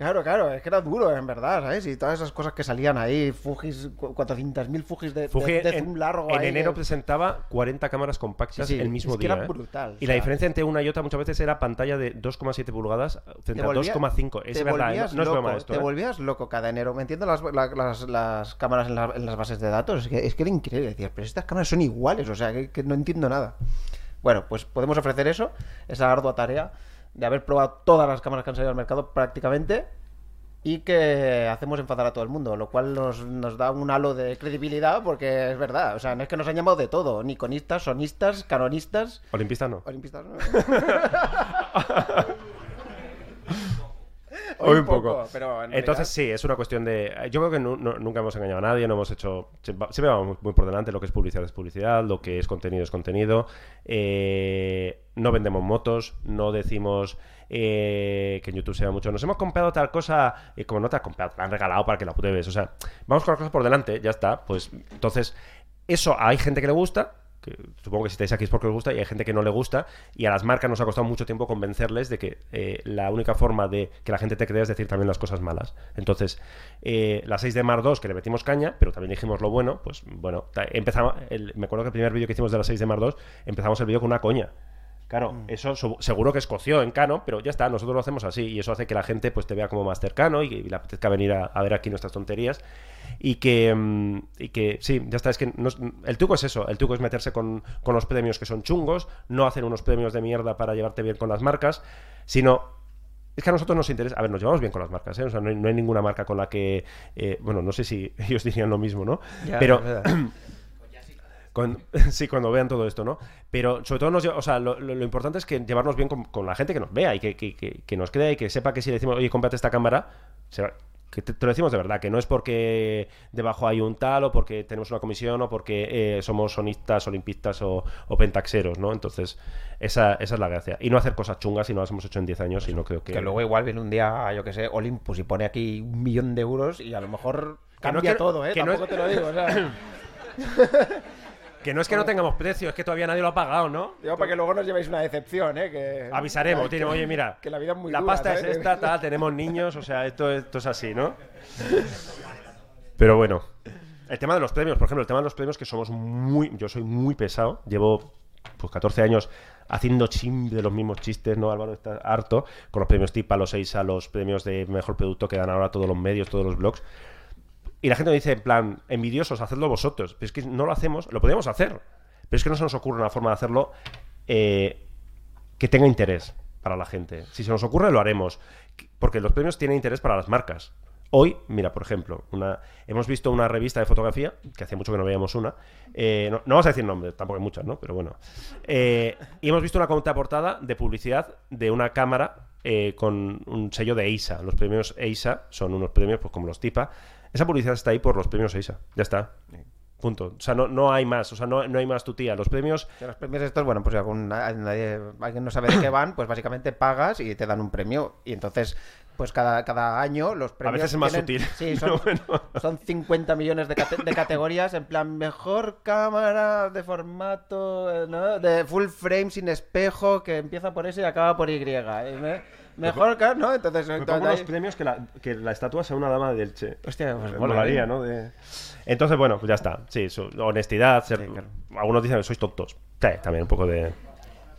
Claro, claro, es que era duro, en verdad, ¿sabes? Y todas esas cosas que salían ahí, Fujis, cu- 400.000 Fujis de, de- Fuji de en, zoom largo en ahí, enero que- presentaba 40 cámaras compactas Sí, sí, el mismo es que día. era ¿eh? brutal, Y la diferencia entre una y otra muchas veces era pantalla de 2,7 pulgadas frente Te a volvía- 2,5. Es te verdad, ¿eh? volvías no, es broma esto. Te ¿eh? volvías loco cada enero. Me entiendo las, la- las, las cámaras en, la- en las bases de datos. Es que, es que era increíble. Decías, pero estas cámaras son iguales. O sea, que, que no entiendo nada. Bueno, pues podemos ofrecer eso, esa ardua tarea de haber probado todas las cámaras que han salido al mercado prácticamente y que hacemos enfadar a todo el mundo, lo cual nos, nos da un halo de credibilidad porque es verdad. O sea, no es que nos han llamado de todo, niconistas, sonistas, canonistas. Olimpistas no. Olimpistas no. *laughs* *laughs* Hoy un poco. pero en Entonces sí, es una cuestión de... Yo creo que nu- nu- nunca hemos engañado a nadie, no hemos hecho... Siempre vamos muy por delante, lo que es publicidad es publicidad, lo que es contenido es contenido. Eh, no vendemos motos, no decimos eh, que en YouTube se ve mucho. Nos hemos comprado tal cosa y como no te has comprado, te la han regalado para que la pruebes. O sea, vamos con las cosas por delante, ya está. Pues entonces, eso hay gente que le gusta, que supongo que si estáis aquí es porque os gusta y hay gente que no le gusta y a las marcas nos ha costado mucho tiempo convencerles de que eh, la única forma de que la gente te crea es decir también las cosas malas. Entonces, eh, la 6 de Mar 2 que le metimos caña, pero también dijimos lo bueno, pues bueno, empezamos, el- me acuerdo que el primer vídeo que hicimos de la 6 de Mar 2 empezamos el vídeo con una coña. Claro, eso su- seguro que escoció en Cano, pero ya está, nosotros lo hacemos así y eso hace que la gente pues te vea como más cercano y, y le apetezca venir a, a ver aquí nuestras tonterías y que, mm, y que sí, ya está, es que nos- el truco es eso, el truco es meterse con, con los premios que son chungos, no hacer unos premios de mierda para llevarte bien con las marcas, sino es que a nosotros nos interesa. A ver, nos llevamos bien con las marcas, ¿eh? O sea, no hay, no hay ninguna marca con la que. eh, bueno, no sé si *laughs* ellos dirían lo mismo, ¿no? Ya, Pero. *clears throat* Con- *laughs* sí, cuando vean todo esto, ¿no? Pero sobre todo, nos, o sea, lo, lo- lo importante es que llevarnos bien con, con la gente que nos vea y que, que- que- que nos crea y que sepa que si le decimos, oye, cómprate esta cámara, se va- que te, te lo decimos de verdad, que no es porque debajo hay un tal o porque tenemos una comisión o porque eh, somos sonistas, olimpistas o, o pentaxeros, ¿no? Entonces, esa, esa es la gracia. Y no hacer cosas chungas y no las hemos hecho en 10 años y no creo que... Que luego igual viene un día, yo que sé, Olympus y pone aquí un millón de euros y a lo mejor Que no cambia que- todo, ¿eh? que no es- Tampoco te lo digo, o sea... *coughs* Que no es que no tengamos precio, es que todavía nadie lo ha pagado, ¿no? Digo, para que luego nos llevéis una decepción, ¿eh? Que... Avisaremos, que- tiene, oye, mira, Que la vida es muy la dura, pasta es esta, tal, *laughs* tenemos niños, o sea, esto, esto es así, ¿no? Pero bueno, el tema de los premios, por ejemplo, el tema de los premios que somos muy, yo soy muy pesado, llevo pues 14 años haciendo chim de los mismos chistes, ¿no? Álvaro está harto con los premios TIPA, los 6 a los premios de mejor producto que dan ahora todos los medios, todos los blogs. Y la gente me dice, en plan, envidiosos, hacedlo vosotros. Pero es que no lo hacemos, lo podríamos hacer. Pero es que no se nos ocurre una forma de hacerlo eh, que tenga interés para la gente. Si se nos ocurre, lo haremos. Porque los premios tienen interés para las marcas. Hoy, mira, por ejemplo, una, hemos visto una revista de fotografía, que hacía mucho que no veíamos una. eh, no, vamos a decir nombres, tampoco hay muchas, ¿no? Pero bueno. Eh, y hemos visto una contraportada de publicidad de una cámara con un sello de EISA. Los premios EISA son unos premios pues, como los TIPA. Esa publicidad está ahí por los premios EISA. Ya está. Punto. O sea, no, no hay más. O sea, no, no hay más tu tía. Los premios. Los premios estos, bueno, pues si algún, nadie, alguien no sabe de qué *coughs* van, pues básicamente pagas y te dan un premio. Y entonces, pues cada, cada año los premios. veces es más tienen- sutil. Sí, *laughs* son, son 50 millones de, cate- de categorías, en plan, mejor cámara de formato, eh, ¿no? De full frame sin espejo, que empieza por S y acaba por Y. ¿eh? Me- Mejor, cámara, ¿no? Entonces, Me pongo unos premios que la, que la estatua sea una dama del Che. Hostia, pues mola, molaría, ¿eh? ¿no? De- Entonces, bueno, pues ya está. Sí, su honestidad. ser- Algunos dicen que sois tontos. Sí, también un poco de.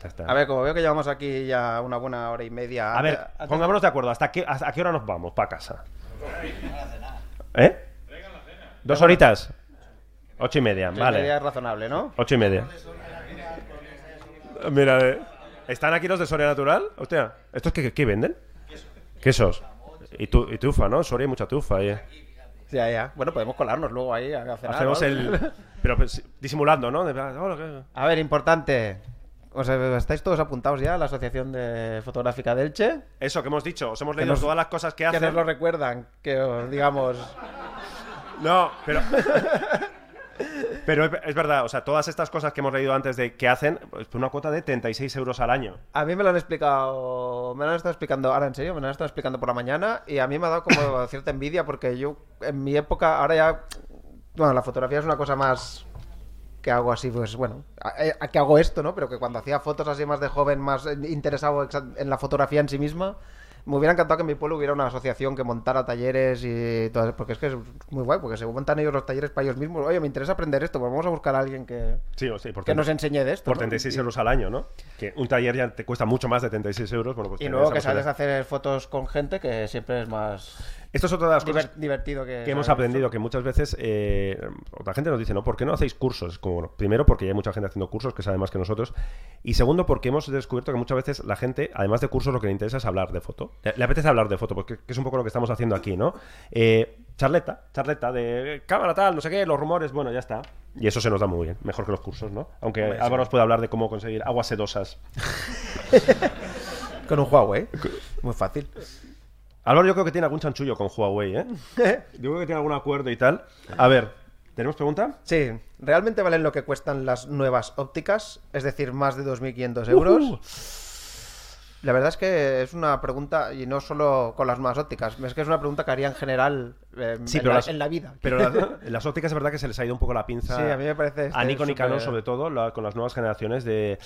Ya está. A ver, como veo que llevamos aquí ya una buena hora y media. A ver, antes- pongámonos de acuerdo. ¿Hasta qué, hasta qué hora nos vamos para casa? ¿Eh? ¿Dos horitas? Ocho y media, ocho y vale. media es razonable, ¿no? Ocho y media. Mira, eh, ¿están aquí los de Soria Natural? Hostia, ¿estos qué, qué venden? Quesos. Y, tu, y tufa, ¿no? Soria hay mucha tufa ahí. eh. Ya, ya. Bueno, podemos colarnos luego ahí a cenar. Hacemos ¿no? el... Pero pues, disimulando, ¿no? De plan, "Hola, ¿qué?". A ver, importante. O sea, ¿Estáis todos apuntados ya a la Asociación de Fotográfica de Elche? Eso que hemos dicho, os hemos Que leído nos- todas las cosas que Que hacen. nos lo recuerdan, que os digamos... No, pero. Pero es, verdad, o sea, todas estas cosas que hemos leído antes de que hacen, pues una cuota de 36 euros al año. A mí me lo han explicado, me lo han estado explicando, ahora en serio, me lo han estado explicando por la mañana y a mí me ha dado como *laughs* cierta envidia porque yo en mi época, ahora ya, bueno, la fotografía es una cosa más que hago así, pues bueno, a- a- que hago esto, ¿no? Pero que cuando hacía fotos así más de joven, más interesado en la fotografía en sí misma, me hubiera encantado que en mi pueblo hubiera una asociación que montara talleres y todo eso, porque es que es muy guay, porque se montan ellos los talleres para ellos mismos. Oye, me interesa aprender esto, pues vamos a buscar a alguien que, Sí, o sí, por que nos enseñe de esto. Por ¿no? 36 Y- euros al año, ¿no? Que un taller ya te cuesta mucho más de 36 euros. Bueno, pues Y luego que sales a hacer fotos con gente que siempre es más Esto es otra de las diver- cosas divertido que, que hemos aprendido, esto. que muchas veces eh, otra gente nos dice, ¿no? ¿Por qué no hacéis cursos? Como, bueno, primero, porque hay mucha gente haciendo cursos que sabe más que nosotros. Y segundo, porque hemos descubierto que muchas veces la gente, además de cursos, lo que le interesa es hablar de foto. Le, le apetece hablar de foto, porque que es un poco lo que estamos haciendo aquí, ¿no? Eh, charleta, charleta de cámara tal, no sé qué, los rumores, bueno, ya está. Y eso se nos da muy bien, mejor que los cursos, ¿no? Aunque Hombre, sí. Álvaro os puede hablar de cómo conseguir aguas sedosas. *laughs* Con un Huawei. Muy fácil. Álvaro yo creo que tiene algún chanchullo con Huawei, ¿eh? *laughs* Yo creo que tiene algún acuerdo y tal. A ver, ¿tenemos pregunta? Sí, ¿realmente valen lo que cuestan las nuevas ópticas? Es decir, más de 2.500 euros. Uh. La verdad es que es una pregunta, y no solo con las nuevas ópticas, es que es una pregunta que haría en general eh, Sí, en, la, las- en la vida. Pero las, *laughs* las ópticas es verdad que se les ha ido un poco la pinza. Sí, a mí me parece este A Nikon y Canon, sobre todo, la- con las nuevas generaciones de.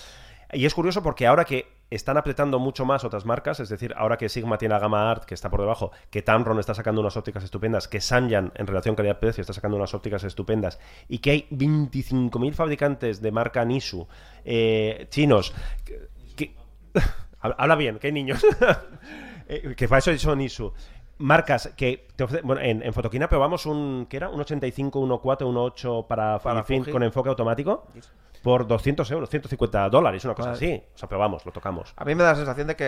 Y es curioso porque ahora que están apretando mucho más otras marcas, es decir, ahora que Sigma tiene la gama Art, que está por debajo, que Tamron está sacando unas ópticas estupendas, que Sanyan, en relación calidad-precio, está sacando unas ópticas estupendas, y que hay 25.000 fabricantes de marca Nisu, eh, chinos, que- *laughs* Habla bien, que hay niños. *laughs* Eh, que para eso son ISU. Marcas que te ofrecen. Bueno, en, en Fotoquina probamos un. ¿Qué era? Un 85, 1.4, 1.8 para, Para Fuji. con enfoque automático. Por 200 euros, 150 dólares, una cosa Vale. así. O sea, probamos, lo tocamos. A mí me da la sensación de que,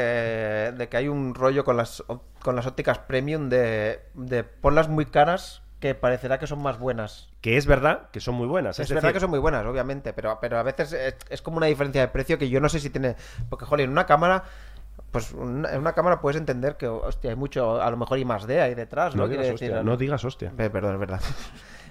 de que hay un rollo con las, con las ópticas premium de, de ponlas muy caras que parecerá que son más buenas. Que es verdad que son muy buenas. Es, Es, verdad decir, que son muy buenas, obviamente, pero, pero a veces es, es como una diferencia de precio que yo no sé si tiene... Porque, joder, en una cámara, pues una- en una cámara puedes entender que, hostia, hay mucho, a lo mejor y más D ahí detrás, ¿no? No digas decir, hostia, no digas hostia. Eh, Perdón, es verdad.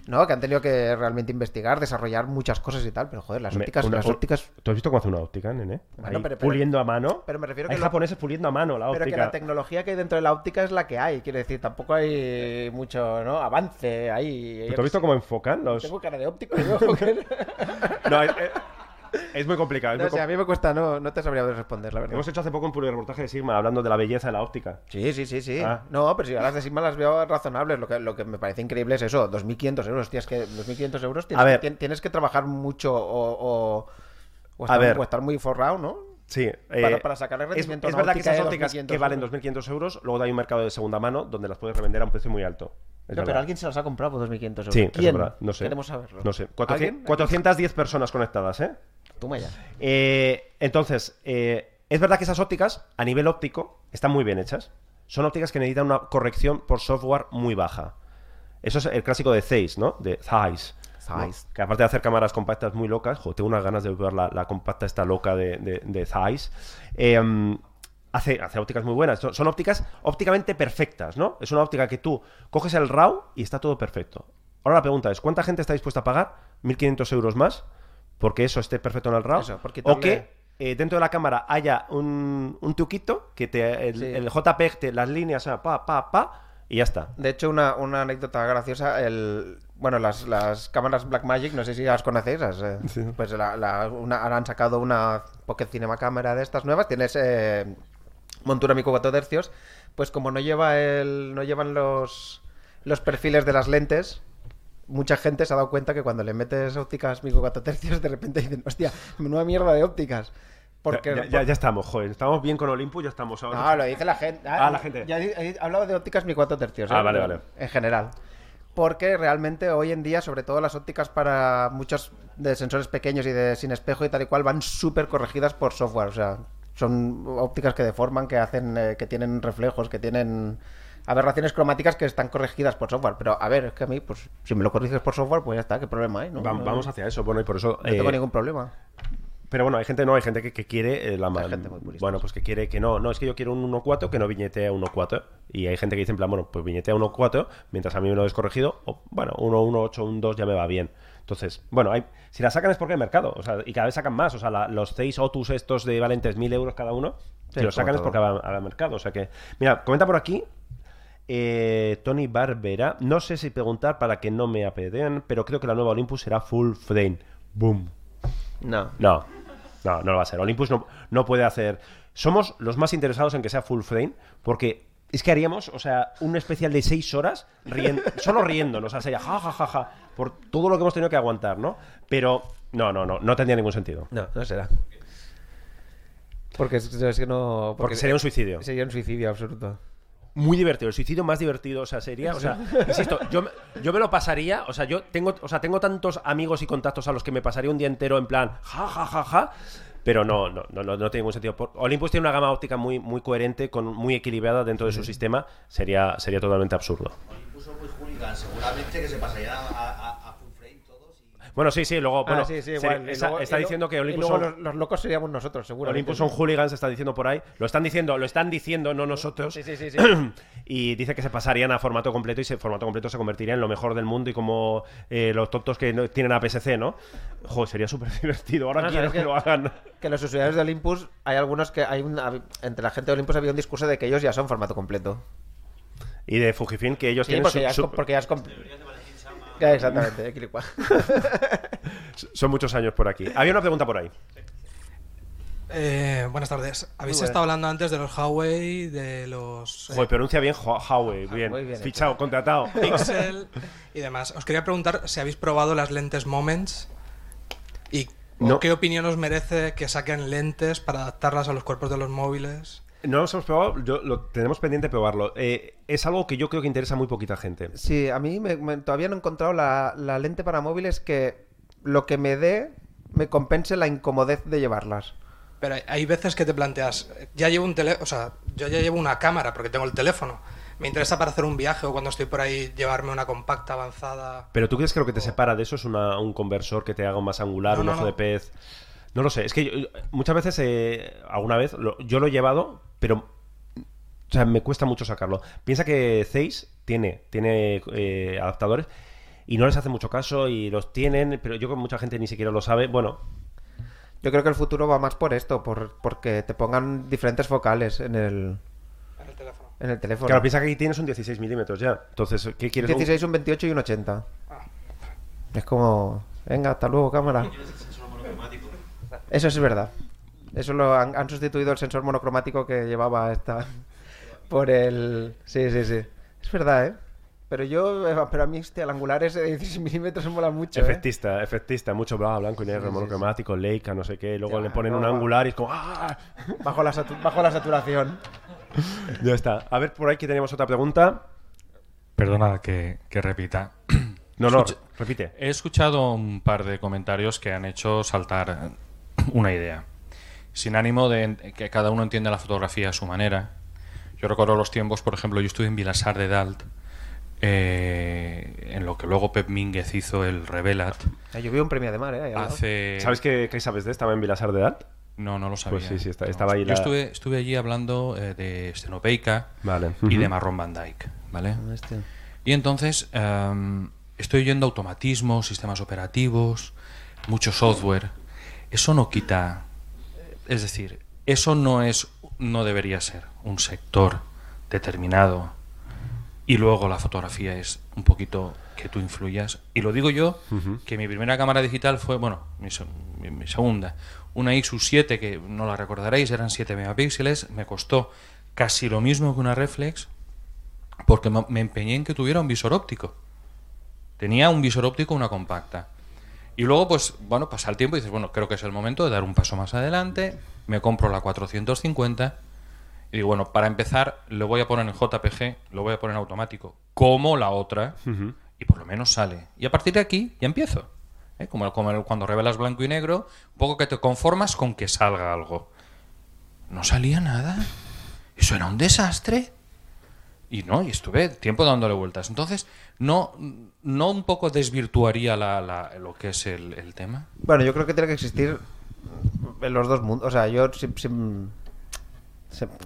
No, que han tenido que realmente investigar, desarrollar muchas cosas y tal, pero joder, las Me- ópticas, una- las ópticas... ¿Tú has visto cómo hace una óptica, nene? Bueno, Ahí, pero- pero- puliendo a mano. pero me refiero Hay que lo- japoneses puliendo a mano la Pero óptica. que la tecnología que hay dentro de la óptica es la que hay, quiero decir, tampoco hay mucho ¿no? avance ahí. ¿Tú has visto cómo enfocan los.? Tengo cara de óptico. que- *laughs* *laughs* No, es, es- es muy complicado. es no muy com- a mí me cuesta, no, no te sabría responder, la verdad. Hemos hecho hace poco un reportaje de Sigma hablando de la belleza de la óptica. Sí, sí, sí, sí. Ah. No, pero si las de Sigma las veo razonables. Lo que, lo que me parece increíble es eso, 2.500 euros. Tío, es que 2.500 euros tienes, A ver. tienes que trabajar mucho o, o, o A estar, ver. o estar muy forrado, ¿no? Sí, Para- eh, para sacarle es, rendimiento es una verdad que esas ópticas 2.500 que valen euros. 2.500 euros, luego hay un mercado de segunda mano donde las puedes revender a un precio muy alto. Es No, verdad. pero alguien se las ha comprado por 2.500 euros. Sí, ¿Quién? es verdad. No sé. Queremos saberlo. No sé. 400 ¿Alguien? 410 personas conectadas, ¿eh? Toma ya. Eh, entonces, eh, es verdad que esas ópticas, a nivel óptico, están muy bien hechas. Son ópticas que necesitan una corrección por software muy baja. Eso es el clásico de Zeiss, ¿no? De Zeiss. ¿no? Zeiss. Que aparte de hacer cámaras compactas muy locas, jo, tengo unas ganas de ver la, la compacta esta loca de, de, de Zeiss. Eh, hace, hace ópticas muy buenas. Son, son ópticas ópticamente perfectas, ¿no? Es una óptica que tú coges el RAW y está todo perfecto. Ahora la pregunta es, ¿cuánta gente está dispuesta a pagar 1.500 euros más porque eso esté perfecto en el RAW? Eso, o que eh, dentro de la cámara haya un, un truquito que te, el, Sí. el JPEG, te- las líneas, pa, pa, pa, y ya está. De hecho, una, una anécdota graciosa, el bueno, las, las cámaras Blackmagic, no sé si las conocéis, las, eh, pues la, la- una- ahora han sacado una Pocket Cinema cámara de estas nuevas, tienes eh, montura micro 4 tercios, pues como no lleva el, no llevan los, los perfiles de las lentes, mucha gente se ha dado cuenta que cuando le metes ópticas micro 4 tercios, de repente dicen, hostia, menuda mierda de ópticas. Porque, ya, ya, ya estamos, joder. Estamos bien con Olympus, ya estamos ahora. No, lo dice la gente. Ah, la gente. Ya he he hablado de ópticas mi 4 tercios. Ah, ¿eh? vale, vale. En general. Porque realmente hoy en día, sobre todo las ópticas para muchos de sensores pequeños y de sin espejo y tal y cual, van súper corregidas por software. O sea, son ópticas que deforman, que hacen, eh, que tienen reflejos, que tienen aberraciones cromáticas que están corregidas por software. Pero a ver, es que a mí, pues, si me lo corriges por software, pues ya está, ¿qué problema hay? ¿no? Va- No- vamos hacia eso, bueno, y por eso. No tengo eh, ningún problema. Pero bueno, hay gente no, hay gente que, que quiere eh, la ma- gente muy purista. Bueno, pues que quiere que no. No, es que yo quiero un 1.4 que no viñete a 1.4. Y hay gente que dice en plan, bueno, pues viñete a 1.4 mientras a mí me lo descorregido. O bueno, 1.1.8, un 2 ya me va bien. Entonces, bueno, hay, si la sacan es porque hay mercado. O sea, y cada vez sacan más. O sea, la- los 6 Otus estos de valen 3.000 euros cada uno. Sí, si los sacan es porque va a mercado. O sea que, mira, comenta por aquí eh, Tony Barbera. No sé si preguntar para que no me apedeen, pero creo que la nueva Olympus será full frame. Boom. No. No, no, no lo va a ser. Olympus no, no puede hacer. Somos los más interesados en que sea full frame, porque es que haríamos, o sea, un especial de seis horas *laughs* solo riéndonos, o sea, sería ja, ja, ja, ja, por todo lo que hemos tenido que aguantar, ¿no? Pero no, no, no, no tendría ningún sentido. No, no será. Porque es, es que no. Porque sería un suicidio. Sería un suicidio absoluto. Muy divertido, el suicidio más divertido, o sea, sería, o sea, insisto, yo, me- yo me lo pasaría, o sea, yo tengo, o sea, tengo tantos amigos y contactos a los que me pasaría un día entero en plan, ja, ja, ja, ja, pero no, no, no, no, no tiene ningún sentido. Por- Olympus tiene una gama óptica muy, muy coherente, con, muy equilibrada dentro de su sistema, sería, sería totalmente absurdo. Puso muy hooligan, seguramente que se pasaría a, a, a full frame todos. Y... Bueno, sí, sí, luego, bueno, Ah, sí, sí, se- igual. Y está, luego- diciendo que y Olympus luego son, los, los locos seríamos nosotros, seguro. Olympus son hooligans, está diciendo por ahí, lo están diciendo, lo están diciendo, no nosotros. Sí, sí, sí, sí. *clears throat* y dice que se pasarían a formato completo y ese formato completo se convertiría en lo mejor del mundo y como eh, los tontos que no- tienen APS-C, ¿no? Joder, sería súper *laughs* divertido. Ahora No, quiero ¿sabes que lo hagan. Que los usuarios de Olympus, hay algunos que hay un, hab- entre la gente de Olympus había un discurso de que ellos ya son formato completo. Y de Fujifilm que ellos Sí, tienen porque su- ya, es, su- porque ya Ya, exactamente, *laughs* son muchos años por aquí. Había una pregunta por ahí. Eh, buenas tardes. Habéis estado hablando antes de los Huawei, de los eh, Joder, pronuncia bien Hua- Huawei, bien. Fichado, contratado. *laughs* Pixel y demás. Os quería preguntar si habéis probado las lentes Moments y No. qué opinión os merece que saquen lentes para adaptarlas a los cuerpos de los móviles. No los hemos probado, yo- lo tenemos pendiente probarlo. Eh, es algo que yo creo que interesa a muy poquita gente. Sí, a mí me- me- todavía no he encontrado la, la lente para móviles que lo que me dé me compense la incomodez de llevarlas. Pero hay- hay veces que te planteas, ya llevo un teléfono, o sea, yo ya llevo una cámara porque tengo el teléfono. Me interesa para hacer un viaje o cuando estoy por ahí llevarme una compacta avanzada. Pero tú crees que lo que te separa de eso es una- un conversor que te haga un más angular, No, un no, ojo no. de pez. No lo sé, es que yo- muchas veces, eh, alguna vez, lo- yo lo he llevado, pero o sea, me cuesta mucho sacarlo. Piensa que Zeiss tiene, tiene eh, adaptadores y no les hace mucho caso y los tienen, pero yo creo que mucha gente ni siquiera lo sabe. Bueno, Yo creo que el futuro va más por esto, por, porque te pongan diferentes focales en el, En el teléfono. en el teléfono. claro, piensa que aquí tienes un 16 milímetros ya. Entonces, ¿qué quieres? Un 16, un 28 y un 80. Es como, venga, hasta luego, cámara. Eso es verdad. Eso lo han, han sustituido el sensor monocromático que llevaba esta *laughs* por el... Sí, sí, sí. Es verdad, ¿eh? Pero yo, eh, pero a mí este, el angular ese de 16 milímetros me mola mucho, ¿eh? Efectista, efectista, mucho bla, blanco y negro, Sí, sí, monocromático, Leica, no sé qué, y luego Ya, le ponen no, un angular y es como ¡ah! Bajo la, bajo la saturación. *laughs* Ya está. A ver, por ahí que tenemos otra pregunta. Perdona que, que repita. No, no, repite. He escuchado un par de comentarios que han hecho saltar una idea. Sin ánimo de que cada uno entienda la fotografía a su manera. Yo recuerdo los tiempos, por ejemplo, yo estuve en Vilasar de Dalt, eh, en lo que luego Pep Mínguez hizo el Revelat. Ah, Yo vi un premio de mar, ¿eh? Hace... ¿Sabes qué, qué sabes de? Estaba en Vilasar de Dalt. No, no lo sabía. Pues sí, sí, está- No, estaba ahí Yo la- estuve, estuve allí hablando eh, de Stenopeica Vale. y de Ujú. Marron Van Dyke, ¿vale? Ah, este. Y entonces em, estoy oyendo automatismos, sistemas operativos, mucho software. Eso no quita, es decir, eso no es, no debería ser un sector determinado. Y luego la fotografía es un poquito que tú influyas. Y lo digo yo, que mi primera cámara digital fue, bueno, mi, mi- mi segunda, una XU7 que no la recordaréis, eran 7 megapíxeles, me costó casi lo mismo que una reflex porque me me empeñé en que tuviera un visor óptico. Tenía un visor óptico, una compacta. Y luego, pues, bueno, pasa el tiempo y dices, bueno, creo que es el momento de dar un paso más adelante. Me compro la 450. Y digo, bueno, para empezar, lo voy a poner en JPG, lo voy a poner en automático, como la otra, y por lo menos sale. Y a partir de aquí ya empiezo. ¿eh? Como, como cuando revelas blanco y negro, un poco que te conformas con que salga algo. No salía nada. Eso era un desastre. Y no, y estuve tiempo dándole vueltas. Entonces, ¿no, no un poco desvirtuaría la- la- lo que es el, el tema? Bueno, yo creo que tiene que existir en los dos mundos. O sea, yo se-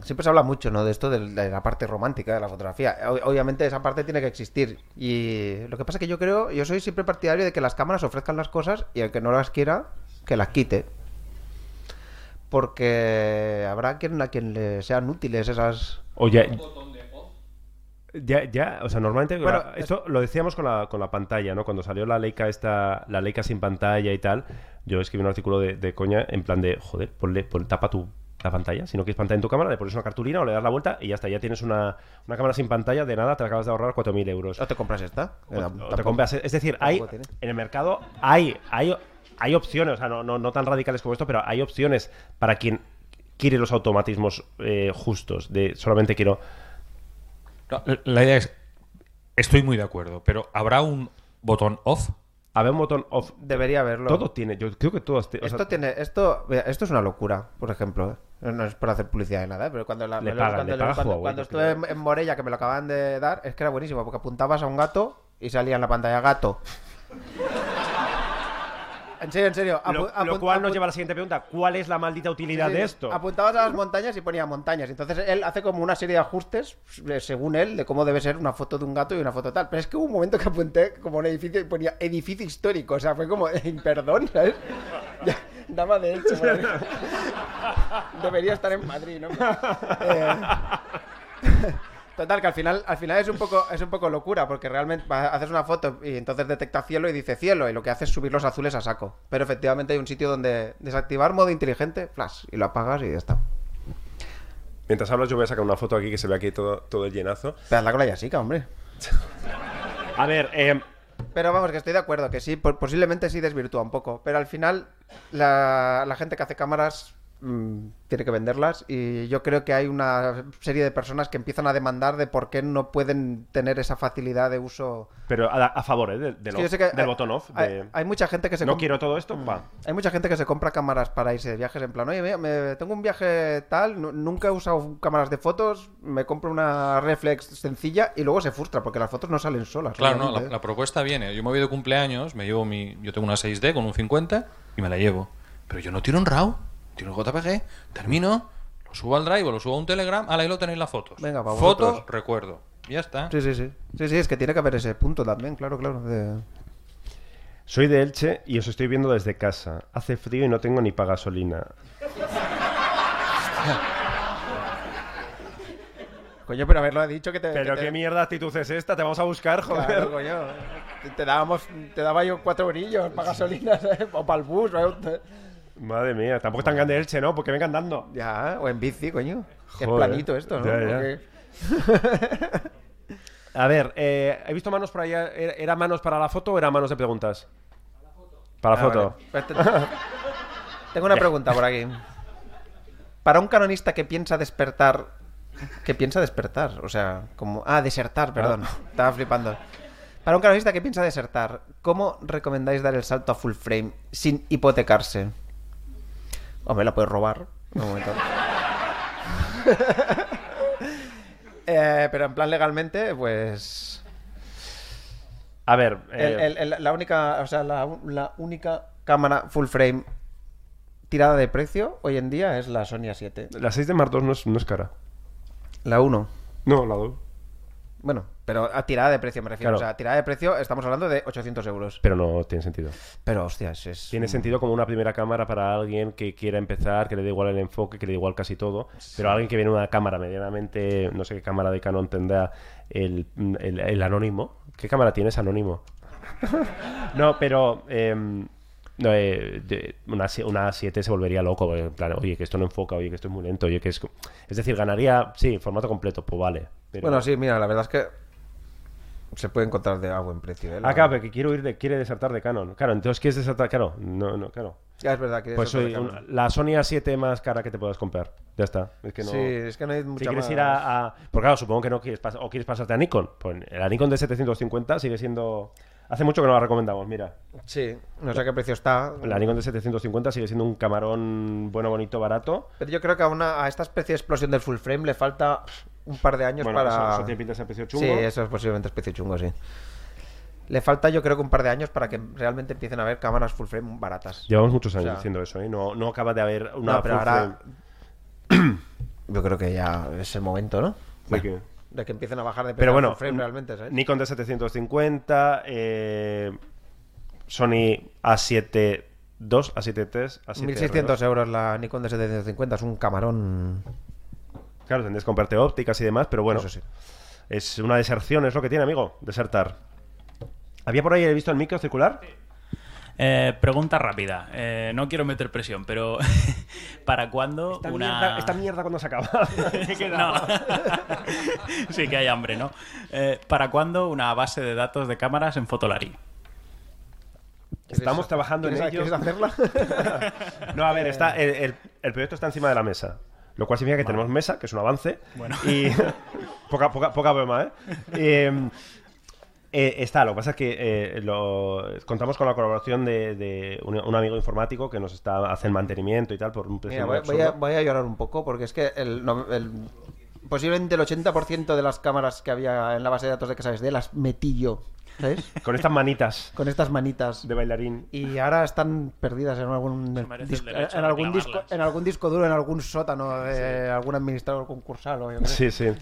siempre se habla mucho, ¿no? De esto de, de la parte romántica de la fotografía. O- Obviamente esa parte tiene que existir. Y lo que pasa es que yo creo, yo soy siempre partidario de que las cámaras ofrezcan las cosas y el que no las quiera, que las quite. Porque habrá quien a quien le sean útiles esas... Oye, ya, ya, o sea, normalmente Bueno, la- esto lo decíamos con la, con la pantalla, ¿no? Cuando salió la Leica esta, la Leica sin pantalla y tal, yo escribí un artículo de, de coña en plan de, joder, ponle, pon- tapa tu la pantalla, si no quieres pantalla en tu cámara, le pones una cartulina o le das la vuelta y ya está, ya tienes una, una cámara sin pantalla, de nada te acabas de ahorrar 4.000 euros. O te compras esta. O- o te compras, es decir, hay, en el mercado hay, hay, hay opciones, o sea, no, no, no tan radicales como esto, pero hay opciones para quien quiere los automatismos eh, justos, de solamente quiero... No, la idea es, estoy muy de acuerdo, pero ¿habrá un botón off? Habrá un botón off. Debería haberlo. Todo tiene, yo creo que todo... o sea, Esto tiene, esto, esto es una locura, por ejemplo. ¿eh? No es por hacer publicidad de nada, ¿eh? pero cuando, la- Le me lo- pagan, cuando, le paga cuando- Huawei, cuando yo estuve en, en Morella, que me lo acaban de dar, es que era buenísimo, porque apuntabas a un gato y salía en la pantalla gato. En serio, en serio. Lo, apu- lo cual nos lleva a la siguiente pregunta. ¿Cuál es la maldita utilidad Sí, de esto? Apuntabas a las montañas y ponía montañas. Entonces él hace como una serie de ajustes, eh, según él, de cómo debe ser una foto de un gato y una foto tal. Pero es que hubo un momento que apunté como un edificio y ponía edificio histórico. O sea, fue como, *laughs* perdón, ¿sabes? *laughs* Ya, Dama de hecho, *laughs* madre. Debería estar en Madrid, ¿no? Eh, Total, que al final, al final es un poco, es un poco locura, porque realmente haces una foto y entonces detecta cielo y dice cielo, y lo que hace es subir los azules a saco. Pero efectivamente hay un sitio donde desactivar modo inteligente, flash, y lo apagas y ya está. Mientras hablas, yo voy a sacar una foto aquí que se ve aquí todo, todo el llenazo. Pero la con la Yasica, hombre. A ver, eh, Pero vamos, que estoy de acuerdo, que sí, po- posiblemente sí desvirtúa un poco. Pero al final, la, la gente que hace cámaras mm, tiene que venderlas. Y yo creo que hay una serie de personas que empiezan a demandar de por qué no pueden tener esa facilidad de uso. pero a, a favor, ¿eh? Del, del hay- botón off. Hay, de- hay mucha gente que se no quiero todo esto, pa. Hay mucha gente que se compra cámaras para irse de viajes en plan, oye, me- tengo un viaje tal, nu- nunca he usado cámaras de fotos, me compro una reflex sencilla y luego se frustra porque las fotos no salen solas. Claro, no, la, la propuesta viene. Yo me voy de cumpleaños, me llevo mi. Yo tengo una 6D con un 50 y me la llevo. Pero yo no tiro en RAW, tiro en JPG, termino, lo subo al Drive o lo subo a un Telegram, ahí lo tenéis las fotos. Venga, para Foto, vosotros. recuerdo. Y ya está. Sí, sí, sí. Sí, sí, es que tiene que haber ese punto también, claro, claro. de- Soy de Elche y os estoy viendo desde casa. Hace frío y no tengo ni para gasolina. *laughs* Coño, pero haberlo dicho que te... Pero que te- qué mierda actitud es esta, te vamos a buscar, joder. Claro, coño. Te- Te, dábamos, te daba yo cuatro brillos para gasolina, ¿sabes? O para el bus, ¿sabes? Madre mía, tampoco es tan grande Elche, ¿no? Porque venga andando. Ya, o en bici, coño. Es planito esto, ¿no? Ya, ya. Porque- *laughs* A ver, eh, he visto manos por allá. ¿Era manos para la foto o era manos de preguntas? Para la Ah, foto. vale. Pues te- Tengo una pregunta por aquí. Para un canonista que piensa despertar. Que piensa despertar, o sea, como. Ah, desertar, perdón. Estaba flipando. Para un canonista que piensa desertar, ¿cómo recomendáis dar el salto a full frame sin hipotecarse? Hombre, la puedes robar. Un momento. *laughs* Eh, pero en plan legalmente, pues. A ver, El- eh, el- el- la única, o sea, la, la única cámara full frame tirada de precio hoy en día es la Sony A7. la 6 de Mark II no es, no es cara. La 1. No, la 2. Bueno, pero a tirada de precio me refiero. Claro. O sea, a tirada de precio estamos hablando de 800 euros. Pero no tiene sentido. Pero, hostias, es... Tiene sentido como una primera cámara para alguien que quiera empezar, que le dé igual el enfoque, que le dé igual casi todo. Pero alguien que viene una cámara medianamente, no sé qué cámara de Canon tendrá el, el- el anónimo. ¿Qué cámara tienes anónimo? *laughs* no, pero em, no, eh, de- una, una 7 se volvería loco. En plan, oye, que esto no enfoca, oye, que esto es muy lento, oye, que es... Es decir, ganaría, sí, formato completo, pues vale. Pero- Bueno, sí, mira, la verdad es que se puede encontrar de a buen precio. ¿eh? La- Acá, que quiero ir de, quiere desertar de Canon. Claro, entonces quieres desertar, claro, no, no, claro. Ya, es verdad que Pues soy la Sony A7 más cara que te puedas comprar. Ya está. Es que no... Sí, es que no hay Si mucha quieres más- ir a, a- Porque claro, supongo que no quieres pas- o quieres pasarte a Nikon. Pues la Nikon de 750 sigue siendo... Hace mucho que no la recomendamos, mira. Sí, no sé a qué precio está. La Nikon de 750 sigue siendo un camarón bueno, bonito, barato. Pero yo creo que a, una, a esta especie de explosión del full frame le falta un par de años Bueno, para. eso- eso tiene pinta de ser precio chungo. Sí, eso es posiblemente especie chungo, sí. Le falta, yo creo que un par de años para que realmente empiecen a haber cámaras full frame baratas. Llevamos muchos años O sea, diciendo eso, ¿eh? No, no acaba de haber una No, pero full ahora- frame. *clears throat* Yo creo que ya es el momento, ¿no? ¿De Bueno, qué? de que empiecen a bajar de precio Pero bueno, full frame realmente, ¿sabes? Nikon de 750, eh, Sony A7 II, A7 III, A7 1600 euros la Nikon de 750 es un camarón. Claro, tendrías que comprarte ópticas y demás, pero bueno. Eso sí. Es una deserción, es lo que tiene, amigo, desertar. ¿Había por ahí he visto el micro circular? Eh, pregunta rápida. Eh, no quiero meter presión, pero *laughs* ¿para cuándo Esta, una... mierda, esta mierda cuando se acaba. *laughs* *laughs* Sí que hay hambre, ¿no? Eh, ¿Para cuándo una base de datos de cámaras en Fotolari? Estamos trabajando en ¿Quieres- ello. quieres hacerla? no, a ver, está, el, el- el proyecto está encima de la mesa. Lo cual significa que tenemos mesa, que es un avance. Bueno. Y *laughs* poca, poca, poca broma, ¿eh? Eh, eh, está, lo que pasa es que eh, lo- contamos con la colaboración de, de un, un amigo informático que nos está hace el mantenimiento y tal por un precio Mira, muy voy, voy a, absurdo. voy a llorar un poco porque es que el, el- posiblemente el 80% de las cámaras que había en la base de datos de que sabes de las metí yo, ¿sabes? Con estas manitas Con estas manitas. de bailarín. Y ahora están perdidas en algún disco, derecho en algún disco, en algún disco duro, en algún sótano de algún administrador concursal o. Sí, sí.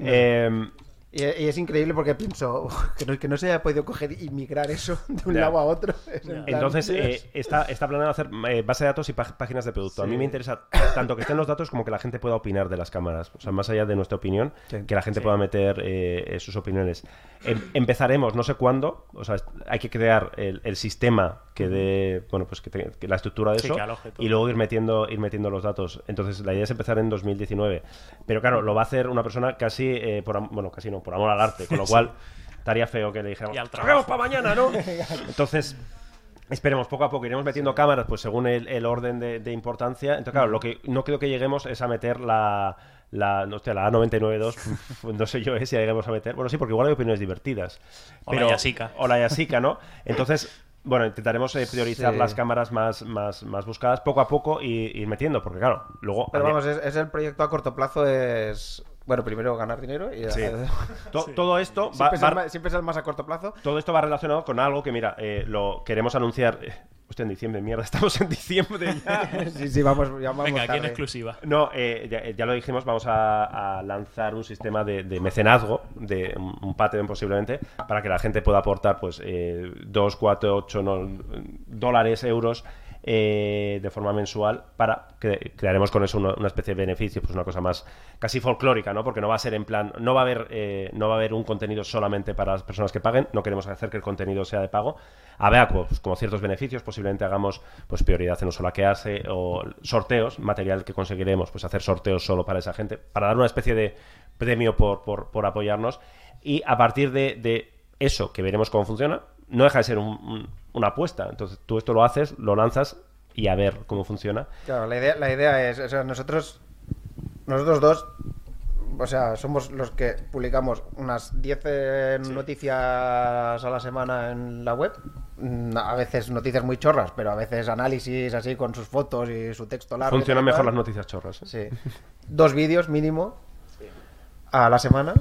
Eh, Y, y es increíble porque pienso "Uf, que no, que no se haya podido coger y migrar eso de un Ya. lado a otro. Es *laughs* en plan, Entonces, eh, está, está planeado hacer eh, base de datos y pá- páginas de producto. A mí me interesa tanto que estén los datos como que la gente pueda opinar de las cámaras. O sea, más allá de nuestra opinión, Sí. que la gente pueda meter eh, eh, sus opiniones. Em- empezaremos, no sé cuándo, o sea, hay que crear el, el sistema que dé, bueno, pues que, te- que la estructura de Sí, eso y luego ir metiendo, ir metiendo los datos. Entonces, la idea es empezar en 2019. Pero claro, lo va a hacer una persona casi, eh, por, bueno, casi no, por amor al arte, con lo cual estaría feo que le dijéramos, Y al "Nos vemos trabajo". para mañana, ¿no? *laughs* Entonces, esperemos poco a poco, iremos metiendo cámaras pues según el, el orden de, de importancia. Entonces, claro, lo que no creo que lleguemos es a meter la la, hostia, la A992, pues *laughs* no sé yo eh, si lleguemos a meter. Bueno, sí, porque igual hay opiniones divertidas. O la Pero, Yasica. O la Yasica, ¿no? Entonces, bueno, intentaremos eh, priorizar Sí. las cámaras más, más, más buscadas poco a poco y ir metiendo, porque claro, luego... Pero vamos, es, es el proyecto a corto plazo es... Bueno, primero ganar dinero y... Sí. *laughs* To- Todo esto va, siempre, es va- el más, siempre es el más a corto plazo. todo esto va relacionado con algo que, mira, eh, lo queremos anunciar... eh, hostia, en diciembre, mierda, *laughs* estamos en diciembre ya. *laughs* sí, sí, vamos, ya vamos Venga, aquí en exclusiva. No, eh, ya, ya lo dijimos, vamos a, a lanzar un sistema de, de mecenazgo, de un, un Patreon posiblemente, para que la gente pueda aportar pues eh, 2, 4, 8 no, dólares, euros eh, de forma mensual para que crearemos con eso una, especie de beneficio, pues una cosa más casi folclórica, ¿no? Porque no va a ser en plan, no va a haber, eh, no va a haber un contenido solamente para las personas que paguen, no queremos hacer que el contenido sea de pago. Habrá pues, como ciertos beneficios, posiblemente hagamos pues prioridad en uso laquearse o sorteos, material que conseguiremos, pues hacer sorteos solo para esa gente, para dar una especie de premio por, por, por apoyarnos. Y a partir de, de eso, que veremos cómo funciona, no deja de ser un- una apuesta. Entonces tú esto lo haces, lo lanzas y a ver cómo funciona. Claro, la idea, la idea es, o sea, nosotros, nosotros dos, o sea, somos los que publicamos unas 10 eh, noticias a la semana en la web. Mm, A veces noticias muy chorras, pero a veces análisis así con sus fotos y su texto largo. Funcionan mejor las noticias chorras. ¿eh? Sí. Dos vídeos mínimo a la semana.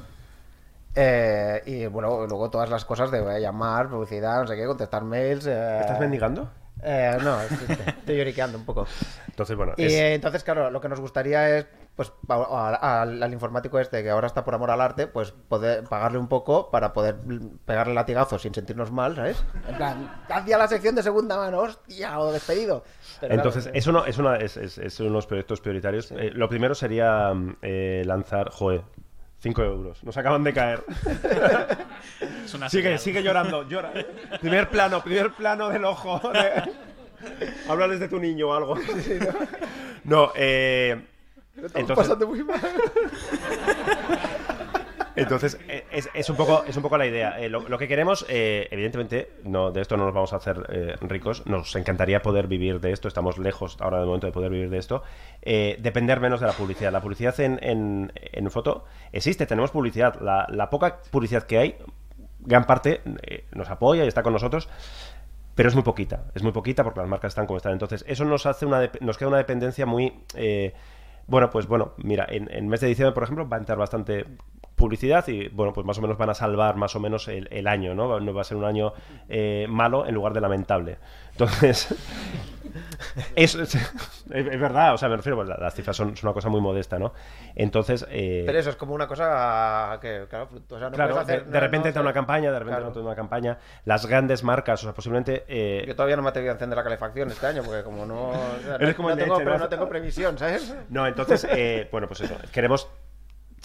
Eh, y bueno, luego todas las cosas de llamar, publicidad, no sé qué, contestar mails. eh, ¿Estás mendigando? eh, no, estoy, lloriqueando un poco. Entonces, bueno, Y es- entonces, claro, lo que nos gustaría es, pues, a- a- al, al informático este, que ahora está por amor al arte, pues poder pagarle un poco para poder pegarle latigazos sin sentirnos mal, ¿sabes? En plan, hacía la sección de segunda mano, hostia, o despedido. Pero Entonces, claro, es uno, es, una, es, es- es uno de los proyectos prioritarios. Eh, lo primero sería mm, eh, lanzar, joder, 5 euros. Nos acaban de caer. Es una sigue, señal. sigue llorando, llora. Primer plano, primer plano del ojo. de- Háblales de tu niño o algo. No, eh, Lo estamos entonces, pasando muy mal. entonces eh, es, un poco, es un poco la idea. Eh, lo, que queremos, eh, evidentemente, no, de esto no nos vamos a hacer eh, ricos. Nos encantaría poder vivir de esto. Estamos lejos ahora del momento de poder vivir de esto. Depender menos de la publicidad. La publicidad en, en, en foto existe, tenemos publicidad. La, la poca publicidad que hay, gran parte nos apoya y está con nosotros. Pero es muy poquita, es muy poquita porque las marcas están como están. Entonces, eso nos hace una nos queda una dependencia muy bueno, pues bueno, mira, en el mes de diciembre, por ejemplo, va a entrar bastante publicidad y bueno, pues más o menos van a salvar más o menos el, el año, ¿no? No va a ser un año eh, malo en lugar de lamentable. Entonces, *laughs* es, es, es verdad, o sea, me refiero, pues, la- las cifras son, son una cosa muy modesta, ¿no? Entonces, eh, Pero eso es como una cosa que, claro, o sea, no claro, hacer... de, de repente no, entra no, una campaña, de repente claro. entra una campaña. Las grandes marcas, o sea, posiblemente... eh, Yo todavía no me he atrevido a encender la calefacción este año porque como no... o sea, no, como no tengo, leche, pero ¿no? no tengo previsión, ¿sabes? No, entonces, eh, bueno, pues eso. Queremos.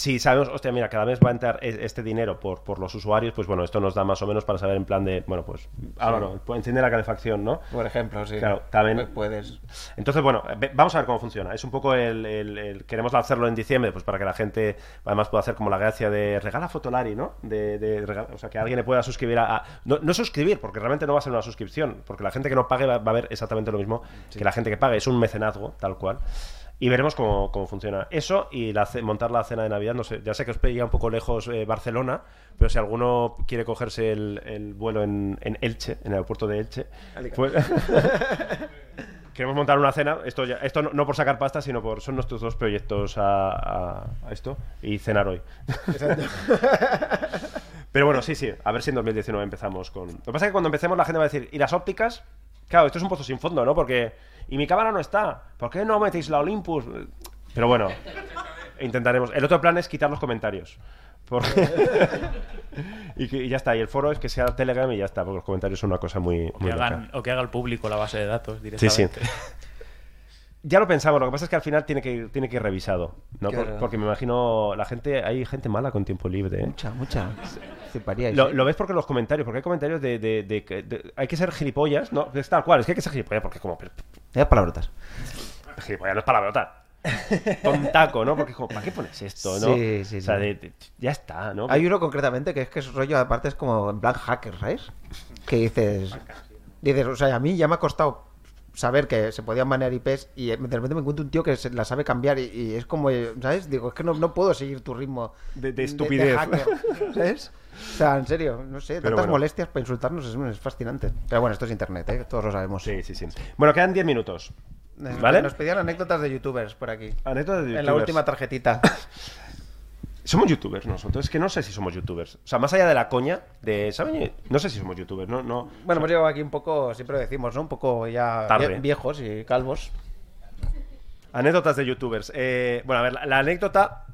Si sabemos, hostia, mira, cada mes va a entrar e- este dinero por, por los usuarios, pues bueno, esto nos da más o menos para saber en plan de, bueno, pues, Álvaro, pues enciende la calefacción, ¿no? Por ejemplo, sí. Claro, también. Puedes. Entonces, bueno, vamos a ver cómo funciona. Es un poco el, el- el- Queremos hacerlo en diciembre, pues para que la gente además pueda hacer como la gracia de regala Fotolari, ¿no? De, de regala- o sea, que alguien le pueda suscribir a. a- no, no suscribir, porque realmente no va a ser una suscripción, porque la gente que no pague va, va a ver exactamente lo mismo que la gente que pague. Es un mecenazgo, tal cual. Y veremos cómo, cómo funciona eso y la, montar la cena de Navidad. No sé, ya sé que os pilla un poco lejos eh, Barcelona, pero si alguno quiere cogerse el, el vuelo en, en Elche, en el aeropuerto de Elche, pues, *laughs* queremos montar una cena. Esto, ya, esto no, no por sacar pasta, sino por son nuestros dos proyectos a, a- a esto y cenar hoy. *laughs* Pero bueno, sí, sí. A ver si en 2019 empezamos con. Lo que pasa es que cuando empecemos la gente va a decir, ¿y las ópticas? Claro, esto es un pozo sin fondo, ¿no? Porque. Y mi cámara no está. ¿Por qué no metéis la Olympus? Pero bueno, intentaremos. El otro plan es quitar los comentarios. Porque... *laughs* y, que- y ya está. Y el foro es que sea Telegram y ya está, porque los comentarios son una cosa muy. O que, muy hagan, o que haga el público la base de datos Sí, directamente. sí. *laughs* Ya lo pensamos, lo que pasa es que al final tiene que ir, tiene que ir revisado, ¿no? Por- porque me imagino la gente, hay gente mala con tiempo libre, ¿eh? Mucha, mucha. Fliparíais, Lo, ¿eh? lo ves porque los comentarios, porque hay comentarios de, de- de que- de- hay que ser gilipollas, ¿no? Es tal cual, es que hay que ser gilipollas porque como... Ya palabrotas. Gilipollas no es palabrota. Tontaco, ¿no? Porque como, ¿para qué pones esto, no? Sí, sí, O sea, sí. de- de- ya está, ¿no? Hay uno concretamente que es que es rollo, aparte es como en plan hacker, ¿sabes? Que dices... Dices, o sea, a mí ya me ha costado saber que se podían manejar IPs y de repente me encuentro un tío que se la sabe cambiar y, y es como, ¿sabes? Digo, es que no, no puedo seguir tu ritmo De- de estupidez. hacker, ¿sabes? O sea, en serio, no sé, Pero tantas bueno. molestias para insultarnos es, es fascinante. Pero bueno, esto es internet, ¿eh? Todos lo sabemos. Sí, sí, sí. Bueno, quedan 10 minutos. ¿Vale? Nos pedían anécdotas de youtubers por aquí. Anécdotas de En la youtubers. última tarjetita. *laughs* Somos youtubers nosotros, es que no sé si somos youtubers. O sea, más allá de la coña, de, ¿saben? No sé si somos youtubers, no, no. Bueno, hemos llegado aquí un poco, siempre lo decimos, ¿no? Un poco ya Tarde. viejos y calvos. Anécdotas de youtubers. Eh, bueno, a ver, la, la anécdota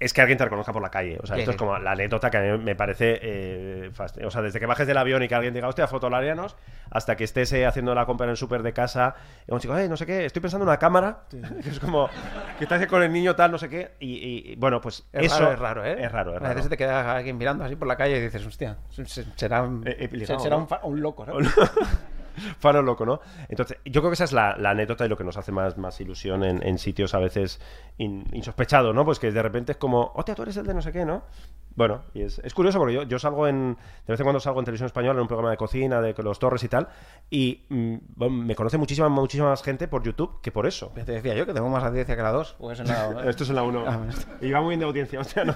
es que alguien te reconozca por la calle. O sea, esto es como la anécdota que a mí me parece. eh, o sea, desde que bajes del avión y que alguien diga, hostia, fotolarianos, hasta que estés eh, haciendo la compra en el súper de casa. Y un chico, eh, no sé qué, estoy pensando en una cámara. *laughs* Que es como, que estás con el niño tal, no sé qué. Y, bueno, pues Es eso. raro, es raro, ¿eh? Es raro, es A raro. veces te queda alguien mirando así por la calle y dices, hostia, se- se- será un, Eh, eh, será ¿no? un, fa- un loco, ¿no? *laughs* *laughs* Faro loco, ¿no? Entonces, yo creo que esa es la, anécdota y lo que nos hace más, más ilusión en, en sitios a veces in- insospechados, ¿no? Pues que de repente es como, hostia, tú eres el de no sé qué, ¿no? Bueno, y es, es curioso porque yo, yo salgo en. De vez en cuando salgo en televisión española en un programa de cocina, de los torres y tal, y mm, bueno, me conoce muchísima, muchísima más gente por YouTube que por eso. Te decía yo que tengo más audiencia que la 2. Pues en la, *laughs* Esto es en la 1. Ah, y va muy bien de audiencia, *laughs* hostia, ¿no?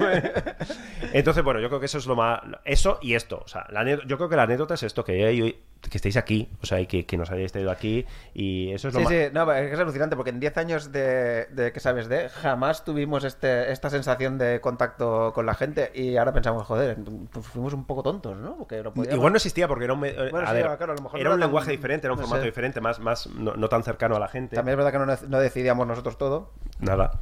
Entonces, bueno, yo creo que eso es lo más. Eso y esto. O sea, la anécdota- yo creo que la anécdota es esto, que, hay- que estéis aquí, o sea, y que, que nos hayáis traído aquí, y eso es lo Sí, más. sí, no, es alucinante porque en 10 años de, de que sabes de, jamás tuvimos este, esta sensación de contacto con la gente y ahora pensamos, joder, pues fuimos un poco tontos, ¿no? Porque no podíamos- Igual no existía porque era un, me- Bueno, a sí, ver, claro, a lo mejor era no un tan- lenguaje diferente, era un no formato sé. diferente, más, más no, no tan cercano a la gente. También es verdad que no decidíamos nosotros todo, Nada.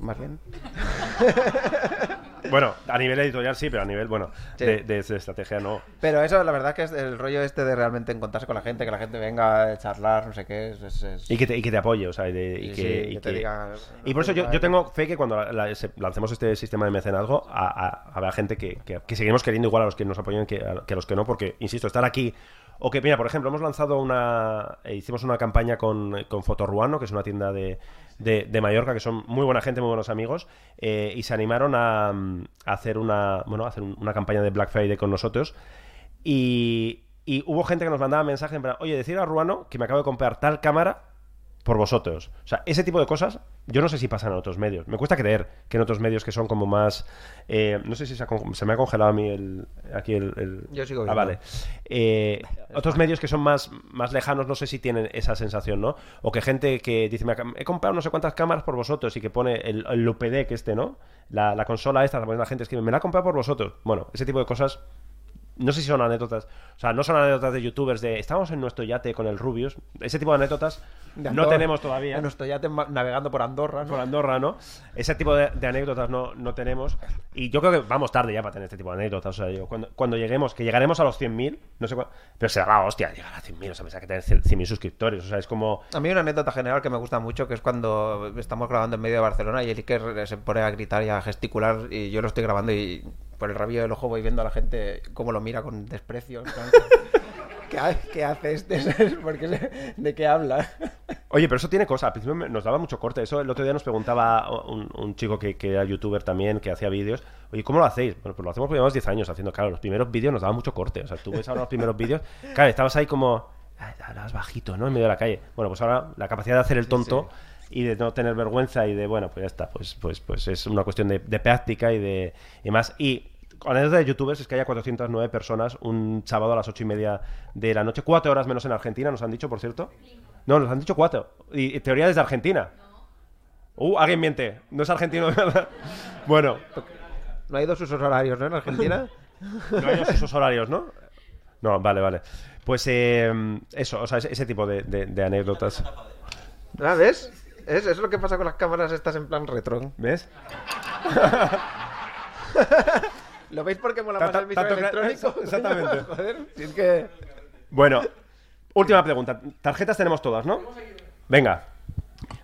más bien. *laughs* Bueno, a nivel editorial sí, pero a nivel, bueno, Sí. de, de- de estrategia no. Pero eso, la verdad que es el rollo este de realmente encontrarse con la gente, que la gente venga a charlar, no sé qué, es... es- es- Y que te, y que te apoye, o sea, y, de- y Sí, que, sí, y que te diga, y por eso yo, tengo fe que cuando la- la- se- lancemos este sistema de mecenazgo, habrá gente que, que, seguiremos queriendo igual a los que nos apoyan que a, que a los que no, porque, insisto, estar aquí O que, mira, por ejemplo, hemos lanzado una. eh, hicimos una campaña con, con Fotorruano, que es una tienda de, de, Mallorca, que son muy buena gente, muy buenos amigos, eh, y se animaron a, hacer una. Bueno, a hacer un- una campaña de Black Friday con nosotros. Y, y hubo gente que nos mandaba mensajes en plan, oye, decir a Ruano que me acabo de comprar tal cámara por vosotros. O sea, ese tipo de cosas, yo no sé si pasan en otros medios. Me cuesta creer que en otros medios que son como más... eh, no sé si se, ha se me ha congelado a mí el, aquí el... el- Yo sigo Ah, viendo. vale. Eh, otros medios que son más, más lejanos, no sé si tienen esa sensación, ¿no? O que gente que dice, "Me he comprado no sé cuántas cámaras por vosotros y que pone el, el UPD que este, ¿no? La, la consola esta, la gente escribe, me la he comprado por vosotros. Bueno, ese tipo de cosas no sé si son anécdotas. O sea, no son anécdotas de youtubers de estamos en nuestro yate con el Rubius. Ese tipo de anécdotas De no Andorra. tenemos todavía. En nuestro yate navegando por Andorra, ¿no? Por Andorra, ¿no? Ese tipo de, de anécdotas no, no tenemos. Y yo creo que vamos tarde ya para tener este tipo de anécdotas. O sea, digo, cuando, cuando lleguemos, que llegaremos a los 100.000, no sé cuándo. Pero será la hostia llegar a 100.000. O sea, pensaba que tener 100.000 suscriptores. O sea, es como. A mí una anécdota general que me gusta mucho, que es cuando estamos grabando en medio de Barcelona y el Iker se pone a gritar y a gesticular y yo lo estoy grabando y por el rabillo del ojo voy viendo a la gente cómo lo mira con desprecio. *laughs* ¿Qué, qué hace este? *laughs* ¿Sabes? ¿Por qué se- ¿De qué habla? Oye, pero eso tiene cosa. Al principio nos daba mucho corte. Eso el otro día nos preguntaba un, un chico que, que era youtuber también, que hacía vídeos. Oye, ¿cómo lo hacéis? Bueno, pues lo hacemos porque llevamos 10 años haciendo. Claro, los primeros vídeos nos daban mucho corte. O sea, tú ves ahora los primeros vídeos. Claro, estabas ahí como. "Ay, Hablabas bajito, ¿no? En medio de la calle. Bueno, pues ahora la capacidad de hacer el tonto y de no tener vergüenza y de, bueno, pues ya está. Pues, pues, pues es una cuestión de, de práctica y de y más. Y anécdota de youtubers es que haya 409 personas un sábado a las 8 y media de la noche. Cuatro horas menos en Argentina, nos han dicho, por cierto. No, nos han dicho cuatro. Y, y teoría desde Argentina. Uh, alguien miente. No es argentino. *laughs* bueno. No hay dos usos horarios, ¿no? En Argentina. *laughs* No hay dos usos horarios, ¿no? No, vale, vale. Pues eh, eso, o sea, ese, ese tipo de, de- de anécdotas. ¿Ah, ¿Ves? Es, es lo que pasa con las cámaras estas en plan retro. ¿Ves? *laughs* ¿Lo veis porque mola Ta- más el visual electrónico? *laughs* exactamente. *laughs* Joder, si es que... Bueno, última pregunta. Tarjetas tenemos todas, ¿no? Venga.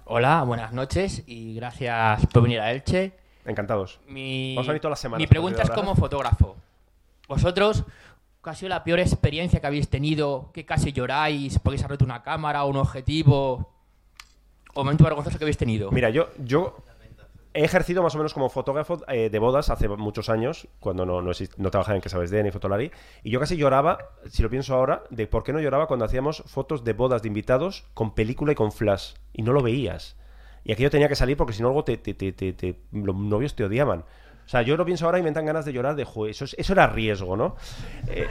Hola, buenas noches y gracias por venir a Elche. Encantados. Mi, Vamos a venir todas las semanas, mi pregunta es como fotógrafo. Vosotros, ¿cuál ha sido la peor experiencia que habéis tenido? Que casi lloráis porque se ha roto una cámara o un objetivo. ¿O momento vergonzoso que habéis tenido? Mira, yo, yo he ejercido más o menos como fotógrafo eh, de bodas hace muchos años, cuando no, no, exist- no trabajaba en Que Sabes de ni Fotolari, y yo casi lloraba, si lo pienso ahora, de por qué no lloraba cuando hacíamos fotos de bodas de invitados con película y con flash, y no lo veías. Y aquello tenía que salir porque si no luego te, te- te- te- los novios te odiaban. O sea, yo lo pienso ahora y me dan ganas de llorar de, "Joder, eso, es- eso era riesgo, ¿no? Eh,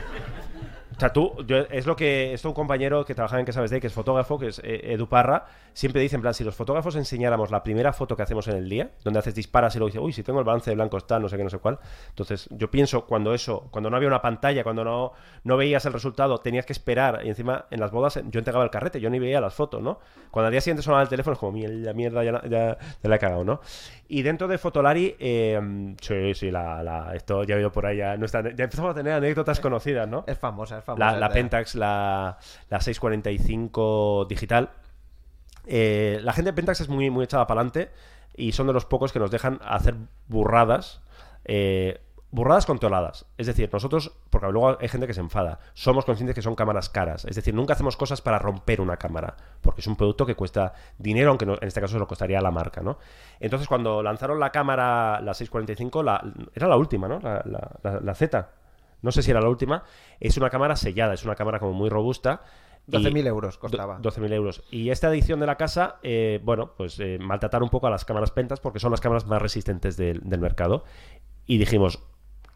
sea, tú, yo- es lo que esto un compañero que trabaja en Que Sabes de, que es fotógrafo, que es eh, Edu Parra, siempre dice, en plan, si los fotógrafos enseñáramos la primera foto que hacemos en el día, donde haces disparas y luego dices, uy, si tengo el balance de blanco está, no sé qué, no sé cuál. Entonces, yo pienso cuando eso, cuando no había una pantalla, cuando no, no veías el resultado, tenías que esperar, y encima en las bodas yo entregaba el carrete, yo ni veía las fotos, ¿no? Cuando al día siguiente sonaba el teléfono, es como, mierda, mierda, ya, la- ya, ya la he cagado, ¿no? Y dentro de Fotolari, eh, sí, sí, la, la- esto ya ha ido por ahí, ya, nuestra- ya empezamos a tener anécdotas conocidas, ¿no? Es famosa, es famosa. La. Pentax, la, la 645 digital. Eh, la gente de Pentax es muy, muy echada para adelante y son de los pocos que nos dejan hacer burradas. eh, burradas controladas. Es decir, nosotros, porque luego hay gente que se enfada, somos conscientes que son cámaras caras. Es decir, nunca hacemos cosas para romper una cámara, porque es un producto que cuesta dinero, aunque no- en este caso se lo costaría a la marca, ¿no? Entonces, cuando lanzaron la cámara, la 645, la, era la última, ¿no? La, la- la- la Z. No sé si era la última. Es una cámara sellada, es una cámara como muy robusta. y- 12.000 euros costaba. Do- 12.000 euros. Y esta edición de la casa, eh, bueno, pues eh, maltratar un poco a las cámaras pentas porque son las cámaras más resistentes del, del mercado. Y dijimos,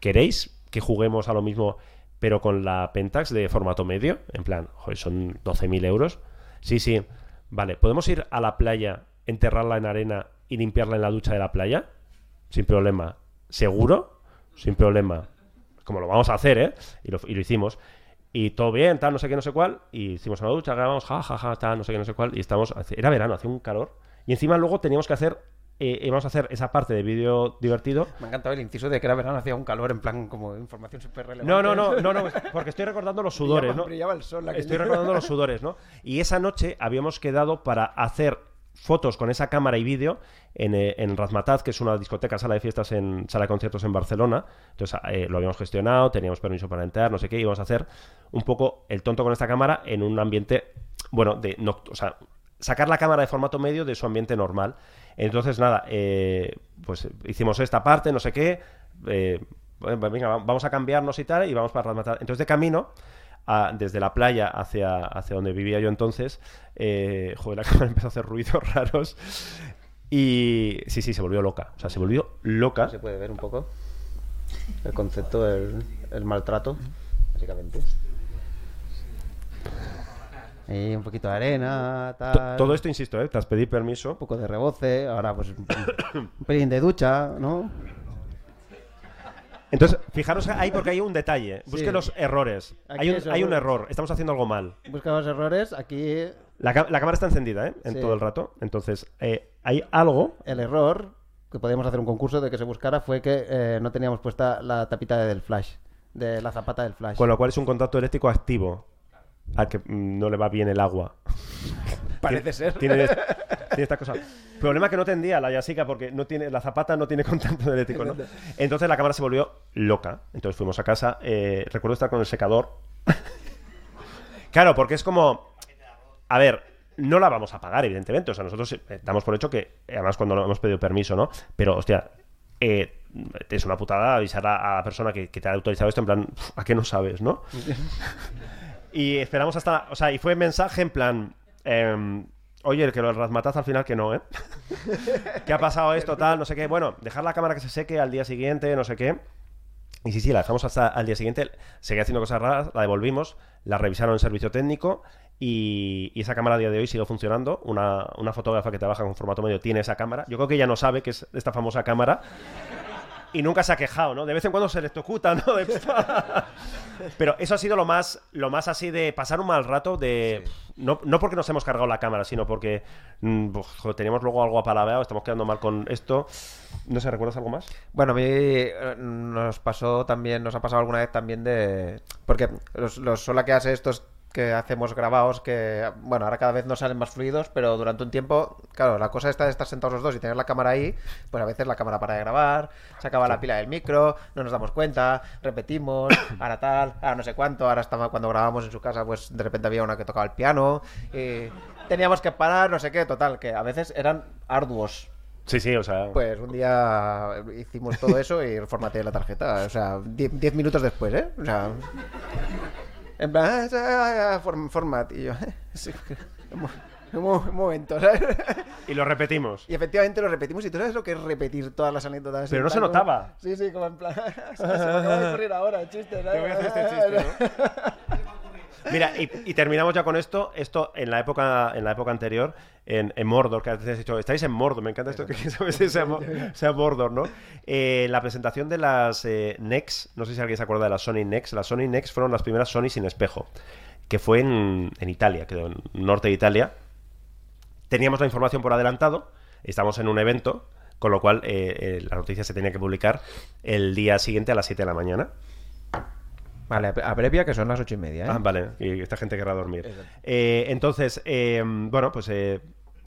¿queréis que juguemos a lo mismo pero con la Pentax de formato medio? En plan, joder, son 12.000 euros. Sí, sí. Vale, ¿podemos ir a la playa, enterrarla en arena y limpiarla en la ducha de la playa? Sin problema. ¿Seguro? Sin problema. Como lo vamos a hacer, ¿eh? Y lo, y lo hicimos. Y todo bien, tal, no sé qué, no sé cuál. Y hicimos una ducha, grabamos, ja, ja, ja, tal, no sé qué, no sé cuál. Y estamos. Era verano, hacía un calor. Y encima luego teníamos que hacer. Eh, íbamos a hacer esa parte de vídeo divertido. Me ha encantado el inciso de que era verano, hacía un calor en plan como información súper relevante. No, no, no, no, no, *laughs* porque estoy recordando los sudores, Brillaba- ¿no? brillaba el sol. Estoy recordando los sudores, ¿no? Y esa noche habíamos quedado para hacer fotos con esa cámara y vídeo en, eh, en Razmataz, que es una discoteca, sala de fiestas, en sala de conciertos en Barcelona. Entonces eh, lo habíamos gestionado, teníamos permiso para entrar, no sé qué, íbamos a hacer un poco el tonto con esta cámara en un ambiente, bueno, de noct- o sea, sacar la cámara de formato medio de su ambiente normal. Entonces, nada, eh, pues hicimos esta parte, no sé qué, eh, venga, va- vamos a cambiarnos y tal, y vamos para Razmataz. Entonces, de camino, a- desde la playa hacia, hacia donde vivía yo entonces, eh, joder, la *laughs* cámara empezó a hacer ruidos *laughs* raros. Y sí, sí, se volvió loca. O sea, se volvió loca. Se puede ver un poco el concepto del el maltrato, básicamente. Y un poquito de arena, tal. Todo esto, insisto, ¿eh? tras pedir permiso. Un poco de reboce, ahora pues un pelín de ducha, ¿no? Entonces, fijaros ahí porque hay un detalle. Busque Sí. los errores. Aquí Hay un, es hay un error. error. Estamos haciendo algo mal. Busca los errores, aquí La, ca- la cámara está encendida, ¿eh? En Sí. todo el rato. Entonces, eh, hay algo. el error que podíamos hacer un concurso de que se buscara fue que eh, no teníamos puesta la tapita del flash, de la zapata del flash. Con lo cual es un contacto eléctrico activo. Al que mm, no le va bien el agua. *laughs* Parece ser. Tiene, tiene esta cosa. Problema que no tendía la Yasica porque no tiene, la zapata no tiene *laughs* contacto eléctrico, ¿no? Entonces la cámara se volvió loca. Entonces fuimos a casa. eh, recuerdo estar con el secador. *laughs* claro, porque es como. A ver, no la vamos a pagar, evidentemente. O sea, nosotros eh, damos por hecho que, además, cuando no hemos pedido permiso, ¿no? Pero, hostia, eh, es una putada avisar a, a la persona que, que te ha autorizado esto en plan, "Uf, ¿a qué no sabes, no? Y esperamos hasta. O sea, y fue mensaje en plan. em, Oye, que lo del Razmataz al final que no, ¿eh? *laughs* ¿Qué ha pasado esto, tal? No sé qué. Bueno, dejar la cámara que se seque al día siguiente, no sé qué. Y sí, sí, la dejamos hasta al día siguiente. Seguía haciendo cosas raras, la devolvimos, la revisaron en servicio técnico y, y esa cámara a día de hoy sigue funcionando. Una, una fotógrafa que trabaja con formato medio tiene esa cámara. Yo creo que ella no sabe que es esta famosa cámara. Y nunca se ha quejado, ¿no? De vez en cuando se electrocuta, ¿no? De- Pero eso ha sido lo más, lo más así de pasar un mal rato de... No, no porque nos hemos cargado la cámara, sino porque mm, pues, teníamos luego algo apalabeado, estamos quedando mal con esto. No sé, ¿recuerdas algo más? Bueno, a mí eh, nos pasó también, nos ha pasado alguna vez también de... Porque los, los sola que hace estos que hacemos grabados que, bueno, ahora cada vez nos salen más fluidos, pero durante un tiempo, claro, la cosa está de estar sentados los dos y tener la cámara ahí, pues a veces la cámara para de grabar, se acaba la pila del micro, no nos damos cuenta, repetimos, *coughs* ahora tal, ahora no sé cuánto, ahora estaba cuando grabábamos en su casa, pues de repente había una que tocaba el piano, y teníamos que parar, no sé qué, total, que a veces eran arduos. Sí, sí, o sea... Pues un día hicimos todo eso y formateé la tarjeta. O sea, 10 minutos después, ¿eh? O sea. En plan, ah, ah, ah, form- format. Y yo, eh, sí, un, mo- un mo- un momento, ¿sabes? Y lo repetimos. Y efectivamente lo repetimos. ¿Y tú sabes lo que es repetir todas las anécdotas? Pero no se notaba. como- Sí, sí, como en plan. *laughs* se me acaba de *laughs* ocurrir ahora el chiste, ¿sabes? Te voy a hacer este chiste, *laughs* Mira, y, y terminamos ya con esto. Esto en la época, en la época anterior, en, en Mordor, que antes has dicho, estáis en Mordor, me encanta esto que sabes *laughs* sea Mordor, ¿no? Eh, la presentación de las eh, Nex, no sé si alguien se acuerda de las Sony Nex, las Sony Nex fueron las primeras Sony sin espejo, que fue en, en Italia, creo, en norte de Italia. Teníamos la información por adelantado, estamos en un evento, con lo cual eh, eh, la noticia se tenía que publicar el día siguiente a las 7 de la mañana. Vale, abrevia que son las ocho y media, ¿eh? Ah, vale, y esta gente querrá dormir. Eh, entonces, eh, bueno, pues eh,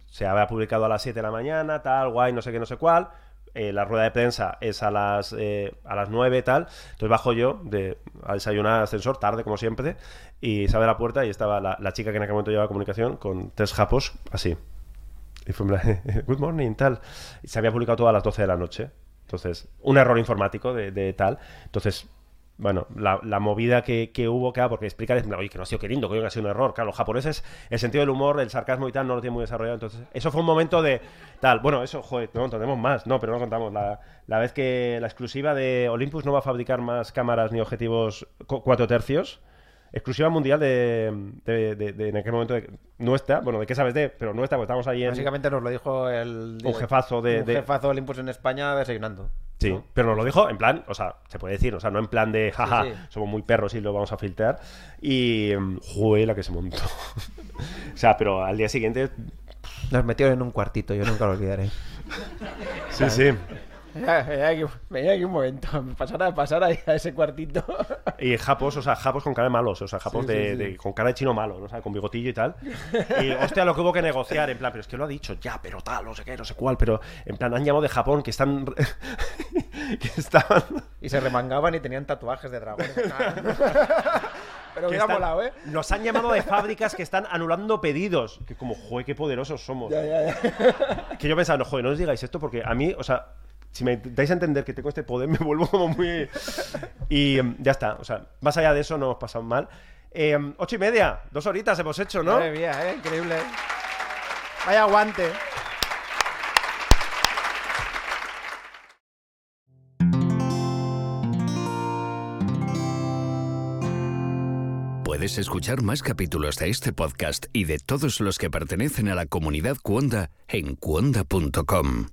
se había publicado a las 7 de la mañana, tal, guay, no sé qué, no sé cuál. Eh, la rueda de prensa es a las, eh, a las 9, tal. Entonces bajo yo de, a desayunar al ascensor, tarde como siempre, y se abre la puerta y estaba la, la chica que en aquel momento llevaba comunicación con tres japos, así. Y fue *laughs* good morning, tal. Y se había publicado todo a las 12 de la noche. Entonces, un error informático de, de tal. Entonces, bueno, la, la movida que, que hubo, claro, porque explicar es, oye, que no ha sido queriendo, que ha sido un error. Claro, los japoneses, el sentido del humor, el sarcasmo y tal, no lo tienen muy desarrollado. Entonces, eso fue un momento de tal. Bueno, eso, joder, no tenemos más. No, pero no contamos. La, la vez que la exclusiva de Olympus no va a fabricar más cámaras ni objetivos cu- cuatro tercios. Exclusiva mundial de, de, de- de- en aquel momento de, nuestra, bueno, de qué sabes de, pero nuestra, porque estamos ahí en. Básicamente nos lo dijo el. Un jefazo de- un de- jefazo Olympus en España desayunando. Sí, pero nos lo dijo en plan, o sea, se puede decir, o sea, no en plan de, jaja, sí. somos muy perros y lo vamos a filtrar. Y, mm, joder, la que se montó. *laughs* o sea, pero al día siguiente... Nos metieron en un cuartito, yo nunca lo olvidaré. Sí, sí. Venía, aquí, un momento. Pasar a, pasar ahí a ese cuartito. Y japos, o sea, japos con cara de malos, o sea, japos Sí, sí, de, sí. de- con cara de chino malo, ¿no? O sea, con bigotillo y tal. Y hostia, lo que hubo que negociar, en plan, pero es que lo ha dicho, ya, pero tal, no sé qué, no sé cuál, pero en plan, han llamado de Japón que están. *laughs* que estaban. Y se remangaban y tenían tatuajes de dragones. *laughs* Pero están- molado, ¿eh? Nos han llamado de fábricas que están anulando pedidos. Que como, joder, qué poderosos somos. Ya, ya, ya. Que yo pensaba, no, joder, no os digáis esto porque a mí, o sea, si me dais a entender que tengo este poder, me vuelvo como muy. Y em, ya está, o sea, más allá de eso no os pasado mal. Em, ocho y media, dos horitas hemos hecho, ¿no? Madre mía, ¿eh? Increíble. Vaya aguante. Puedes escuchar más capítulos de este podcast y de todos los que pertenecen a la comunidad Cuonda en cuonda.com.